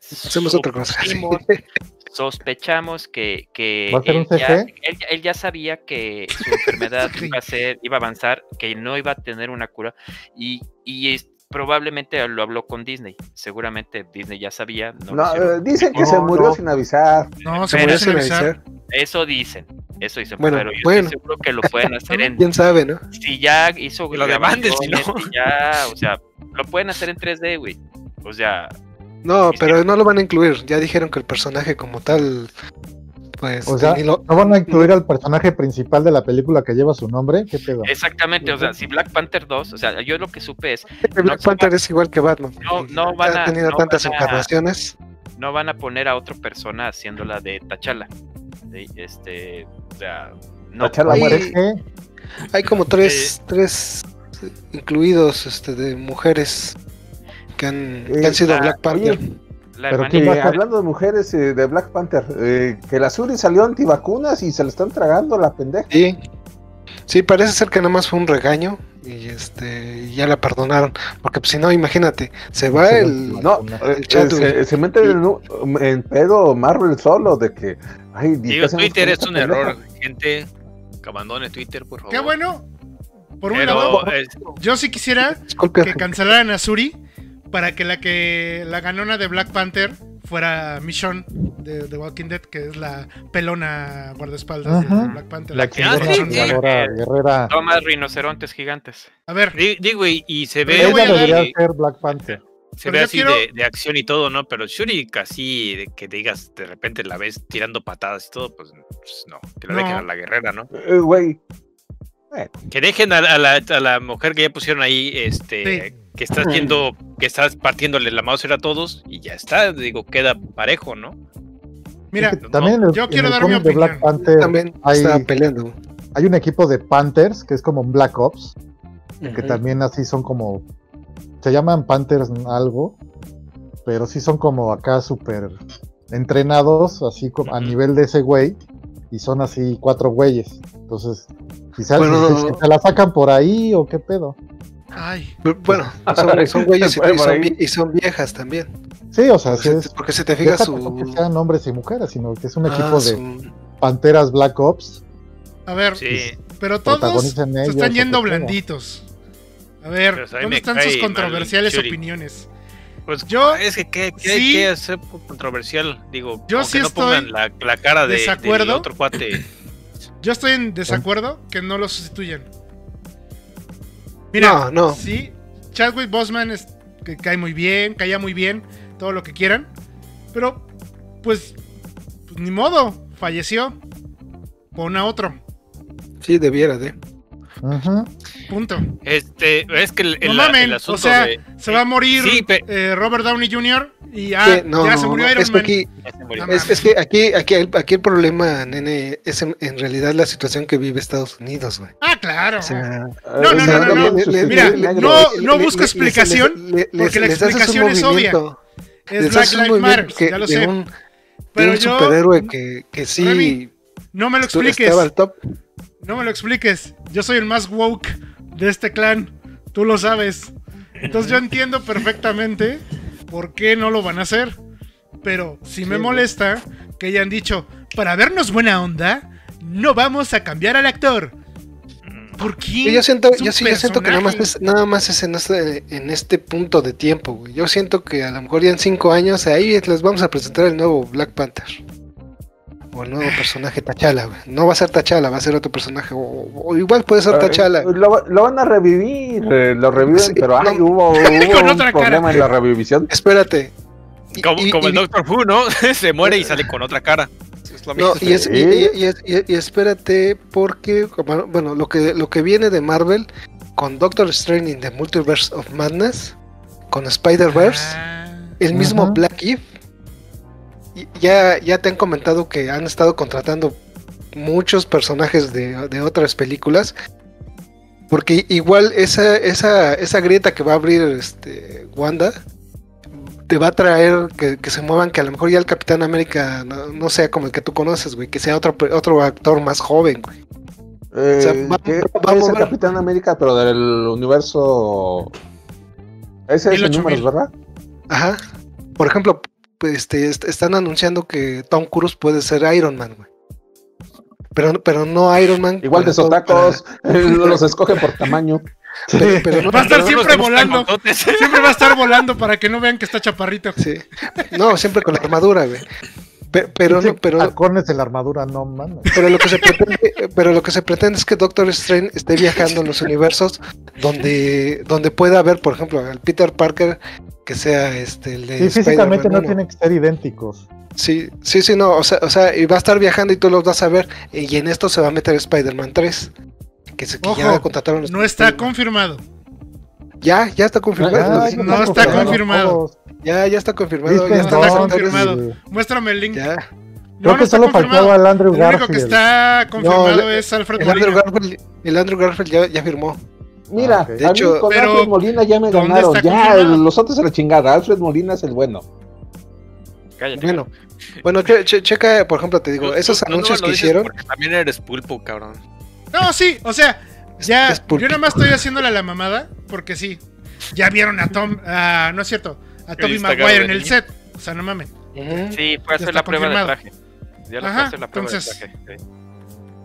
hacemos otra cosa. sospechamos que, que ¿Va a ser un él, ya, él él ya sabía que su enfermedad Sí. iba a ser, iba a avanzar, que no iba a tener una cura y, y es- probablemente lo habló con Disney. Seguramente Disney ya sabía. No, dicen que No, se murió no. sin avisar. No, se Pero murió sin avisar. Eso dicen. Eso dicen. Bueno, pero yo bueno. estoy seguro que lo pueden hacer en. ¿Quién sabe, no? Si ya hizo. Lo demandes, si no. si Ya, o sea, lo pueden hacer en 3D, güey. O sea, No, pero no lo van a incluir. Ya dijeron que el personaje como tal, pues, O sea, lo- ¿no van a incluir al personaje principal de la película que lleva su nombre? ¿Qué pedo? exactamente. O sea, si Black Panther 2, o sea, yo lo que supe es. Black Panther es igual que Batman. No, no van ha a- tenido no tantas encarnaciones. no van a poner a otra persona haciéndola de Tachala. Este, o sea, no. Tachala Ahí- ¿Cómo muere. eres que? Hay como tres, tres incluidos este, de mujeres que han, que han sido Black Panther. La pero hermanita- Y ¿quién va a- hablando de mujeres eh, de Black Panther, eh, que la Suri salió antivacunas y se la están tragando la pendeja. Sí. Sí, parece ser que nada más fue un regaño y este y ya la perdonaron. Porque pues, si no, imagínate, se va el. No, El Chadwick. se, se mete en, pedo Marvel solo de que. Ay, ¿y qué Digo, Twitter es un error, gente. Que abandone Twitter, por favor. Qué bueno. Por un lado, yo sí quisiera Disculpe. que cancelaran a Suri para que la que la ganona de Black Panther fuera Michonne de The Walking Dead, que es la pelona guardaespaldas Ajá. de Black Panther. La Ah, chingona sí, sí. guerrera. Más rinocerontes gigantes. A ver, di- digo, y, y se ve, Ella debería ser Black Panther. se pero ve así quiero- de, de acción y todo, ¿no? Pero Shuri casi de que digas, de repente la ves tirando patadas y todo, pues, pues no, que la No. dejen a la guerrera, ¿no? Eh, Güey, Que dejen a, a la, a la mujer que ya pusieron ahí, este, que está haciendo, que está partiéndole la mouse a todos y ya está, digo, queda parejo, ¿no? mira, Es que también el, yo quiero dar mi de Black opinión. Panther También hay, estaba peleando. hay un equipo de Panthers que es como un Black Ops, que también así son como. Se llaman Panthers algo, pero sí son como acá súper entrenados, así como a nivel de ese güey, y son así cuatro güeyes. Entonces, quizás Bueno, si, no, si no. se la sacan por ahí o qué pedo. Ay, Bueno, son, son güeyes y, son, y viejas también. Sí, o sea, Porque, es. si- porque si te fijas, que su. sean hombres y mujeres, sino que es un ah, equipo de su- Panteras Black Ops. a ver, Sí, pero todos se están yendo blanditos. A ver, ¿dónde me están sus controversiales opiniones? pues Yo- es que ¿qué, qué, sí. qué hacer controversial? Digo, Yo sí no estoy pongan la, la cara de, desacuerdo. del otro cuate. Yo estoy en desacuerdo que no lo sustituyan. Mira, No, no. sí, Chadwick Boseman es, que cae muy bien, caía muy bien, todo lo que quieran, pero pues, pues ni modo, falleció. Pon a otro, Sí, debiera de. Punto. Este, es que el, No el- mamen, el o asunto sea, de- se va a morir Sí, pe- eh, Robert Downey Jr. y ya, Sí, no, ya no, se murió Iron es que Man. aquí, murió. Es, es que aquí, aquí, el, aquí el problema, nene, es en, en realidad la situación que vive Estados Unidos, güey. Ah, claro. O sea, No, no, no, no, no. le- Mira, le- no- no busco explicación, les- les- porque la explicación es obvia. es Black Lives Matter, que- ya lo de sé. un, de pero un yo, superhéroe que, que sí Remy, no me lo expliques. estaba al top. No me lo expliques. Yo soy el más woke de este clan. Tú lo sabes. Entonces yo entiendo perfectamente por qué no lo van a hacer. Pero si me molesta que hayan dicho, para vernos buena onda, no vamos a cambiar al actor. ¿Por qué? Yo siento, yo sí, yo siento que nada más es, nada más es en este, en este punto de tiempo, güey. Yo siento que a lo mejor ya en cinco años ahí les vamos a presentar el nuevo Black Panther. O el nuevo personaje T'Challa, güey. No va a ser T'Challa, va a ser otro personaje. O, o igual puede ser Eh, T'Challa. Lo, lo van a revivir, eh, lo reviven, Sí, pero ay, no. hubo, hubo Con un cara. problema en la revivisión. Espérate. Y- Como, y- como y- el Doctor Who, ¿no? se muere y sale con otra cara. Es lo No, mismo. y, es, y, Sí. y- y es- y- y espérate, porque bueno, lo que lo que viene de Marvel con Doctor Strange in the Multiverse of Madness, con Spider-Verse, Ah, el mismo. Black Eve. Ya, ya te han comentado que han estado contratando muchos personajes de, de otras películas. Porque igual esa, esa, esa grieta que va a abrir este Wanda te va a traer que, que se muevan, que a lo mejor ya el Capitán América no, no sea como el que tú conoces, güey, que sea otro, otro actor más joven, güey. Eh, sea, va- que va a es el Capitán América, pero del universo. Ese es el 1008 número, ¿verdad? Ajá. Por ejemplo, este, est- están anunciando que Tom Cruise puede ser Iron Man, güey. Pero, pero no Iron Man. Igual de para sotacos, eh, los escogen por tamaño. para- pero, pero no- Va a estar Pero siempre volando. Siempre va a estar volando para que no vean que está chaparrito. sí. No, siempre con la armadura, güey. Pe- Pero, no, pero, Halcones en la armadura, no mames. pero lo que se pretende, pero lo que se pretende es que Doctor Strange esté viajando en los universos donde, donde pueda haber, por ejemplo, al Peter Parker que sea este el de Sí, físicamente no tienen que ser idénticos. Sí, sí, sí, no, o sea, o sea, y va a estar viajando y tú los vas a ver, y en esto se va a meter Spider-Man 3, que, se, que ya Ojo, contrataron. no está confirmado. Ya, ya está confirmado. Ah, ya, no está confirmado. todos. ya, está confirmado. Ya está no, confirmado. sí. Muéstrame el link. Ya. Creo no que solo faltaba el Andrew El único que Garfield. está confirmado No, es Alfred El Andrew. Garfield, el Andrew Garfield ya, ya firmó. Mira, Ah, a De mí hecho, con pero, Alfred Molina ya me ¿dónde ganaron. Ya, los otros se la chingada. Alfred Molina es el bueno. Cállate. Bueno, bueno, che- che- checa, por ejemplo, te digo, esos anuncios no que lo hicieron. porque También eres pulpo, cabrón. No, sí, o sea, Ya, es yo nada más estoy haciéndole a la mamada, porque sí. Ya vieron a Tom, ah, no es cierto, a Toby Maguire en el niño. set. O sea, no mames. Ujú. Sí, fue a hacer la prueba de traje. Ya Ajá, fue a hacer la prueba entonces- de traje. sí.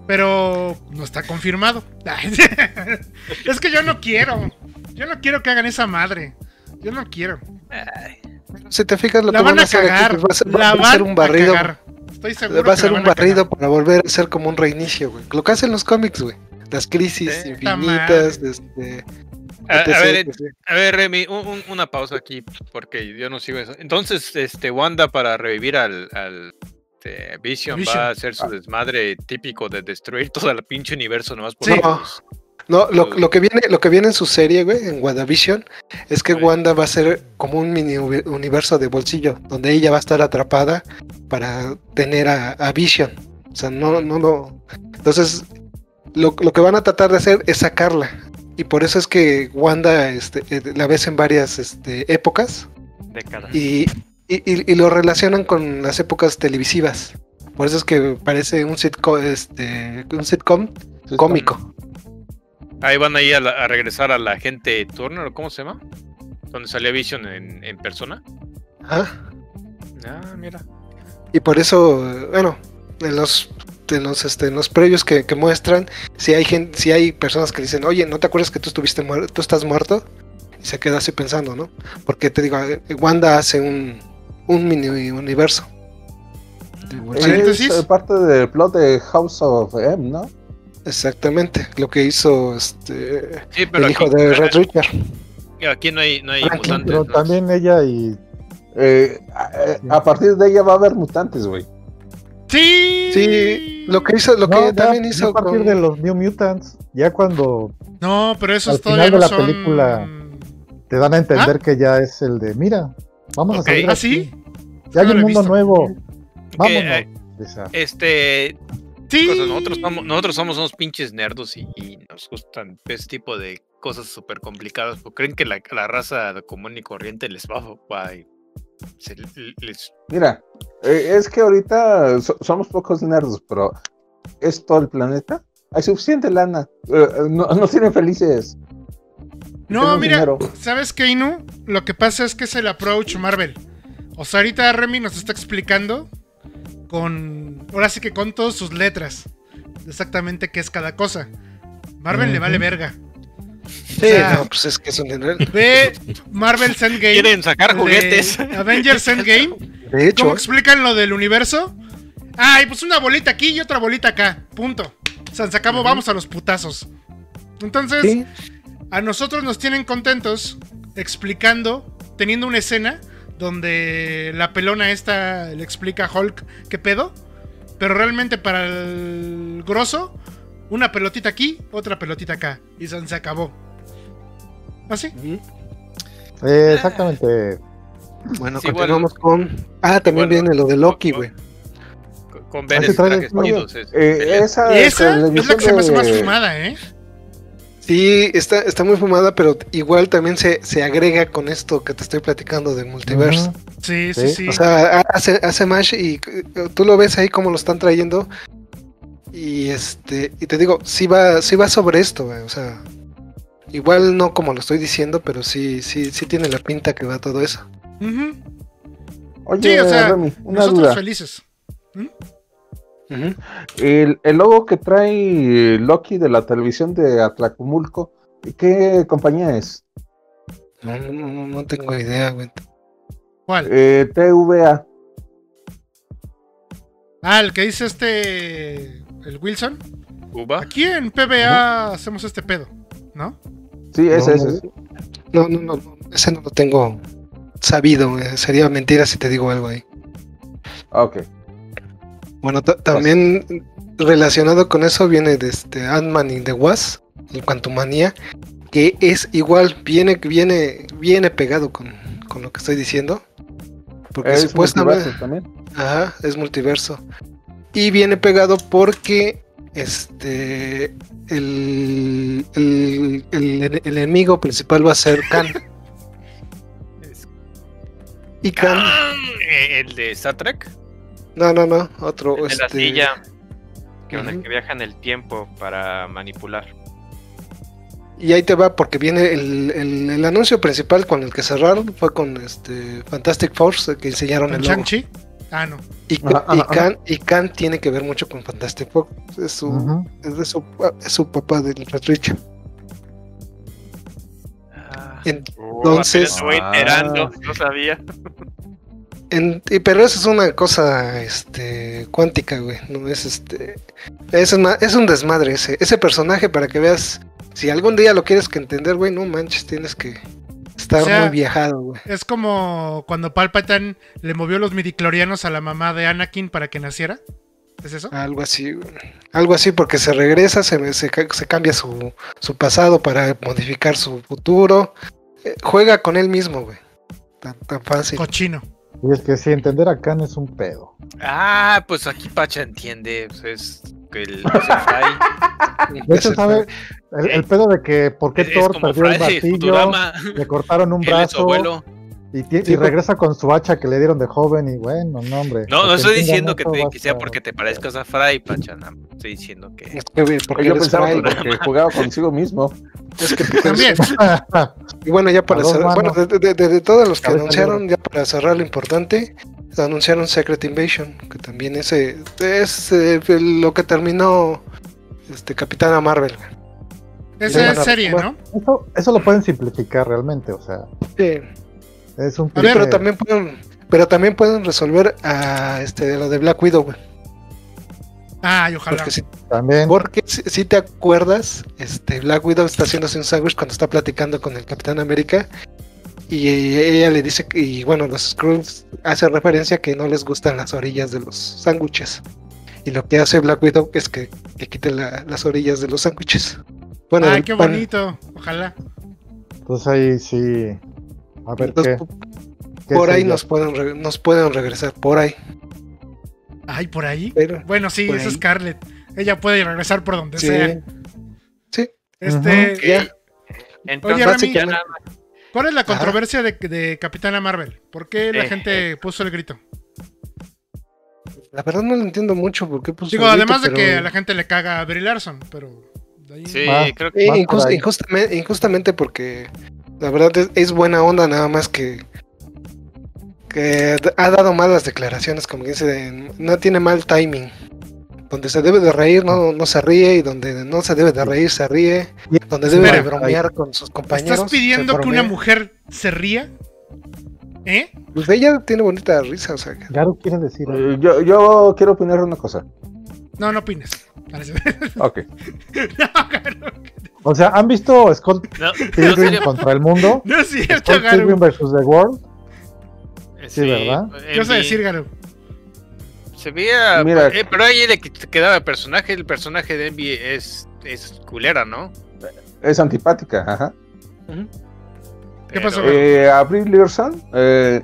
Pero no está confirmado. es que yo no quiero. Yo no quiero que hagan esa madre. Yo no quiero. Si te fijas, lo La que van a hacer aquí, cagar. pues, va a ser, va La a van ser un a barrido. cagar. Estoy seguro Va a ser un van a barrido cagar. para volver a ser como un reinicio, güey. Lo que hacen los cómics, güey. Las crisis infinitas, este. A, ver, etc. a ver, Remy, un- un- una pausa aquí, porque yo no sigo eso. Entonces, este, Wanda para revivir al, al este, Vision, Vision. va a hacer su desmadre típico de destruir todo el pinche universo nomás por Sí. los- No, lo, lo que viene, lo que viene en su serie, güey, en WandaVision, es que. Wanda va a ser como un mini uni- universo de bolsillo, donde ella va a estar atrapada para tener a, a Vision. O sea, no, no, no. Entonces, lo, lo que van a tratar de hacer es sacarla. Y por eso es que Wanda este, eh, la ves en varias este, épocas Décadas. y, y, y- y lo relacionan con las épocas televisivas. Por eso es que parece un sitcom, este, un sitcom Sí, cómico. Ahí van ahí a, la- a regresar a la gente Turner, ¿o ¿cómo se llama? Donde salía Vision en, en persona. Ajá. Ah, mira. Y por eso, bueno, en los, en los, este, en los previos que, que muestran, si hay gente, si hay personas que dicen, oye, ¿no te acuerdas que tú estuviste muerto, tú estás muerto? Y se queda así pensando, ¿no? Porque te digo, eh, Wanda hace un, un mini universo. Es eh, parte del plot de House of M, ¿no? Exactamente, lo que hizo este Sí, pero el hijo aquí, de Red Richard. aquí no hay, no hay Franklin, mutantes. Pero ¿no? también ella y Eh, a, a partir de ella va a haber mutantes, güey. Sí. Sí, lo que hizo, lo No, que ya- también hizo a partir con- de los New Mutants, ya cuando No, pero esos Al todavía final no de la son. película, te dan a entender que ya es el de, mira, vamos Ok. a salir ¿Ah, sí? Ya hay No un mundo visto. nuevo. Que, Vámonos. eh, Esa. Este, Sí. cosas, nosotros, somos, nosotros somos unos pinches nerdos y, y nos gustan ese tipo de cosas súper complicadas. Porque creen que la, la raza común y corriente les va, va y se les Mira, eh, es que ahorita so- somos pocos nerds, pero es todo el planeta. Hay suficiente lana. Eh, no, nos tienen felices. No, Tenemos mira, dinero. ¿sabes qué, Inu? Lo que pasa es que es el approach Marvel. O sea, ahorita Remy nos está explicando con. Ahora sí que con todas sus letras. Exactamente qué es cada cosa. Marvel le vale verga. Sí, sea, no, pues es que es un dinero. Ve Marvel's Endgame. quieren sacar de juguetes. Avengers Endgame. De hecho, ¿Cómo explican lo del universo? Ay, pues una bolita aquí y otra bolita acá. Punto. O sea, se acabó, vamos a los putazos. Entonces, sí, a nosotros nos tienen contentos explicando, teniendo una escena donde la pelona esta le explica a Hulk qué pedo. Pero realmente para el grosso, una pelotita aquí, otra pelotita acá. Y se se acabó. ¿Así? Eh, exactamente. bueno, Sí, igual- continuamos con. Ah, también Bueno, viene lo de Loki, güey. Con- Con ver Ah, sí, trajes chidos, es- Eh, esa Esa es la que se me hace más fumada, ¿eh? Sí, está, está muy fumada, pero igual también se, se agrega con esto que te estoy platicando de multiverso. Sí, sí, Sí. sí. O sea, hace, hace Mash y eh, tú lo ves ahí como lo están trayendo. Y este, y te digo, sí va, sí va sobre esto, güey, O sea, igual no como lo estoy diciendo, pero sí, sí, sí tiene la pinta que va todo eso. Oye, Sí, o sea, Remy, una Nosotros duda. felices. Ujú. El, el logo que trae Loki de la televisión de Atlacomulco, ¿qué compañía es? No, no, no, no tengo idea, güey. ¿Cuál? Eh, TVA. Ah, el que dice este. El Wilson. Cuba. Aquí en PBA hacemos este pedo, ¿no? Sí, ese, No, ese. no. No, no, ese no lo tengo sabido, güey. Sería mentira si te digo algo ahí. Ah, Ok. Bueno, ta- también relacionado con eso viene de este Ant-Man y The Wasp, el Quantumania, que es igual, viene, viene, viene pegado con, con lo que estoy diciendo. Porque Es supuestamente multiverso también. ajá, es multiverso. Y viene pegado porque este el, el, el- el enemigo principal va a ser Khan. Y Khan, eh, el de Star Trek. no, no, no, otro. El de la este, silla. Que, con el Ujú. que viaja en el tiempo para manipular. Y ahí te va, porque viene el, el- el anuncio principal con el que cerraron, fue con este Fantastic Force, que enseñaron ¿Con el logo. Shang-Chi? Ah, no. Y, Ajá, y ajá, Khan, y Khan tiene que ver mucho con Fantastic Four. Es su, es de su, es su papá del Richard. Ah, Entonces, oh, me voy enterando, no sabía. en- y- pero eso es una cosa este, cuántica, güey. No es este. Es, una- es un desmadre ese. Ese personaje para que veas. Si algún día lo quieres que entender, güey, no manches, tienes que O sea, muy viajado, güey. Es como cuando Palpatine le movió los midiclorianos a la mamá de Anakin para que naciera. ¿Es eso? Algo así, güey. Algo así porque se regresa, se, se, ca- se cambia su, su pasado para modificar su futuro. Eh, juega con él mismo, güey. Tan, tan fácil. Cochino. Y es que si entender a Khan es un pedo. Ah, pues aquí Pacha entiende. pues es que el Sci-Fi De hecho, ¿sabe? El, el pedo de que por qué es, es Thor perdió el martillo, le cortaron un brazo abuelo. Y, ti- Sí, y por- regresa con su hacha que le dieron de joven y bueno, no hombre. No, no Porque estoy diciendo que, te- que sea porque te parezcas a Fry, Pacha. no, Estoy diciendo que. Es que, güey, porque Yo pensaba que Fry, porque jugaba consigo mismo. es que También. Y bueno, ya para cerrar, bueno, de, de- de- de todos los que Cabeza anunciaron, ya para cerrar lo importante, anunciaron Secret Invasion, que también ese es eh, lo que terminó este Capitana Marvel. Esa es serie. ¿no? Eso, eso lo pueden simplificar realmente, o sea, Sí, es un A ver, pero también pueden, pero también pueden resolver a este lo de Black Widow, güey. Ah, y ojalá. Porque si, también porque si, si te acuerdas, este Black Widow está haciéndose un sándwich cuando está platicando con el Capitán América. Y ella le dice, que- y bueno, los Skrulls hace referencia que no les gustan las orillas de los sándwiches. Y lo que hace Black Widow es que, que quite la- las orillas de los sándwiches. Bueno, Ay, qué pan. bonito. Ojalá. Entonces ahí sí. A ver Entonces, qué. qué por ahí nos pueden, re- nos pueden regresar, por ahí. Ay, por ahí. Pero, Bueno, sí, es ahí. Scarlett. Ella puede regresar por donde sí, sea. sí, Este, ya. Entonces, Oye, Rami. ¿cuál es la controversia de, de Capitana Marvel? ¿Por qué la Eh, gente puso el grito? La verdad no lo entiendo mucho porque puso Digo, el además grito, de que a la gente le caga a Brie Larson, pero de ahí- Sí, creo que. Eh, injust- injustamente, injustamente porque la verdad es, es buena onda, nada más que que ha dado malas declaraciones, como que dice, de- no tiene mal timing. Donde se debe de reír, no, no se ríe, y donde no se debe de reír, se ríe. Donde debe de bromear con sus compañeros. ¿Estás pidiendo que una mujer se ría? ¿Eh? Pues ella tiene bonita risa, o sea. que- Garu quiere decir. algo. Eh, Yo, yo quiero opinar una cosa. No, no opines. Parece- Ok. no, Garu. O sea, ¿han visto Scott No, Pilgrim contra el mundo? no es cierto, Scott Pilgrim versus The World. Sí, sí, ¿verdad? ¿Qué vas a decir, Garu? Se veía. Mira. eh, pero ahí le quedaba el personaje. El personaje de Envy es, es culera, ¿no? Es antipática, ajá. ¿Qué pasó? Eh, Avril Learson, eh,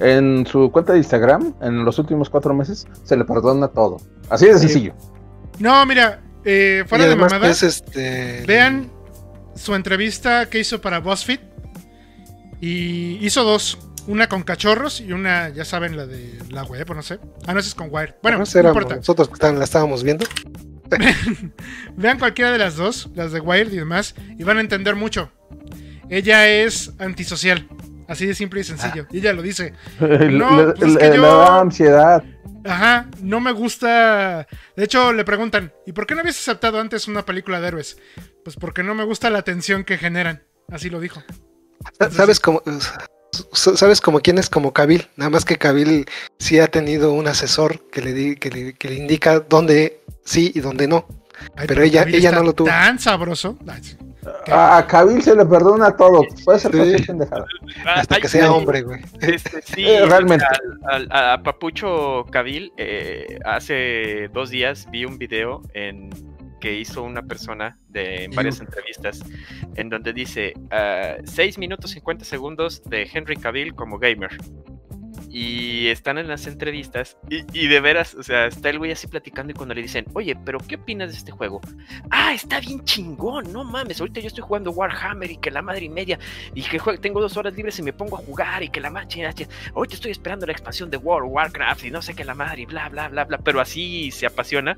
en su cuenta de Instagram, en los últimos cuatro meses, se le perdona todo. Así de Sí. sencillo. No, mira, eh, fuera de además mamadas, es este. vean su entrevista que hizo para BuzzFeed. Y hizo dos. Una con cachorros y una, ya saben, la de la web, o no sé. Ah, no, esa es con Wire. Bueno, no importa. nosotros la estábamos viendo. Vean cualquiera de las dos, las de Wired y demás, y van a entender mucho. Ella es antisocial. Así de simple y sencillo. Y ella lo dice. No, le, pues es le- da ansiedad. Ajá, no me gusta. De hecho, le preguntan, ¿y por qué no habías aceptado antes una película de héroes? Pues porque no me gusta la tensión que generan. Así lo dijo. Entonces, ¿Sabes cómo, sabes como quién es como Kabil? Nada más que Kabil sí ha tenido un asesor que le, di- que le, que le indica dónde sí y dónde no. Ay, pero ella- ella no lo tuvo. Tan sabroso. Ay, sí. A, a Kabil se le perdona todo. Puede ser Sí. pendejada. Hasta que sea hombre, güey. Este, sí, Eh, realmente. al- al- a Papucho Cabil, eh, hace dos días vi un video en que hizo una persona de, en varias entrevistas en donde dice ah, 6 minutos 50 segundos de Henry Cavill como gamer. Y están en las entrevistas y, y de veras, o sea, está el güey así platicando y cuando le dicen, oye, pero ¿qué opinas de este juego? Ah, está bien chingón, no mames, ahorita yo estoy jugando Warhammer y que la madre y media y que jue- tengo dos horas libres y me pongo a jugar y que la madre, ahorita estoy esperando la expansión de World Warcraft y no sé qué la madre y bla, bla, bla, bla, pero así se apasiona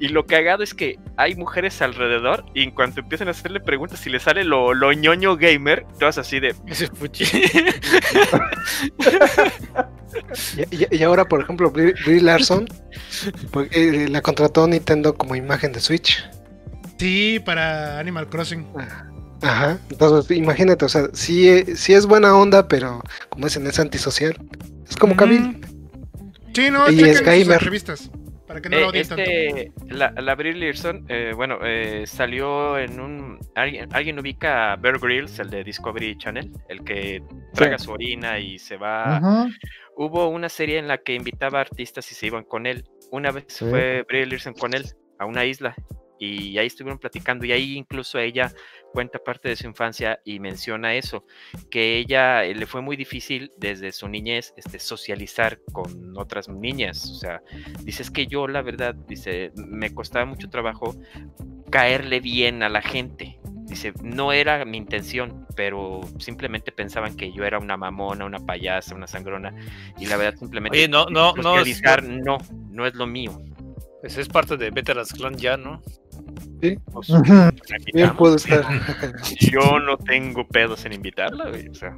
y lo cagado es que hay mujeres alrededor y en cuanto empiezan a hacerle preguntas si le sale lo, lo ñoño gamer, todas así de... Ese fuchi. Y, y- y ahora, por ejemplo, Brie, Brie Larson pues, eh, la contrató Nintendo como imagen de Switch. Sí, para Animal Crossing. Ajá. Entonces, imagínate, o sea, sí, eh, sí es buena onda, pero como dicen, es antisocial. Es como Camille. Mm. Sí, no, Y es gamer. entrevistas. Para que no lo Eh, tanto. este, la, la Brie Larson, eh, bueno, eh, salió en un... ¿alguien, ¿Alguien ubica a Bear Grylls, el de Discovery Channel? El que traga su orina y se va... Ajá. Hubo una serie en la que invitaba artistas y se iban con él. Una vez Sí. fue Brie Larson con él a una isla y ahí estuvieron platicando y ahí incluso ella cuenta parte de su infancia y menciona eso, que ella eh, le fue muy difícil desde su niñez este, socializar con otras niñas. O sea, dice es que yo la verdad, dice, me costaba mucho trabajo caerle bien a la gente. Dice, no era mi intención, pero simplemente pensaban que yo era una mamona, una payasa, una sangrona. Y la verdad, simplemente Oye, no, no, no. es- no, no es lo mío. Pues es parte de Veterans Clan ya, ¿no? Pues, Ujú. Bien puedo estar. Yo no tengo pedos en invitarla, güey. O sea,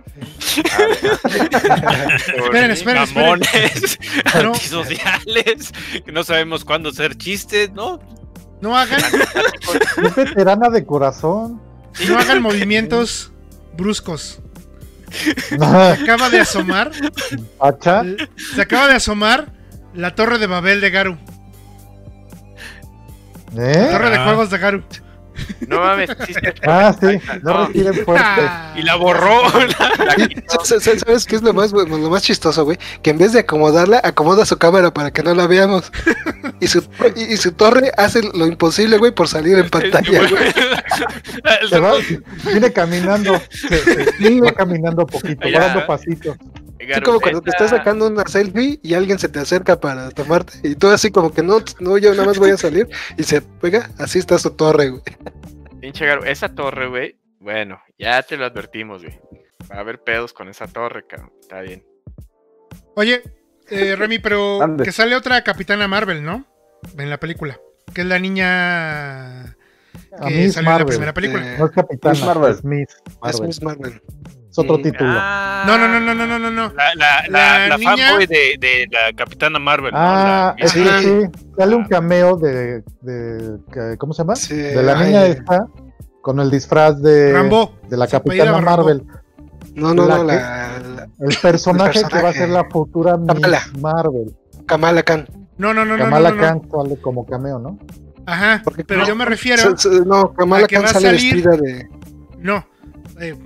Esperen, esperen. Mamones, No. antisociales, que no sabemos cuándo hacer chistes, ¿no? No hagan, Es veterana de corazón. no hagan movimientos bruscos. Ajá. Acaba de asomar, Pacha. se acaba de asomar la torre de Babel de Garu. ¿Eh? Torre de Ah. juegos de Garu. No mames, sí, sí, Ah, sí. No no, respiren fuerte. Y la borró. la sa- ¿Sabes qué es lo más, lo más chistoso, güey? Que en vez de acomodarla, acomoda su cámara para que no la veamos. Y su, y, y su torre hace lo imposible, güey, por salir en pantalla, güey. Se va, viene caminando. Se, se- va caminando poquito, va dando pasitos. Es como cuando te estás sacando una selfie y alguien se te acerca para tomarte. Y tú así como que no, no, yo nada más voy a salir. Y se pega, así está su torre, güey. Pinche Garo, esa torre, güey. Bueno, ya te lo advertimos, güey. Va a haber pedos con esa torre, cabrón. Está bien. Oye, eh, Remy, pero Ande. que sale otra Capitana Marvel, ¿no? En la película. Que es la niña que salió en la primera película. Eh, No es capitana, Miss Marvel. es Miss es Marvel. Miss Marvel. Es otro título. Ah, No, no, no, no, no, no, no, no. La, la, La la, la niña- fanboy de, de la Capitana Marvel. ¿no? Ah, La- sí, sí. Sale un cameo de, de, ¿cómo se llama? Sí, De la ay, niña esta con el disfraz de, Rambo. de la Capitana. Marvel. No, no, La no, que- la, la El personaje, El que va a ser personaje. la futura Miss Kamala. Marvel. Kamala Khan. No, no, no, no, no, Kamala no, no. Khan sale como cameo, ¿no? Ajá, Porque pero no, yo me refiero. Se- se- no, Kamala la que Khan va a sale salir- vestida de. No. eh,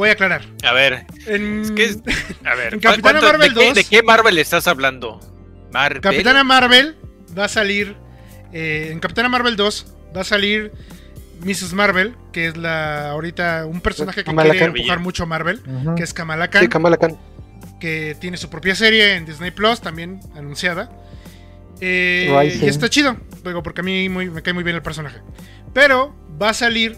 voy a aclarar. A ver, En es que es- a ver. En Capitana ¿cuánto- Marvel de, qué, 2? de qué Marvel estás hablando? Marvel. Capitana Marvel va a salir. eh, en Capitana Marvel 2 va a salir Mrs. Marvel, que es la ahorita un personaje que Kamala quiere Khan. empujar mucho a Marvel, que es Kamala Khan, Sí, Kamala Khan. que tiene su propia serie en Disney Plus, también anunciada. Eh, y está chido, digo, porque a mí muy- me cae muy bien el personaje. Pero va a salir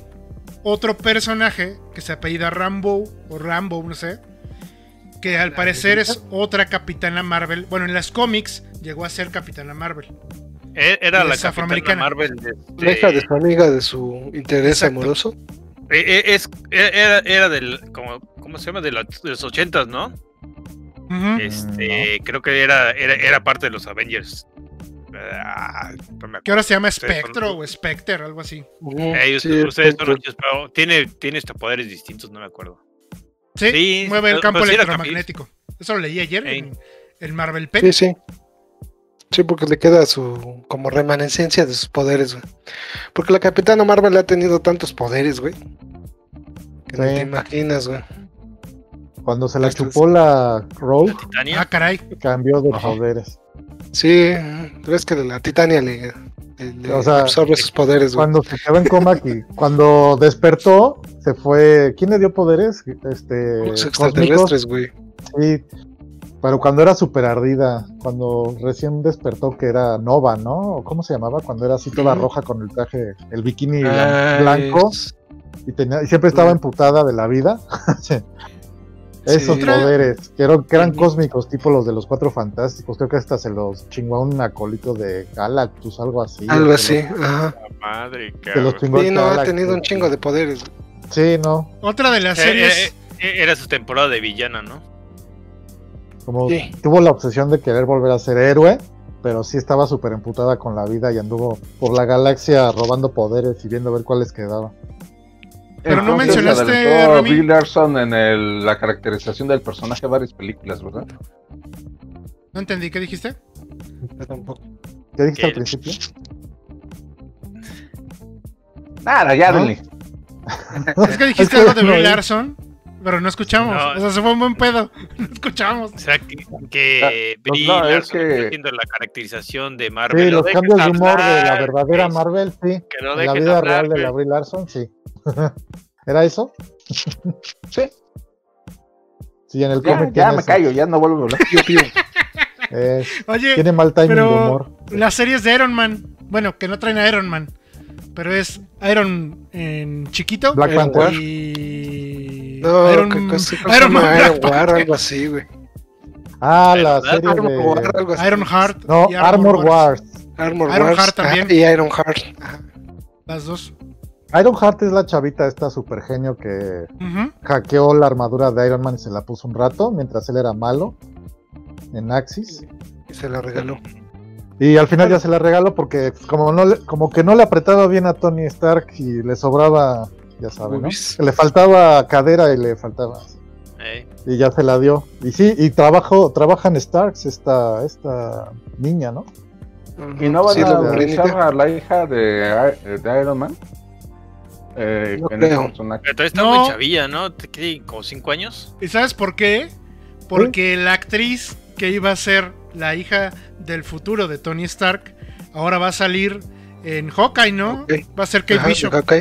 otro personaje que se apellida Rambo o Rambo, no sé. Que al parecer es otra Capitana Marvel. Bueno, en las cómics llegó a ser Capitana Marvel. E- Era la Capitana. Marvel. de- La hija de de- su amiga de su interés Exacto. amoroso. eh, eh, es, era, era del. Como, ¿Cómo se llama? De, la- de los ochentas, ¿no? Este, creo que era, era, era parte de los Avengers. Que ahora se llama Spectro o Specter, algo así. Sí, ustedes ustedes son pero tiene, tiene este poderes distintos, no me acuerdo. Sí, Sí, mueve el campo electromagnético. Eso lo leí ayer en el Marvel Pen. Sí, sí. Sí, porque le queda su como remanescencia de sus poderes, güey. Porque la Capitana Marvel ha tenido tantos poderes, güey. Que no Sí. te imaginas, güey. Cuando se la chupó la Rogue. Ah, caray. cambió de Ajá. poderes. Sí, ves que la Titania le, le- le O sea, absorbe sus poderes, güey. Cuando se quedó en coma aquí, cuando despertó, se fue. ¿Quién le dio poderes? Este. Los cósmicos. extraterrestres, güey. Sí. Pero cuando era súper ardida, cuando recién despertó que era Nova, ¿no? ¿O ¿Cómo se llamaba? Cuando era así toda roja con el traje, el bikini Ah, blanco y, tenía, y siempre estaba emputada de la vida. Esos Sí. poderes, que eran, que eran Ujú. cósmicos, tipo los de los cuatro fantásticos. Creo que hasta se los chingó a un acolito de Galactus, algo así. Algo así, se los- ajá. Madre, Se los cabrón. chingó Sí, no, ha tenido un chingo de poderes. Sí, no. Otra de las Eh, series. eh, eh, era su temporada de villana, ¿no? Como Sí. tuvo la obsesión de querer volver a ser héroe, pero sí estaba súper emputada con la vida y anduvo por la galaxia robando poderes y viendo a ver cuáles quedaban. Pero no mencionaste, Remy. Bill Larson en el- la caracterización del personaje de varias películas, ¿verdad? No entendí, ¿qué dijiste? Yo tampoco. ¿Qué dijiste al ¿Qué? principio? Nada, ya, ¿No? denle. Es que dijiste Es algo de no Brie oí. Larson, pero no escuchamos. No. O sea, se fue un buen pedo. No escuchamos. O sea, que, que Ah, pues no, es Larson que- está haciendo la caracterización de Marvel. Sí, los cambios de humor de la hablar, verdadera pues. Marvel, sí. Que En la vida hablar, real de la güey. Brie Larson, sí. ¿Era eso? Sí. Sí, en el Ya, cómic ya me eso. callo, ya no vuelvo a hablar. Piu, piu. Eh, Oye, tiene mal timing de pero humor. las series de Iron Man, bueno, que no traen a Iron Man, pero es Iron en chiquito Black Iron Panther. War. y No, Iron, que Iron Man, Iron War, algo así, güey. Ah, la ¿verdad? serie Armor War, de... algo así. Iron Heart No, y Armor Wars. Armor Iron Wars, Heart también. ajá, y Iron Heart. ajá. Las dos. Iron Heart es la chavita esta super genio que hackeó la armadura de Iron Man y se la puso un rato mientras él era malo en Axis. Y se la regaló. Y al final ya se la regaló porque como no le- como que no le apretaba bien a Tony Stark y le sobraba, ya saben, ¿no? Boobies. Que le faltaba cadera y le faltaba y ya se la dio. Y sí, y trabajo, trabaja en Starks esta esta niña, ¿no? ¿Y no van Sí, a la utilizar a la hija de, de Iron Man? Eh, No en ese creo. personaje. pero todavía está No. muy chavilla, ¿no? ¿Te- qué, ¿Como cinco años? ¿Y sabes por qué? Porque la actriz que iba a ser la hija del futuro de Tony Stark ahora va a salir en Hawkeye, ¿no? Va a ser Kate Ajá, Bishop. ok.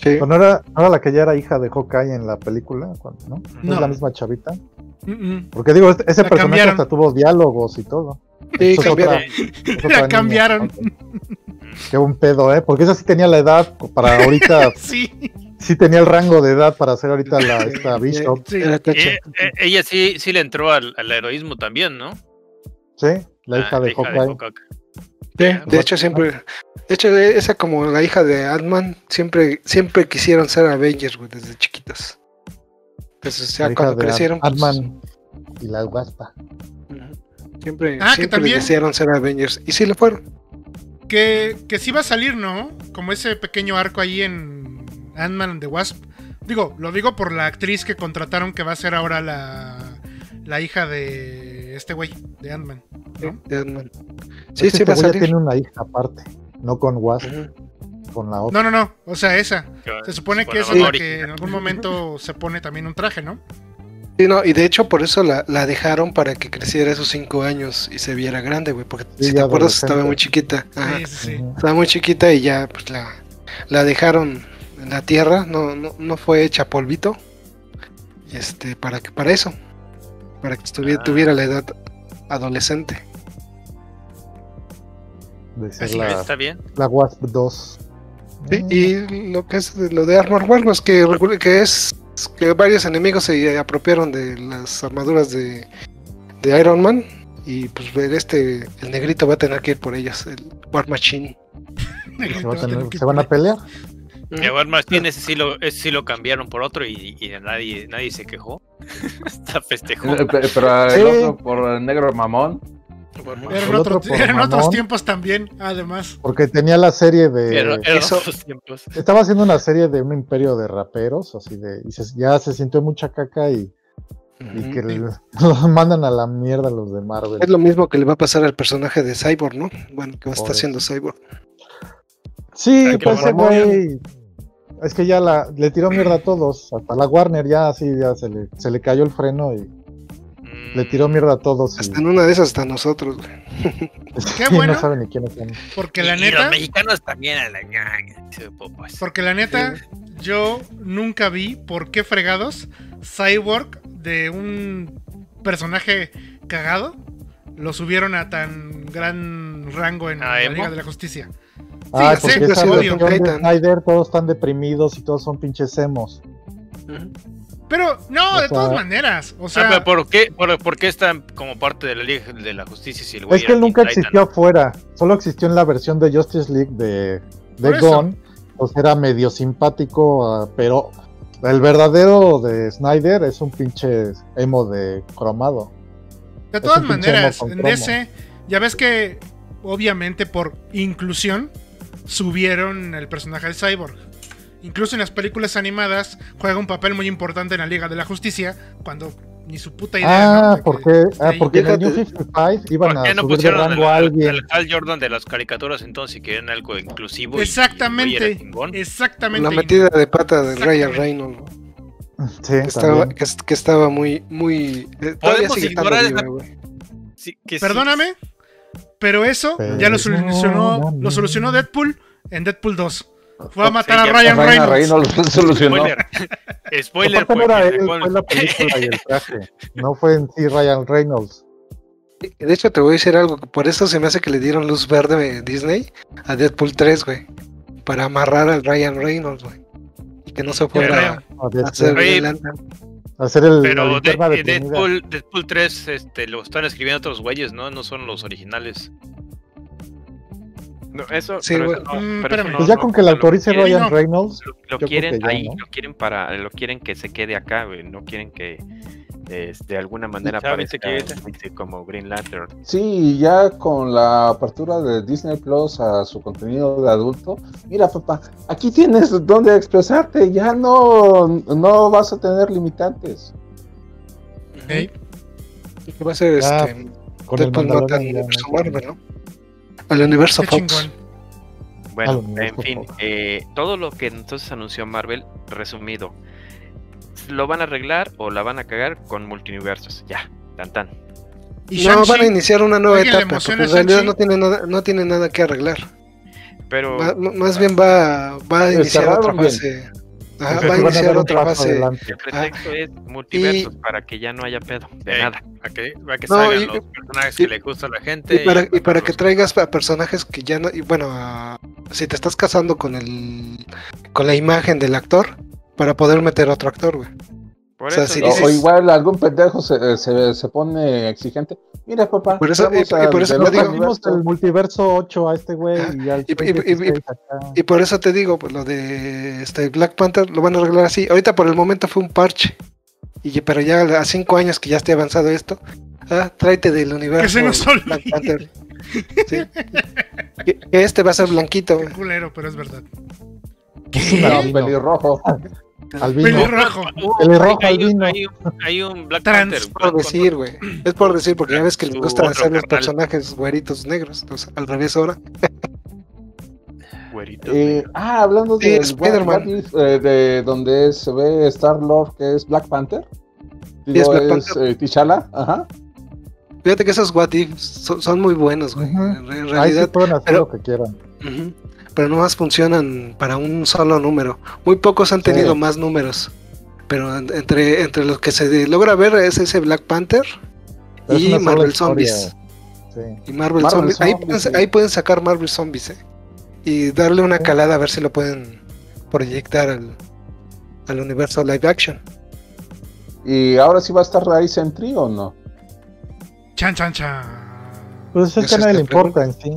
Sí. Pero no era, no era la que ya era hija de Hawkeye en la película, ¿no? ¿No, No. es la misma chavita? Mm, mm. Porque digo, este- ese La personaje cambiaron. hasta tuvo diálogos y todo. Sí, cambiaron. otra- La niña. Qué buen pedo, ¿eh? Porque esa sí tenía la edad para ahorita, Sí, sí tenía el rango de edad para ser ahorita la esta Bishop, sí. Tacha. Eh, eh, ella sí, sí le entró al, al heroísmo también, ¿no? ¿sí? La hija Ah, de Hawkeye. Sí, de hecho siempre, de hecho esa como la hija de Ant-Man, siempre, siempre quisieron ser Avengers, güey, desde chiquitos. Entonces ya la hija cuando de crecieron, pues, Ant-Man y la ujú, siempre, Ah, que siempre también- desearon ser Avengers. Y sí lo fueron. Que, que sí va a salir, ¿no? Como ese pequeño arco ahí en Ant-Man and the Wasp. Digo, lo digo por la actriz que contrataron que va a ser ahora la, la hija de este güey, de Ant-Man. ¿no? de Ant-Man. Es Sí, que sí este va a salir. tiene una hija aparte, no con Wasp, con la otra. No, no, no. O sea, esa. Se supone que es la que en algún momento se pone también un traje, ¿no? Sí, no, y de hecho por eso la, la dejaron para que creciera esos cinco años y se viera grande, güey, porque Sí, si te acuerdas estaba muy chiquita. Ajá. Sí, sí. Estaba muy chiquita y ya pues la, la dejaron en la tierra, no, no, no fue hecha polvito. Este, para que, para eso. Para que estuviera, Ah. tuviera la edad adolescente. De ser Así la, Está bien. la Wasp 2. Sí, y lo que es de- lo de Armor War, pues que, que es que varios enemigos se apropiaron de las armaduras de, de Iron Man. Y pues el este, el negrito va a tener que ir por ellas, el War Machine. Se, va a tener- se van a pelear. A War Machine ese sí lo, ese sí lo cambiaron por otro y, y nadie, nadie se quejó. Hasta festejó. Eh, pe- Pero el Sí. otro por el negro mamón. Eran, otro- otro por eran otros tiempos también, además. Porque tenía la serie de. Eran eso- otros tiempos. Estaba haciendo una serie de un imperio de raperos, así de. Y se- ya se sintió mucha caca y, que los mandan a la mierda los de Marvel. Es lo mismo que le va a pasar al personaje de Cyborg, ¿no? Bueno, que va a estar haciendo Cyborg. Sí, pues güey. Es que ya la, le tiró mierda a todos. Hasta la Warner ya así ya se le, se le cayó el freno y le tiró mierda a todos. Y, Hasta en una de esas hasta nosotros, güey. Qué y bueno. no saben ni quiénes son. Porque Y- la y neta, los mexicanos también a la pues. porque la neta, yo nunca vi por qué fregados Cyborg de un personaje cagado, lo subieron a tan gran rango en ¿A la? Liga de la Justicia. Ah, Sí, porque sí, esa de. Snyder todos están deprimidos y todos son pinches emos. Ujú. Pero, no, O de sea- todas maneras. O Ah, sea, pero ¿por qué, por, por qué están como parte de la Liga de la Justicia si el güey Es que él nunca Titan? existió afuera, solo existió en la versión de Justice League de, de eso. Gon, pues era medio simpático, ah, pero el verdadero de Snyder es un pinche emo de cromado. de todas maneras, en. DC, ya ves que, obviamente, por inclusión, subieron el personaje de Cyborg. Incluso en las películas animadas juega un papel muy importante en la Liga de la Justicia, cuando ni su puta idea. ¿no? Ah, que porque, ah, porque en el New Fíjate. 55 iban ¿Por qué a no subir de rango a al- alguien. al Hal Jordan de las caricaturas entonces y querían algo inclusivo? y- y güey Exactamente, era exactamente. La metida de pata de Ryan Exactamente. Reynolds. Sí, Que estaba, que, que estaba muy, muy. eh, Podemos ignorar esa- güey. Sí, que sí. Perdóname, pero eso ya lo solucionó, lo solucionó Deadpool en Deadpool 2. Fue a matar a ya- Ryan Ryan Reynolds. Reynolds lo solucionó. Spoiler. Spoiler, pues, era él, fue la película y el traje. No fue en sí Ryan Reynolds. De hecho, te voy a decir algo. Por eso se me hace que le dieron luz verde a Disney a Deadpool 3, güey. Para amarrar al Ryan Reynolds, güey. Y que no se fuera A a de- hacer hacer el, la Pero de- de. Deadpool, Deadpool 3 este, lo están escribiendo otros güeyes, ¿no? No son los originales. No, eso, Sí, pero güey. eso no, Mm, pero eso espérame. no- Pues ya no- con que la lo autorice quieren- Ryan no. Reynolds, Lo, lo quieren ya, ahí, ¿no? lo quieren para, lo quieren que se quede acá, güey. No quieren que es, de alguna manera aparezca que- como Green Lantern. Sí, ya con la apertura de Disney Plus a su contenido de adulto, mira papá, aquí tienes donde expresarte, ya no, no vas a tener limitantes. Que va a ser este. con el Deadpool no tan Marvel, ¿no? Al universo Qué Fox. chingón. Bueno, en fin, eh, todo lo que entonces anunció Marvel, resumido, ¿lo van a arreglar o la van a cagar con multiversos? Ya, tan tan. Y No, van a iniciar una nueva ¿Alguien le etapa, porque en realidad no tiene nada, no tiene nada que arreglar. Pero más bien va, va a iniciar otra bien. fase. Ajá, va a iniciar un otra fase. adelante. el pretexto es multiversos para que ya no haya pedo de Eh, nada. Para que, para que No, salgan y- los personajes y- que le gustan a la gente. Y para, y para que traigas a personajes que ya no. Y bueno, a- si te estás casando con el con la imagen del actor, para poder meter otro actor, güey. Por o sea, eso si O, dices- o igual algún pendejo se, se, se pone exigente. Mira papá, Por eso- y- por eso digo. El multiverso 8 a este güey y al Y- y- güey y- 16 acá. Y por eso te digo, pues, lo de este Black Panther lo van a arreglar así. Ahorita por el momento fue un parche. Y, pero ya a cinco años que ya esté avanzado esto, ah, tráete del universo Que se nos Black Panther. Sí. Que, que este va a ser blanquito. Qué culero, pero es verdad. No, Albino. pelirrojo. Albino. Pelirrojo. Uh, Pelirrojo, hay, hay un, albino. hay un- hay un Black Trans, Panther. por decir, güey. Es por decir, porque ya ves que les gusta hacer los personajes güeritos negros. Entonces, al revés ahora. güeritos Eh, ah, hablando Sí, de Spider-Man. de donde se ve Star Lord, que es Black Panther. es Digo, Black es, Panther. eh, T'Challa, ajá. Fíjate que esos what if son, son muy buenos, güey. Ujú. En, en Ahí sí realidad, pueden hacer pero- lo que quieran. Ujú. Pero nomás funcionan para un solo número. Muy pocos han tenido Sí. más números. Pero en- entre, entre los que se logra ver es ese Black Panther es y Marvel. Zombies. Sí. Y Marvel, Marvel Zombies. Ahí, pueden, sí. ahí pueden sacar Marvel Zombies, ¿eh? Y darle una Sí. calada a ver si lo pueden proyectar al, al universo live action. Y ahora sí va a estar ahí Sentry o no. Chan, chan, chan. Pues es Esa que a nadie le importa en sí.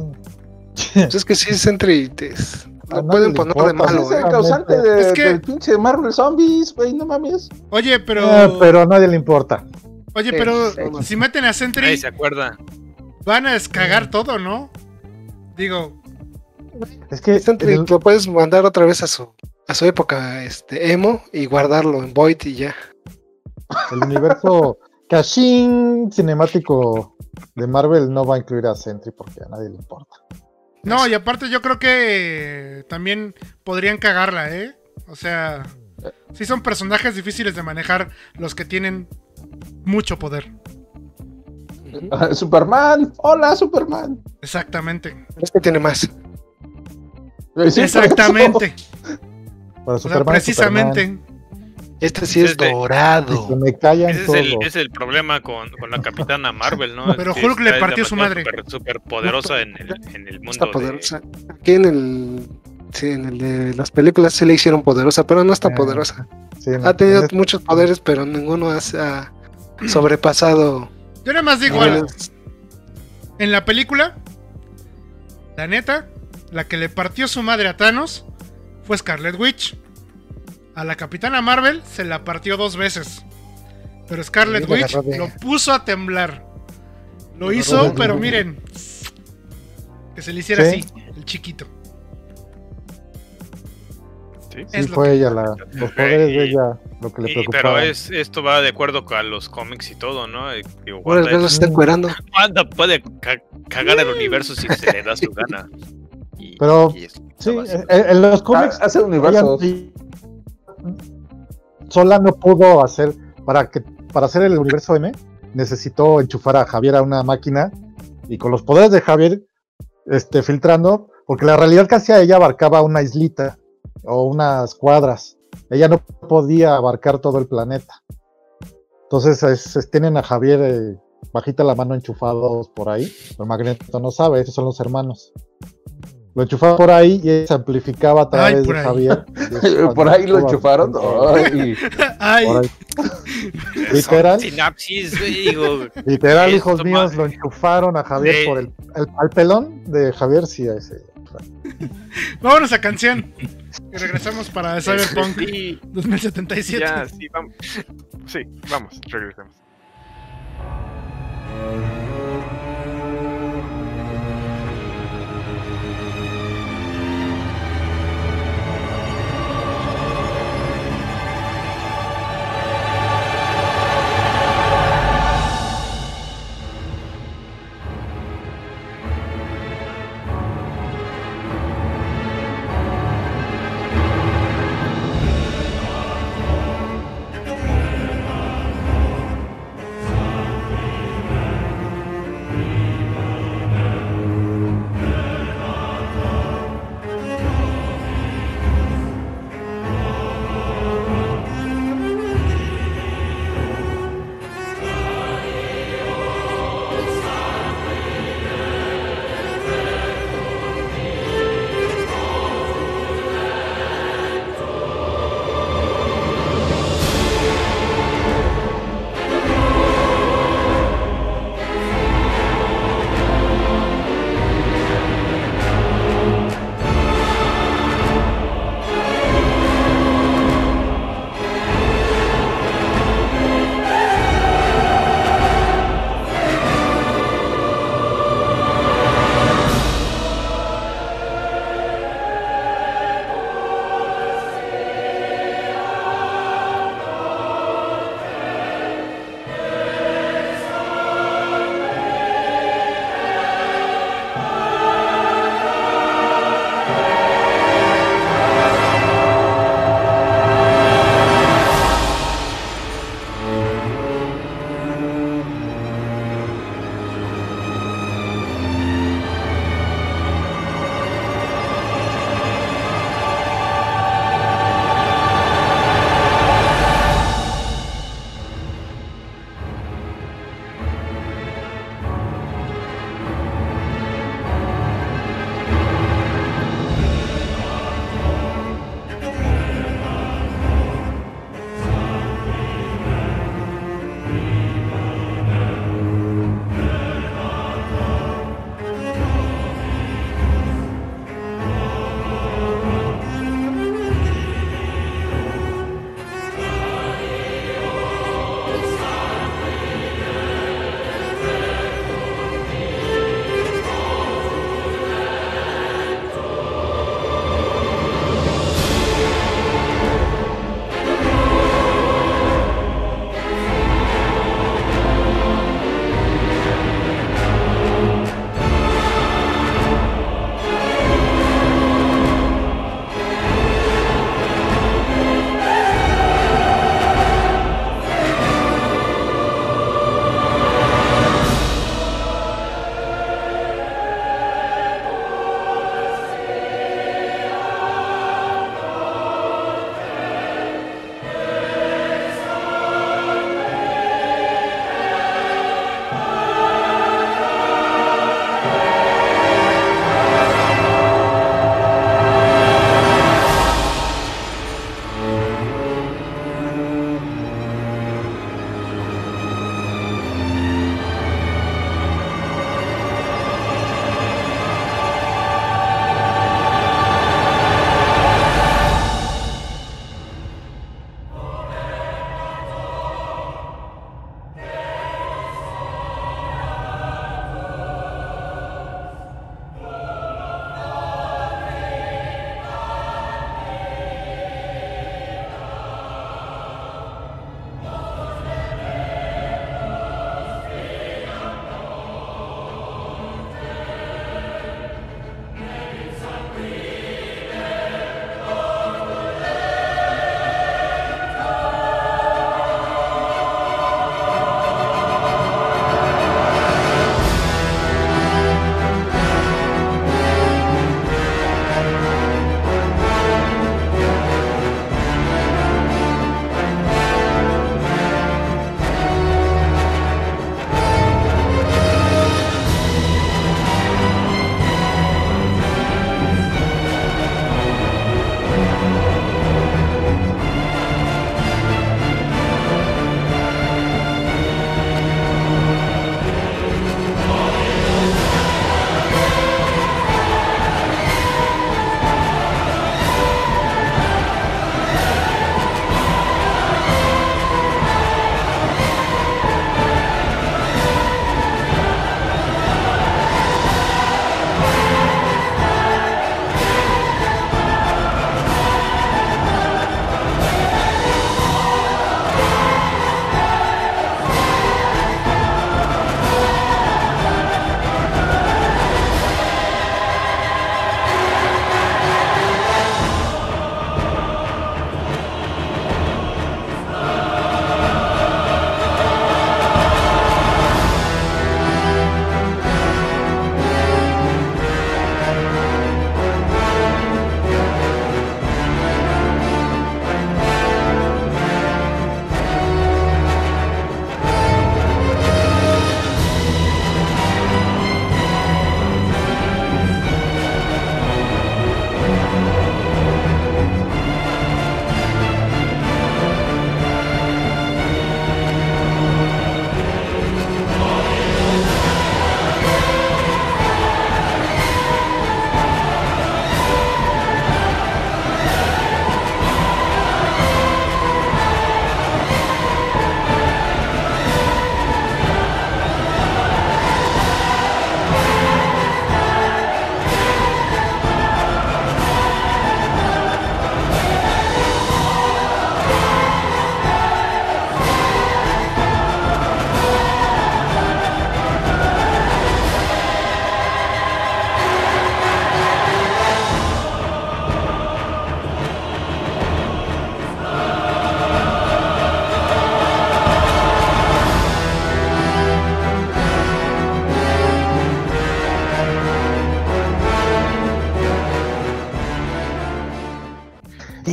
Pues es que sí, Sentry. es- A lo nadie pueden le poner de malo, es ¿eh? el causante de- Es que- del pinche Marvel Zombies, güey, no mames. Oye, pero. Eh, pero a nadie le importa. Oye, Sí, pero sí. si meten a Sentry, se acuerda. van a descagar todo, ¿no? Digo, Es que Sentry el- lo puedes mandar otra vez a su a su época este emo y guardarlo en Void y ya. el universo Cashin cinemático de Marvel no va a incluir a Sentry porque a nadie le importa. No, y aparte yo creo que también podrían cagarla, ¿eh? O sea, sí son personajes difíciles de manejar los que tienen mucho poder. Ujú. Superman, hola Superman. Exactamente. Este tiene más. Eh. Exactamente. Para O sea, Superman, precisamente. Este sí es dorado. Se me callan Ese es el, ese es el problema con, con la capitana Marvel, ¿no? Pero Hulk le partió su madre. Super, super poderosa en el, en el mundo. Está de- poderosa. Aquí en el. Sí, en el de las películas se le hicieron poderosa, pero no está Ah, poderosa. Sí, Ha tenido en este- muchos poderes, pero ninguno ha, sobrepasado. Yo nada más digo algo. En la película, la neta, la que le partió su madre a Thanos fue Scarlet Witch. A la Capitana Marvel se la partió dos veces. Pero Scarlet Sí, Witch de- lo puso a temblar. Lo hizo, pero miren. Que se le hiciera Sí. así, el chiquito. Sí. es Sí, fue que- ella, la, los poderes de ella, lo que le Y- preocupaba. pero es, esto va de acuerdo con los cómics y todo, ¿no? Eh, Ahora el se está encuerando. Wanda puede ca- cagar el universo si se le da su gana. Y- Pero, y Sí, así. en, en los cómics Ah, hace ella universos. sí- sola no pudo hacer para que para hacer el universo M necesitó enchufar a Javier a una máquina y con los poderes de Javier este filtrando porque la realidad que hacía ella abarcaba una islita o unas cuadras. Ella no podía abarcar todo el planeta. Entonces es- es- tienen a Javier eh, bajita la mano enchufados por ahí. Pero Magneto no sabe esos son los hermanos lo enchufaba por ahí y él se amplificaba a través por de ahí. Javier. Por ahí lo enchufaron. Ay, Ay, Por ahí. Son literal. Sinapsis, güey, digo. Literal, Esto hijos míos, lo enchufaron a Javier de- por el, el- al pelón de Javier, sí, a ese. vámonos a canción. Y regresamos para Cyberpunk Sí, 2077. ya, sí, vamos. Sí, vamos, regresemos.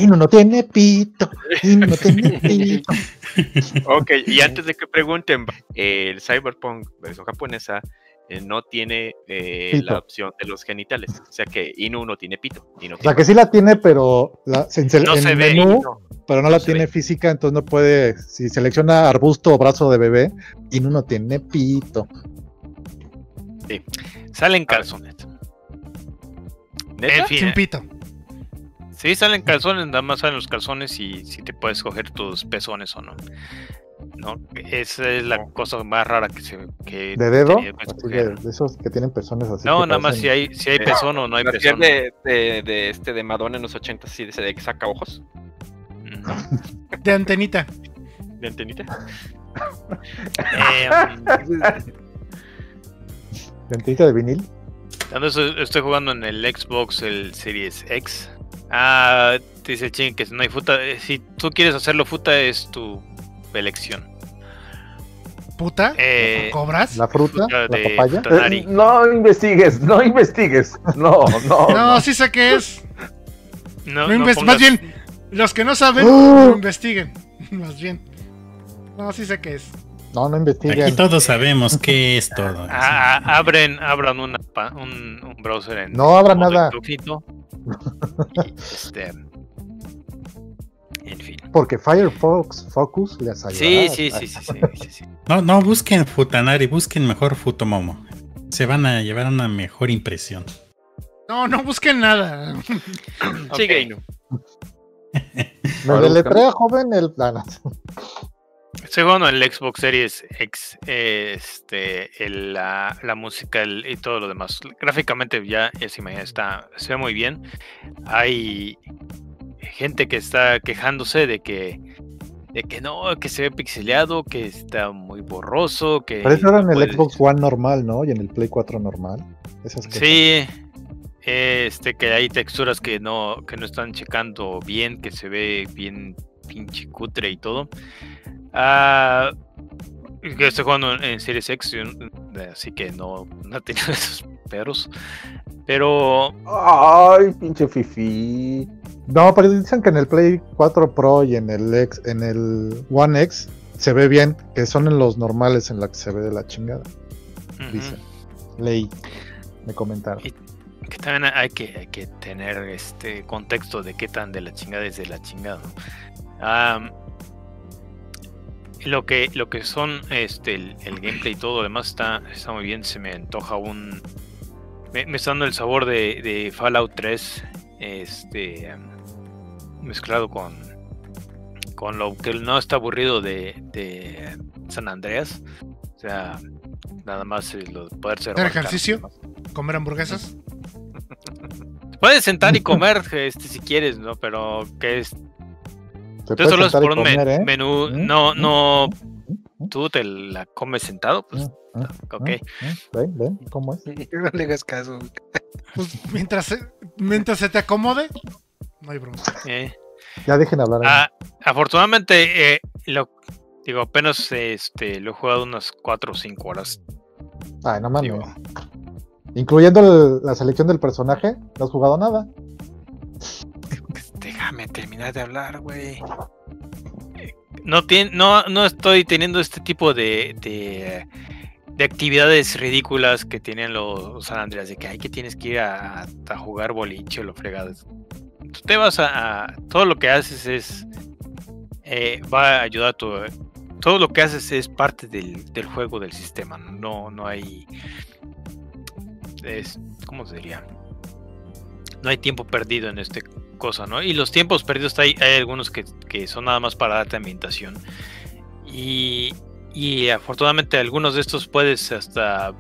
Inu no tiene pito. Inu no tiene pito. Ok, y antes de que pregunten, el Cyberpunk versión japonesa eh, no tiene eh, la opción de los genitales. O sea que Inu no tiene pito. Inu O sea que sí la tiene, pero la, en, sele- No en se ve. menú, pero no, no la tiene ve. física, entonces no puede. Si selecciona arbusto o brazo de bebé, Inu no tiene pito. Salen calzones. Sin pito. Sí salen calzones, nada más salen los calzones y si te puedes coger tus pezones o no. No, esa es la cosa más rara que se que ¿De dedo? que de, de esos que tienen personas así. No, nada más si hay si hay Eh, pezón o no hay pezón. de, de, de este de Madonna en los 80 sí, de, de que saca ojos. De antenita. ¿De antenita? Eh, Dentita de vinil. Cuando estoy, estoy jugando en el Xbox, el Series X. Ah, dice Chin que no hay futa. eh, Si tú quieres hacerlo futa, es tu elección. Puta. Eh, ¿Cobras? La fruta, la de papaya. Eh, no investigues, no investigues. No, no. No, sí sé qué es. no, No no pongas- Más bien, los que no saben, ¡Oh! no investiguen. Más bien. No, sí sé qué es. No, no Aquí investiguen. todos sabemos qué es todo. Ah, ah, abren, abran una, un, un browser en No abra modo nada. este, en fin. Porque Firefox Focus les ayuda. Sí, sí, sí, sí, sí, sí, sí. No, no busquen Futanari, busquen mejor Futomomo. Se van a llevar una mejor impresión. No, no busquen nada. Sigue. Me deletrea, joven, el. ah, no. Estoy jugando en el Xbox Series X, eh, este, el- la, la música el- y todo lo demás. Gráficamente ya, ya se imagina, está, se ve muy bien. Hay gente que está quejándose de que, de que no, que se ve pixeleado, que está muy borroso, que... Pero eso era en el puedes- Xbox One normal, ¿no? Y en el Play 4 normal. Esas Sí, este, que hay texturas que no, que no están checando bien, que se ve bien pinche cutre y todo. Ah, yo estoy jugando en, Series X, eh, así que no, no tenido esos peros. Pero Ay, pinche fifi. No, pero dicen que en el Play 4 Pro y en el X, en el One X se ve bien, que son en los normales en la que se ve de la chingada. ujú, Dicen. Leí. Me comentaron. Y- que también hay que, hay que tener este contexto de qué tan de la chingada es de la chingada. ¿no? Lo que lo que son este el, el gameplay y todo lo demás está, está muy bien. Se me antoja un. Me, me está dando el sabor de, de Fallout 3. Este mezclado con. Con lo que no está aburrido de, de San Andreas. O sea, nada más lo de poder ser ¿Hacer ejercicio? ¿Comer hamburguesas? Puedes sentar y comer este, si quieres, ¿no? Pero que es. Tú solo es por un comer, ¿eh? menú. No, no. Tú te la comes sentado, pues. Ok. ¿Ven? ¿Ven cómo es? No le hagas caso. Pues mientras se, mientras se te acomode, no hay bronca. eh. Ya dejen hablar. a Ah, afortunadamente, eh, lo. Digo, apenas este, lo he jugado unas 4 o 5 horas. Ay, no mames. Incluyendo el- la selección del personaje, no has jugado nada. Déjame terminar de hablar, güey. No, estoy teniendo este tipo de, de, de actividades ridículas que tienen los San Andreas, de que hay que tienes que ir a, jugar boliche o lo fregadas. Tú te vas a, a- Todo lo que haces es. eh, va a ayudar a tu. Todo lo que haces es parte del, del juego, del sistema. No, no hay. Es, ¿Cómo se diría? No hay tiempo perdido en este cosa, ¿no? Y los tiempos perdidos hay, hay algunos que, que son nada más para darte ambientación. Y, y afortunadamente algunos de estos puedes hasta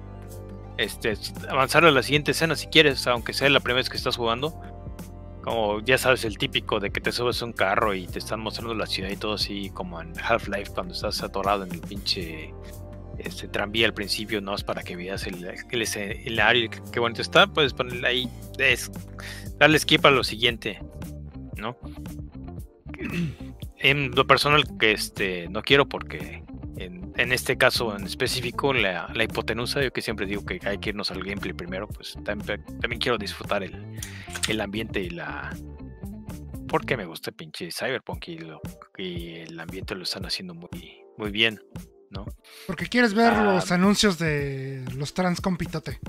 este, avanzar a la siguiente escena si quieres, aunque sea la primera vez que estás jugando. Como ya sabes, el típico de que te subes a un carro y te están mostrando la ciudad y todo así, como en Half-Life cuando estás atorado en el pinche este tranvía al principio, no es para que veas el, el escenario qué bonito está, puedes ponerle ahí, es, darle skip a lo siguiente, ¿no? En lo personal que este no quiero porque en, este caso en específico la, la hipotenusa, yo que siempre digo que hay que irnos al gameplay primero, pues también, quiero disfrutar el, el ambiente y la porque me gusta pinche Cyberpunk y, y el ambiente lo están haciendo muy, muy bien, ¿no? Porque quieres ver Ah. los anuncios de los trans compitote.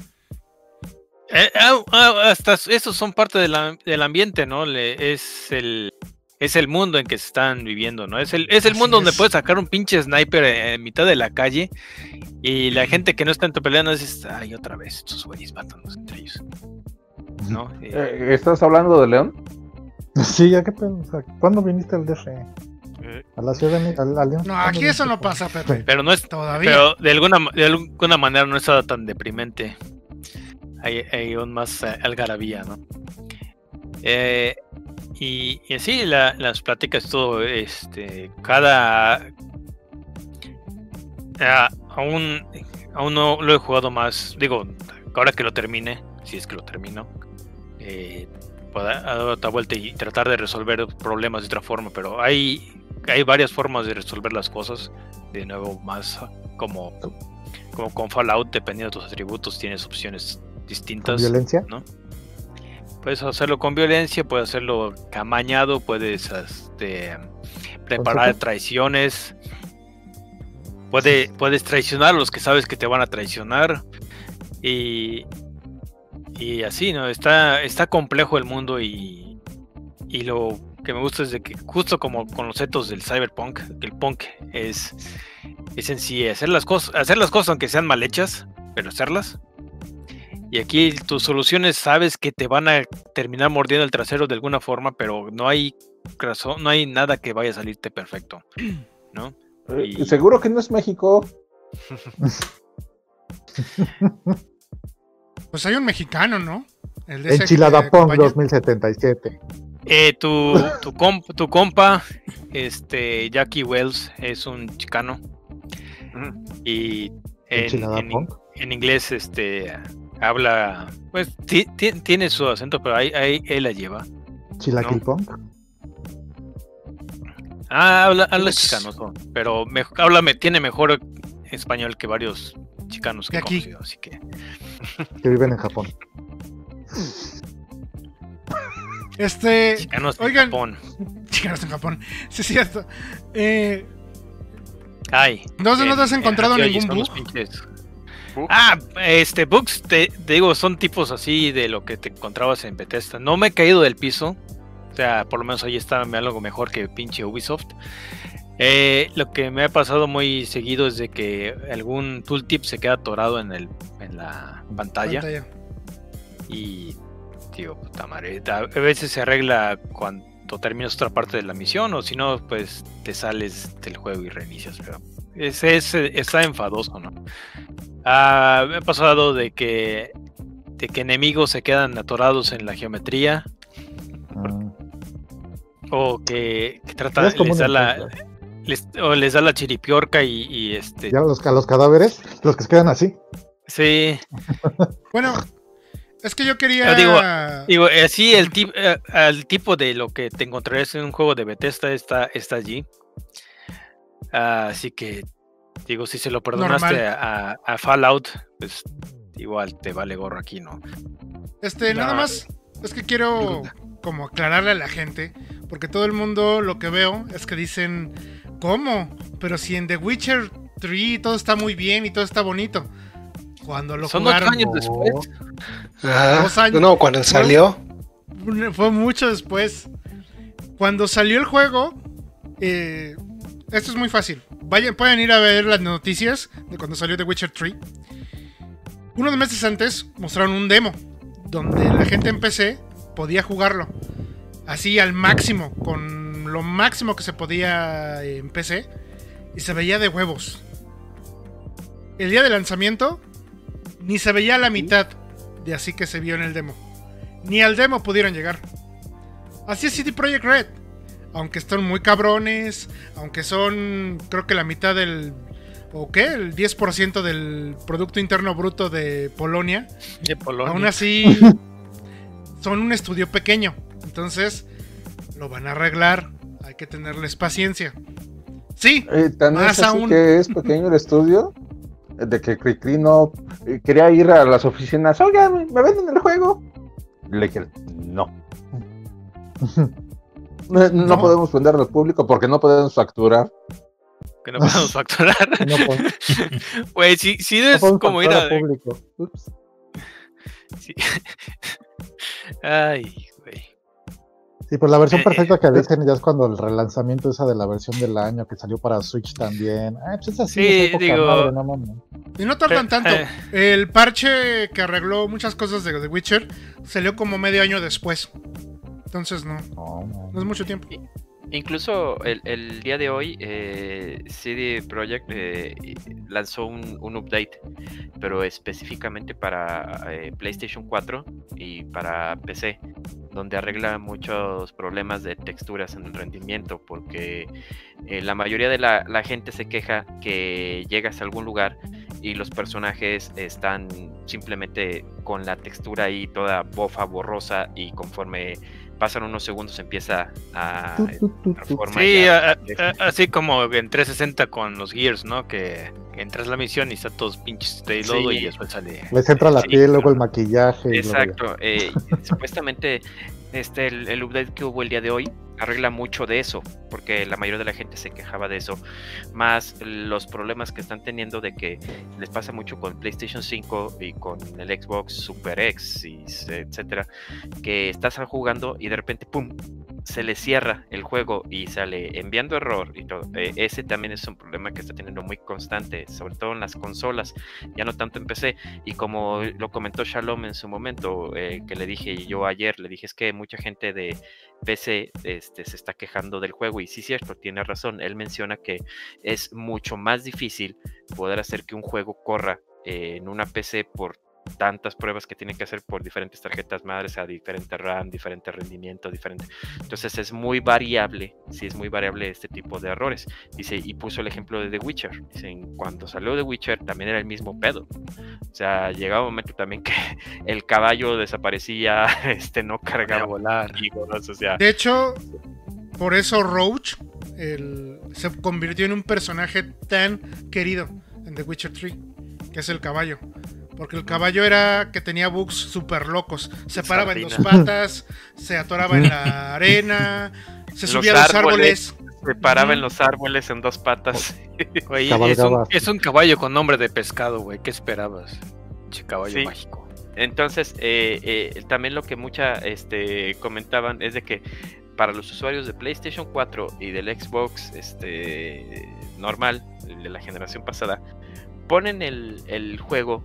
Eh, ah, ah, hasta esos son parte de la- del ambiente, ¿no? Le- es el es el mundo en que se están viviendo, ¿no? Es el, es el Así mundo donde es. puedes sacar un pinche sniper en, en mitad de la calle y la gente que no está en tu pelea no dices, ay, otra vez, estos güeyes matándose entre ellos, ¿no? Eh, ¿Estás hablando de León? Sí, ya sea, ¿Cuándo viniste al DF? Eh. A la ciudad de al, al. No, ¿Cuándo aquí eso no pasa, Pepe. pero no es Todavía. Pero de alguna, ma- de alguna manera no estaba tan deprimente. Hay, hay aún más eh, algarabía, ¿no? Eh, y, y así la- las pláticas, todo, este, cada... ah, aún, aún no lo he jugado más, digo, ahora que lo termine, si es que lo termino, eh, pueda dar otra vuelta y tratar de resolver problemas de otra forma, pero hay, hay varias formas de resolver las cosas, de nuevo, más como, como con Fallout, dependiendo de tus atributos, tienes opciones ¿Con distintas. violencia? Puedes hacerlo con violencia, puedes hacerlo amañado, puedes este, preparar traiciones. Puede, puedes traicionar a los que sabes que te van a traicionar. Y, y así, ¿no? Está, está complejo el mundo y, y lo que me gusta es de que justo como con los etos del cyberpunk, que el punk es, es en sí hacer las cosas, hacer las cosas aunque sean mal hechas, pero hacerlas. Y aquí tus soluciones sabes que te van a terminar mordiendo el trasero de alguna forma, pero no hay razón, no hay nada que vaya a salirte perfecto, ¿no? Eh, Y- Seguro que no es México. Pues hay un mexicano, ¿no? El de Enchilada que Pong acompaña. 2077. Eh, tu, tu, comp- tu compa, este, Jackie Wells, es un chicano. Y en, en- Pong. en inglés, este, habla, pues, ti- ti- tiene su acento, pero ahí, ahí él la lleva. Chilaquilpong. Ah, habla, habla Pues- chicano, pero me, habla, me, tiene mejor español que varios chicanos que he conocido, así que. Que viven en Japón. Este. Chicanos Oigan. Japón. Chicanos en Japón. Sí, es cierto. Eh, Ay. ¿Dónde no te has en- encontrado ningún bug? Ah, este, bugs, te, te digo, son tipos así de lo que te encontrabas en Bethesda. No me he caído del piso. O sea, por lo menos ahí está algo mejor que pinche Ubisoft. Eh, lo que me ha pasado muy seguido es de que algún tooltip se queda atorado en, el, en la pantalla. pantalla. Y, tío, puta madre. A veces se arregla cuando terminas otra parte de la misión, o si no, pues te sales del juego y reinicias. Pero ese, ese- está enfadoso, ¿no? Ah, me ha pasado de que, de que enemigos se quedan atorados en la geometría, Mm. o que, Es común les da la. Les- o les da la chiripiorca y, y este. Ya los, a los cadáveres, los que se quedan así. Sí, Bueno, es que yo quería. Yo Digo, así el, tip, eh, al tipo de lo que te encontrarás en un juego de Bethesda está, está allí. Así que, digo, si se lo perdonaste a, a Fallout, pues igual te vale gorro aquí, ¿no? Este, nada más. Es que quiero como aclararle a la gente. Porque todo el mundo lo que veo es que dicen. ¿Cómo? Pero si en The Witcher 3 todo está muy bien y todo está bonito. Cuando lo Son ocho jugaron. años después. Dos años. no, cuando salió. Fue mucho después. Cuando salió el juego, eh, esto es muy fácil. Vayan, pueden ir a ver las noticias de cuando salió The Witcher 3. Unos meses antes mostraron un demo donde la gente en PC podía jugarlo así al máximo, con lo máximo que se podía en PC y se veía de huevos. El día de lanzamiento ni se veía la mitad de así que se vio en el demo. Ni al demo pudieron llegar. Así es CD Projekt Red. Aunque están muy cabrones, aunque son creo que la mitad del... ¿O qué? El 10% del Producto Interno Bruto de Polonia. De Polonia. Aún así, son un estudio pequeño. Entonces, lo van a arreglar. Hay que tenerles paciencia. Sí, Eh, tan Más es así aún. que es pequeño el estudio de que Cricri no eh, quería ir a las oficinas. Oigan, ¿me venden el juego? Le dije, no. No, podemos venderlo al público porque no podemos facturar. Que no podemos facturar. No, podemos- Güey, si, si no es como ir a. al público. Ups. sí. Ay, Sí, pues la versión Eh, perfecta que dicen ya es cuando el relanzamiento esa de la versión del año que salió para Switch también. Ah, pues es así, Sí, época digo- madre, no mames. Y no tardan Eh, tanto. eh. El parche que arregló muchas cosas de The Witcher salió como medio año después. Entonces no, No, no. no es mucho tiempo. Incluso el, día de hoy, eh, CD Projekt eh, lanzó un, update, pero específicamente para eh, PlayStation 4 y para PC, donde arregla muchos problemas de texturas en el rendimiento, porque la mayoría de la, la gente se queja que llegas a algún lugar y los personajes están simplemente con la textura ahí toda bofa, borrosa, y conforme pasan unos segundos empieza a forma Sí, ya a- de- a- así como en 360 con los Gears, ¿no? Que, que entras a la misión y está todos pinches de lodo Sí. y después sale. Les entra la Sí, piel, luego el maquillaje. Exacto. eh, supuestamente este el, el update que hubo el día de hoy arregla mucho de eso, porque la mayoría de la gente se quejaba de eso, más los problemas que están teniendo de que les pasa mucho con PlayStation 5 y con el Xbox Super X y etcétera, que estás jugando y de repente pum se le cierra el juego y sale enviando error y todo. Eh, ese también es un problema que está teniendo muy constante, sobre todo en las consolas, ya no tanto en PC. Y como lo comentó Shalom en su momento, eh, que le dije yo ayer, le dije es que mucha gente de PC este, se está quejando del juego y sí cierto, tiene razón. Él menciona que es mucho más difícil poder hacer que un juego corra eh, en una PC por tantas pruebas que tiene que hacer por diferentes tarjetas madres a diferente RAM, diferente rendimiento, diferente. Entonces es muy variable, sí es muy variable este tipo de errores. Dice, y puso el ejemplo de The Witcher. Dicen, cuando salió The Witcher también era el mismo pedo. O sea, llegaba un momento también que el caballo desaparecía, este no a cargaba volar. amigos, o sea, De hecho, por eso Roach el- se convirtió en un personaje tan querido en The Witcher 3, que es el caballo. Porque el caballo era que tenía bugs súper locos. Se paraba en dos patas, se atoraba en la arena, se Los subía a los árboles. se paraba en los árboles en dos patas. Güey, es, un, es un caballo con nombre de pescado, güey. ¿Qué esperabas? Che caballo Sí. mágico. Entonces, eh, eh, también lo que mucha este, comentaban es de que para los usuarios de PlayStation 4 y del Xbox este, normal, el de la generación pasada, ponen el, el juego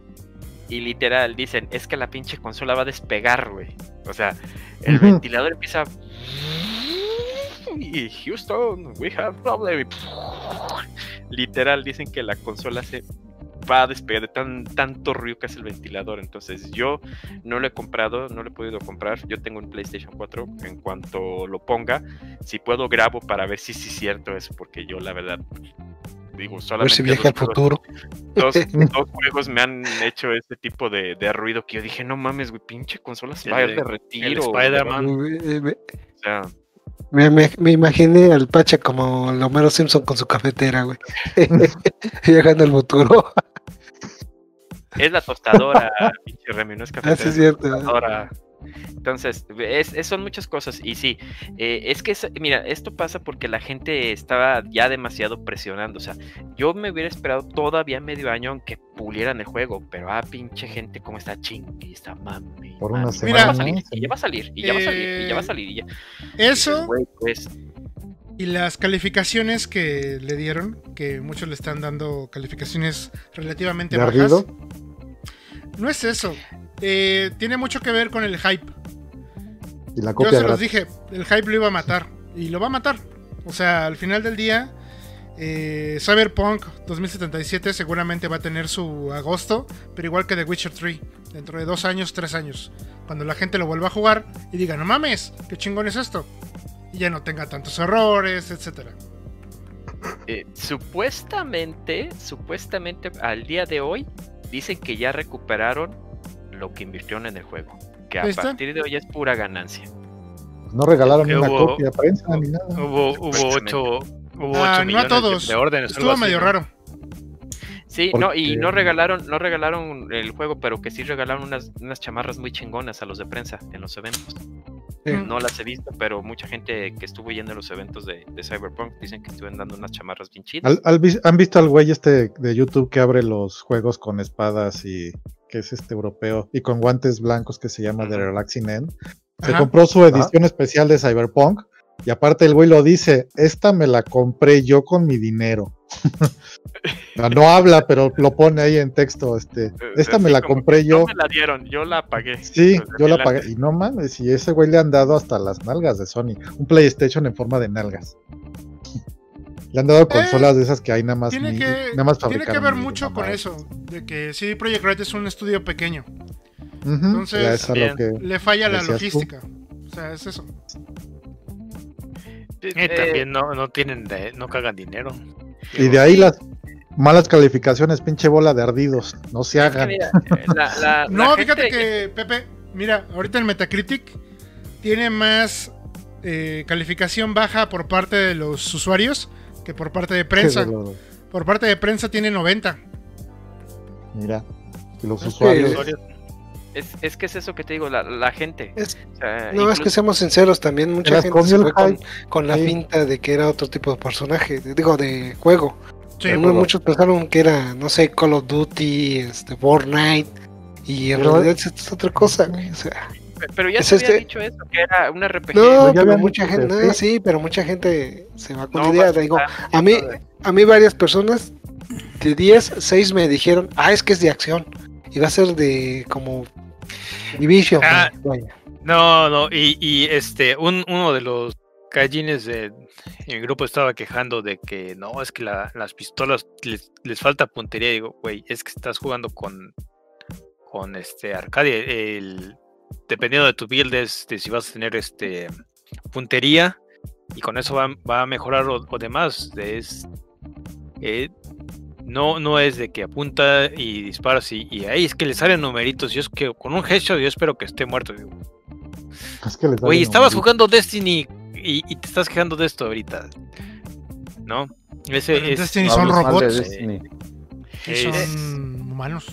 y literal dicen, es que la pinche consola va a despegar, güey. O sea, el ventilador empieza... Y Houston, we have problem. Literal dicen que la consola se va a despegar de tan, tanto ruido que hace el ventilador. Entonces yo no lo he comprado, no lo he podido comprar. Yo tengo un PlayStation 4. En cuanto lo ponga, si puedo grabo para ver si sí es cierto eso, porque yo la verdad digo A ver si viaja al futuro. Dos, dos juegos me han hecho este tipo de, de ruido que yo dije, no mames, güey, pinche consola se va a de- Spider-Man. Me, me- O sea, me- me- me imaginé al Pacha como el Homero Simpson con su cafetera, güey. Viajando al futuro. es la tostadora, pinche Remy, no es Ah, cafetera. sí, es cierto. Ahora, entonces, es, es- son muchas cosas. Y sí, eh, es que, es- mira, esto pasa porque la gente estaba ya demasiado presionando. O sea, yo me hubiera esperado todavía medio año aunque pulieran el juego. Pero, ah, pinche gente, como está chingue, está mami. Por una mami, semana, ya va a salir, y ya va a salir, y ya va a salir, y ya va a Eh, salir. Y ya. Eso güey, pues, y las calificaciones que le dieron, que muchos le están dando calificaciones relativamente ¿De bajas. ardido? No es eso. Eh, tiene mucho que ver con el hype. Y la Yo copia se los dije, el hype lo iba a matar. Y lo va a matar. O sea, al final del día, eh, Cyberpunk 2077 seguramente va a tener su agosto, pero igual que The Witcher 3, dentro de dos años, tres años. Cuando la gente lo vuelva a jugar y diga, no mames, qué chingón es esto. Y ya no tenga tantos errores, etcétera. eh, supuestamente, supuestamente al día de hoy, dicen que ya recuperaron lo que invirtieron en el juego. Que a está. partir de hoy es pura ganancia. No regalaron una hubo- copia de prensa ni nada. Hubo, hubo ocho, hubo Ah, ocho no a millones todos. de órdenes. Estuvo así, medio ¿no? raro. Sí, no, y no regalaron, no regalaron el juego, pero que sí regalaron unas, unas chamarras muy chingonas a los de prensa en los eventos. Sí. No las he visto, pero mucha gente que estuvo yendo a los eventos de, de Cyberpunk dicen que estuvieron dando unas chamarras bien chidas. ¿Al- al vis- ¿Han visto al güey este de YouTube que abre los juegos con espadas y que es este europeo y con guantes blancos que se llama The. Relaxing End? Se Ajá. compró su edición especial de Cyberpunk y aparte el güey lo dice, esta me la compré yo con mi dinero. no, no habla, pero lo pone ahí en texto, este, esta me la compré No yo. me la dieron, yo la pagué. Sí, Pues, yo la pagué. Y no mames, y ese güey le han dado hasta las nalgas de Sony. Un PlayStation en forma de nalgas. Le han dado consolas de esas que hay nada más. Tiene ni- que, nada más tiene que ver mucho con eso, de que CD Projekt Red es un estudio pequeño. Entonces, lo que. Le falla la tú. logística. O sea, es eso. Eh, Eh, también no, no tienen, de- no cagan dinero. Y de ahí las malas calificaciones, pinche bola de ardidos. No se hagan. mira, eh, la- la- No, la fíjate gente- que, Pepe, mira, ahorita el Metacritic tiene más eh, calificación baja por parte de los usuarios que por parte de prensa. Por parte de prensa tiene 90. Mira. Los Es que- usuarios. Es, es que es eso que te digo, la, la gente. Es- O sea, No, es que seamos sinceros también, mucha gente se fue con, la Sí. finta de que era otro tipo de personaje, digo, de juego. Sí, Pero muchos pensaron que era, no sé, Call of Duty, este, Fortnite, y en realidad es, es otra cosa, güey, o sea. Pero ya es se había este- dicho eso, que era un RPG. No, ya pero habían mucha gente, no, sí. pero mucha gente se va con No, a digo, estar a mí, de- a mí varias personas, de 10, 6 me dijeron, ah, es que es de acción, y va a ser de como Division, Ah. No, no, y, y, este, un, uno de los gallines de en el grupo estaba quejando de que no, es que la- las pistolas les, les falta puntería. Digo, güey, es que estás jugando con, con este arcade. El, dependiendo de tu build, es de si vas a tener este puntería y con eso va, va a mejorar o, o demás. Es, eh, no, no es de que apunta y disparas y, y ahí es que le salen numeritos. Yo es que con un headshot yo espero que esté muerto. Digo, Es que salen estabas numeritos. jugando Destiny y, y te estás quejando de esto ahorita. ¿No? Ese es. Destiny son robots. Destiny. es- son humanos.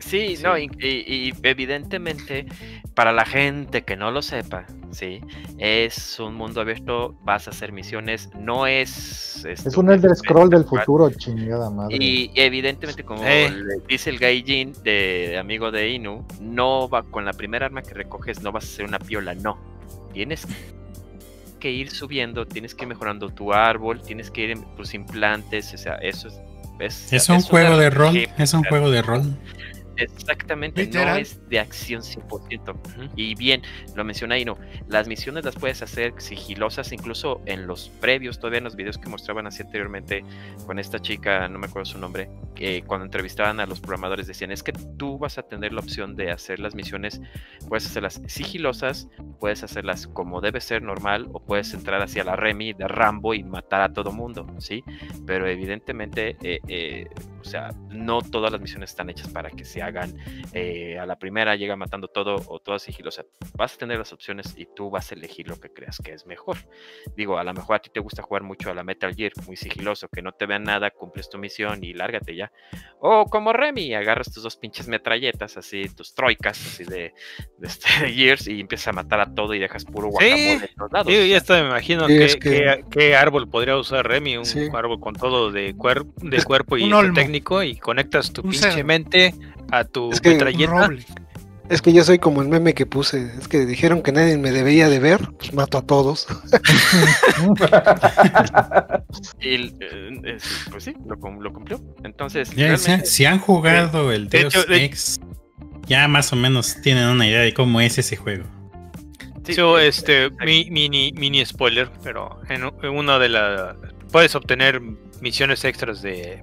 Sí, Sí. no, y, y- y evidentemente, para la gente que no lo sepa, sí, es un mundo abierto, vas a hacer misiones, no es. este, Es un Elder Scroll del futuro, chingada madre. Y evidentemente, como Eh. le dice el Gaijin, de amigo de Inu, no va con la primera arma que recoges, no vas a hacer una piola, no. Tienes que ir subiendo, tienes que ir mejorando tu árbol, tienes que ir en tus implantes, o sea, eso es. Es, Es un juego de rol. Es un juego de rol. Exactamente, no es de acción 100%. Ujú. Y bien, lo menciona ahí, no. Las misiones las puedes hacer sigilosas, incluso en los previos, todavía en los videos que mostraban así anteriormente con esta chica, no me acuerdo su nombre, cuando entrevistaban a los programadores decían, es que tú vas a tener la opción de hacer las misiones, puedes hacerlas sigilosas, puedes hacerlas como debe ser normal, o puedes entrar hacia la Remy de Rambo y matar a todo mundo, ¿sí? Pero evidentemente, eh, eh, o sea, no todas las misiones están hechas para que se hagan eh, a la primera, llega matando todo o todas sigilosas. Vas a tener las opciones y tú vas a elegir lo que creas que es mejor. Digo, a lo mejor a ti te gusta jugar mucho a la Metal Gear, muy sigiloso, que no te vean nada, cumples tu misión y lárgate ya. O como Remy, agarras tus dos pinches metralletas, así, tus troicas, así de, de, este, de Gears y empiezas a matar a todo y dejas puro guacamole en todos lados. Sí, ya está, me imagino Sí, qué, es que- qué- qué árbol podría usar Remy, un Sí. árbol con todo de, cuer- de cuerpo y un olmo. Técnico y conectas tu Un pinche mente a tu Es que- metralleta. Es que yo soy como el meme que puse, es que dijeron que nadie me debería de ver, pues mato a todos. Y, eh, es- pues sí, lo, cum- lo cumplió. Entonces, Ya, si, realmente- si han jugado el De Deus de- Ex, ya más o menos tienen una idea de cómo es ese juego. sí, So, eh, este, mi- mini, mini spoiler, pero en una de las. Puedes obtener misiones extras de,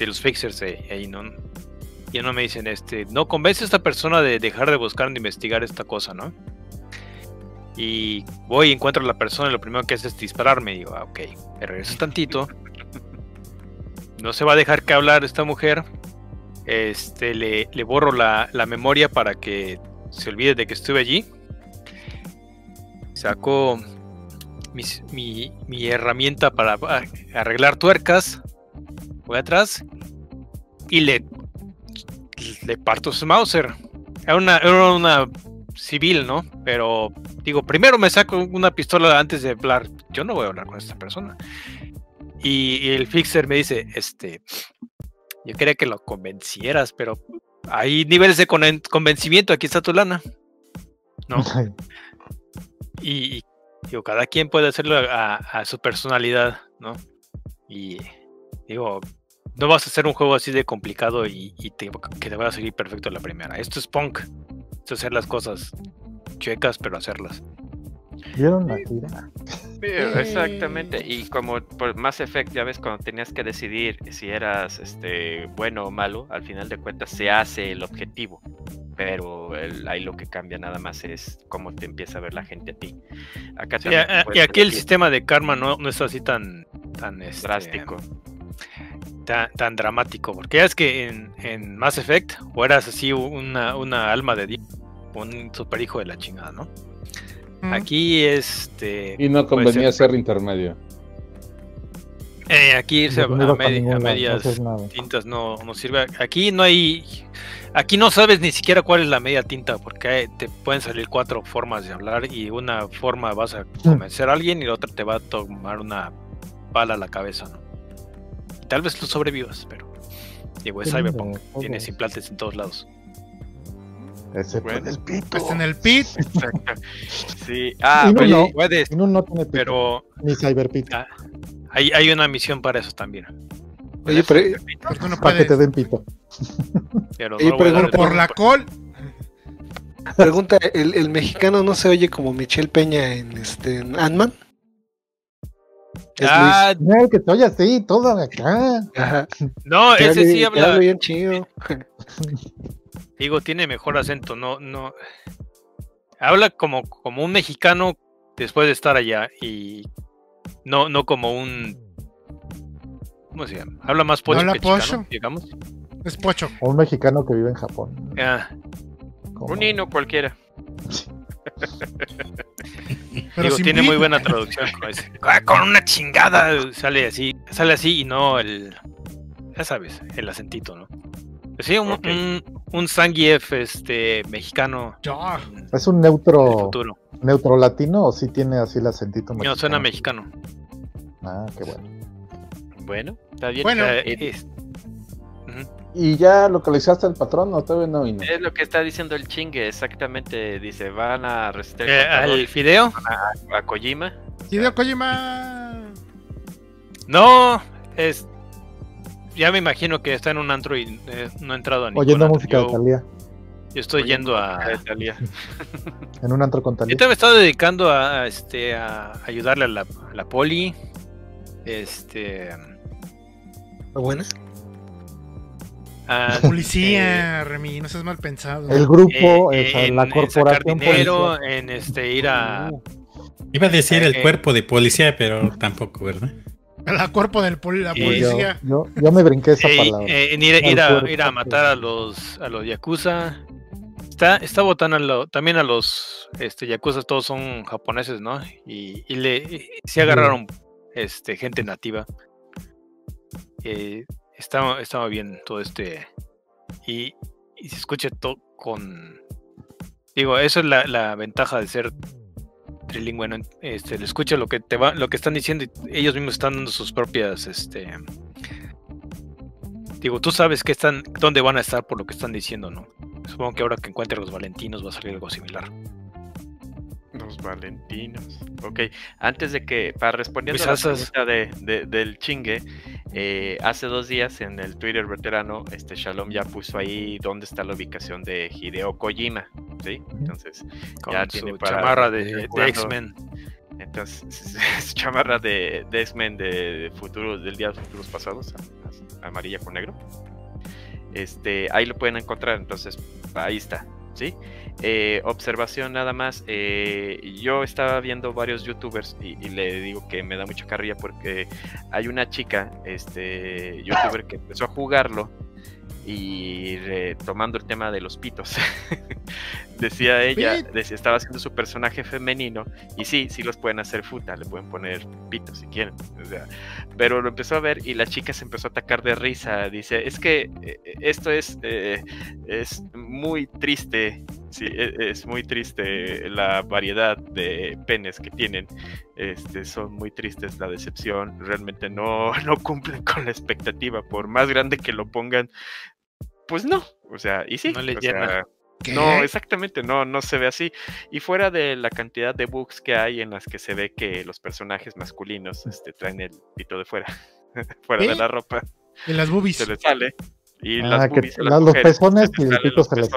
de los fixers ahí, ¿no? Y no me dicen, este, no convence a esta persona de dejar de buscar, de investigar esta cosa, ¿no? Y voy y encuentro a la persona y lo primero que hace es dispararme. Y digo, ah, ok, me regreso tantito. No se va a dejar que hablar esta mujer. Este, le, le borro la, la memoria para que se olvide de que estuve allí. Saco mis- mi, mi herramienta para a- arreglar tuercas. Voy atrás y le, le parto su Mauser. Era una, era una civil, ¿no? Pero digo, primero me saco una pistola antes de hablar. Yo no voy a hablar con esta persona. Y, y el fixer me dice, este, yo quería que lo convencieras, pero hay niveles de con- convencimiento, aquí está tu lana. ¿No? Y, y, digo, cada quien puede hacerlo a, a su personalidad, ¿no? Y digo, no vas a hacer un juego así de complicado y, y te- que te va a salir perfecto la primera. Esto es punk. Esto es hacer las cosas chuecas, pero hacerlas. ¿Vieron la tira? Exactamente, y como por Mass Effect, ya ves, cuando tenías que decidir si eras este bueno o malo, al final de cuentas se hace el objetivo, pero el- ahí lo que cambia nada más es cómo te empieza a ver la gente a ti. Acá Sí, a- y aquí el sistema de karma no, no es así tan, tan este, drástico. Tan, tan dramático. Porque ya es que en, en Mass Effect, o eras así una, una alma de Dios, un super hijo de la chingada, ¿no? Mm. Aquí este. Y no puede convenía ser intermedio. eh, aquí irse a, No a a no medias tintas no, no sirve. Aquí no hay. Aquí no sabes ni siquiera cuál es la media tinta, porque te pueden salir cuatro formas de hablar y una forma vas a convencer a alguien y la otra te va a tomar una bala a la cabeza, ¿no? Tal vez lo sobrevivas, pero lindo, Cyberpunk, tienes implantes en todos lados. Excepto Bueno. en el pito. Pues en el pit. Exacto. Sí, ah, no, oye, no. Puedes, no, no tiene pito, pero ni cyberpito. ah, hay, hay una misión para eso también. Oye, pero, Porque uno Para que te den pito. Pero Oye, no Por, por la col. pregunta, ¿el, el mexicano no se oye como Michelle Peña en este en Ant-Man? Es Ah, No, que te oye así, todo acá. Luis. Ajá. no, ese sí habla. bien chido. Digo, tiene mejor acento, no, no. Habla como, como un mexicano después de estar allá y no, no como un. ¿Cómo se llama? Habla más pocho Habla que chicano, pocho. digamos. Es pocho. O un mexicano que vive en Japón. Ah, Como- un nino cualquiera. Pero digo, tiene muy buena traducción. como dice, "Ah, Con una chingada sale así, sale así y no el. Ya sabes, el acentito, ¿no? Pues sí, un, Ok. un, un Zangief este, mexicano. ¿Es un neutro, futuro. neutro latino o sí tiene así el acentito No, suena mexicano. Ah, qué bueno. Bueno, está bien. Bueno. Eh, es-. ¿Y ya localizaste al patrón o todavía no vino? Es lo que está diciendo el chingue, exactamente. Dice, van a restar el Eh, al Fideo. a, a Kojima. Hideo Kojima. No, es. Ya me imagino que está en un antro y eh, no ha entrado a ningún Oyendo antro. música de Yo, Talía. yo estoy Oyendo yendo a. de Thalía. En un antro con Yo Talía. te me he estado dedicando a, a, este, a ayudarle a la, a la poli. Este. ¿Está buena? a- Policía, Remy, no seas mal pensado. El grupo, eh, en- la en sacar corporación dinero, en este, ir a. Iba a decir Eh, el eh. cuerpo de policía, pero tampoco, ¿verdad? La cuerpo del poli- la Yo, policía. yo, yo me brinqué esa eh, palabra. eh, en ir, a, ir a matar a los a los yakuza. Está, está botando a lo- también a los este, yakuza, todos son japoneses, ¿no? Y, y le y se agarraron este, gente nativa. Eh, estaba, estaba bien todo este. Y, y se escucha todo con. Digo, eso es la, la ventaja de ser trilingüe, ¿no? Este, le escucha lo que te va, lo que están diciendo y ellos mismos están dando sus propias, este. Digo, tú sabes que están, dónde van a estar por lo que están diciendo, ¿no? Supongo que ahora que encuentre a los Valentinos va a salir algo similar. Los Valentinos. Ok, antes de que, para respondiendo a la pregunta de, de- del chingue, eh, hace dos días en el Twitter veterano, este Shalom ya puso ahí dónde está la ubicación de Hideo Kojima, ¿sí? Entonces, Con Ya su tiene para chamarra de, de. X-Men. entonces, es chamarra de, de X-Men de futuros, del día de futuros pasados, amarilla con negro. Este, ahí lo pueden encontrar, entonces, ahí está, Eh, observación nada más, eh, yo estaba viendo varios youtubers y, y le digo que me da mucha carrilla porque hay una chica, este, youtuber que empezó a jugarlo y retomando el tema de los pitos, decía ella, decía, estaba haciendo su personaje femenino y sí, sí los pueden hacer futa, le pueden poner pitos si quieren, o sea, pero lo empezó a ver y la chica se empezó a atacar de risa, dice, es que eh, esto es, eh, es muy triste Sí, e- es, muy triste la variedad de penes que tienen. Este, son muy tristes la decepción. Realmente no, no cumplen con la expectativa. Por más grande que lo pongan, pues no. O sea, y sí. No le llena. sea, ¿Qué? no, exactamente, no, no se ve así. Y fuera de la cantidad de bugs que hay en las que se ve que los personajes masculinos este, traen el pito de fuera, fuera ¿Eh? de la ropa, En las boobies. se les sale. Y Ah, las que boobies las los mujeres, pezones y el pito se les.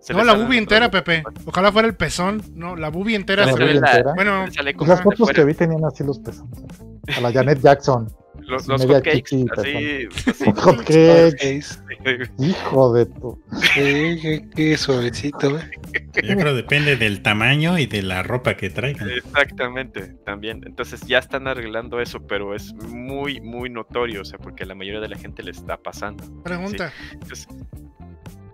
Se No, les la boobie entera. Pepe. Ojalá fuera el pezón. No, la boobie entera La se la- entera. Bueno, se sale Pues como las fotos que vi tenían así los pezones. A la Janet Jackson. Los, los hotcakes, así, así. Hotcakes. Ok, Hijo de tu. sí, qué, qué suavecito, ¿eh? Yo creo depende del tamaño y de la ropa que traigan. Exactamente, también. Entonces ya están arreglando eso, pero es muy, muy notorio, o sea, porque la mayoría de la gente le está pasando. pregunta. Entonces,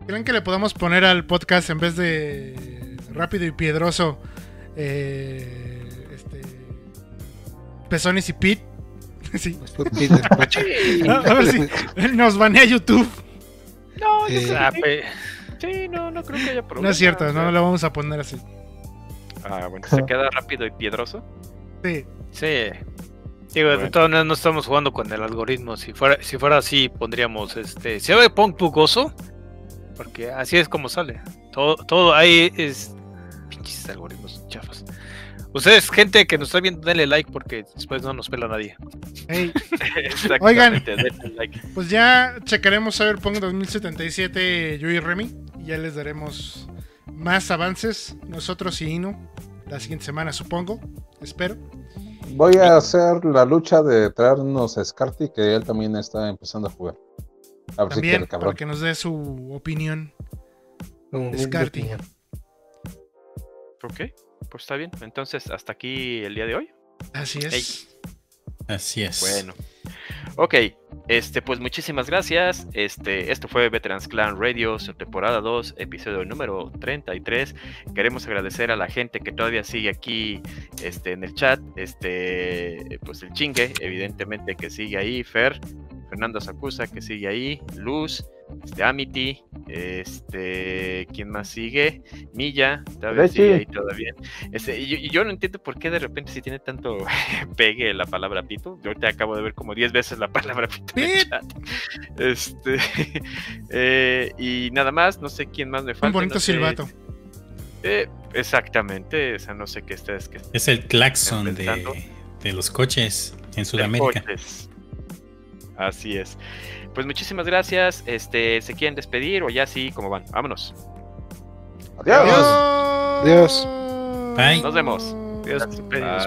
¿Creen que le podamos poner al podcast en vez de rápido y piedroso eh, este, pezones y pit? Sí. Pide el coche. A, a ver si nos banea YouTube. no, yo Sí. creo que- pe- sí, no, no creo que haya problema. No es cierto, o sea. no lo vamos a poner así. Ah, bueno, se queda rápido y piedroso. Sí. sí. Digo, de todas maneras no estamos jugando con el algoritmo. Si fuera, si fuera así, pondríamos este. Se ve Punk Pugoso. Porque así es como sale. Todo, todo ahí es. Pinches algoritmos. Ustedes, gente que nos está viendo, denle like porque después no nos pela nadie. Hey, denle like. pues ya checaremos Cyberpunk 2077 yo y Remy. Y ya les daremos más avances. Nosotros y Ino. La siguiente semana, supongo. Espero. Voy a hacer la lucha de traernos a Scarty, que él también está empezando a jugar. A ver si También quiere, cabrón. para que nos dé su opinión. Humilde Descarte. opinión. Ok, pues está bien. Entonces, hasta aquí el día de hoy. Así es. Así es. Bueno. Ok, este, pues muchísimas gracias. Este, esto fue Veterans Clan Radio, su temporada 2, episodio número 33. Queremos agradecer a la gente que todavía sigue aquí este, en el chat. Este, pues el chingue, evidentemente, que sigue ahí. Fer, Fernando Sacusa, que sigue ahí. Luz, este, Amity, este, ¿quién más sigue? Milla, todavía Leche. sigue ahí todavía. Este, y, yo, y yo no entiendo por qué de repente si tiene tanto pegue la palabra pito. Yo ahorita acabo de ver como 10 veces la palabra pito en el chat. Este, eh, y nada más, no sé quién más me falta. Un bonito no sé- silbato. eh, exactamente, o sea, no sé qué estés. Que Es el claxon de, de los coches en Sudamérica. coches. Así es. Pues muchísimas gracias. Este, ¿se quieren despedir o ya sí, como van? Vámonos. Adiós. Adiós. Bye. Nos vemos. Dios, Bye. nos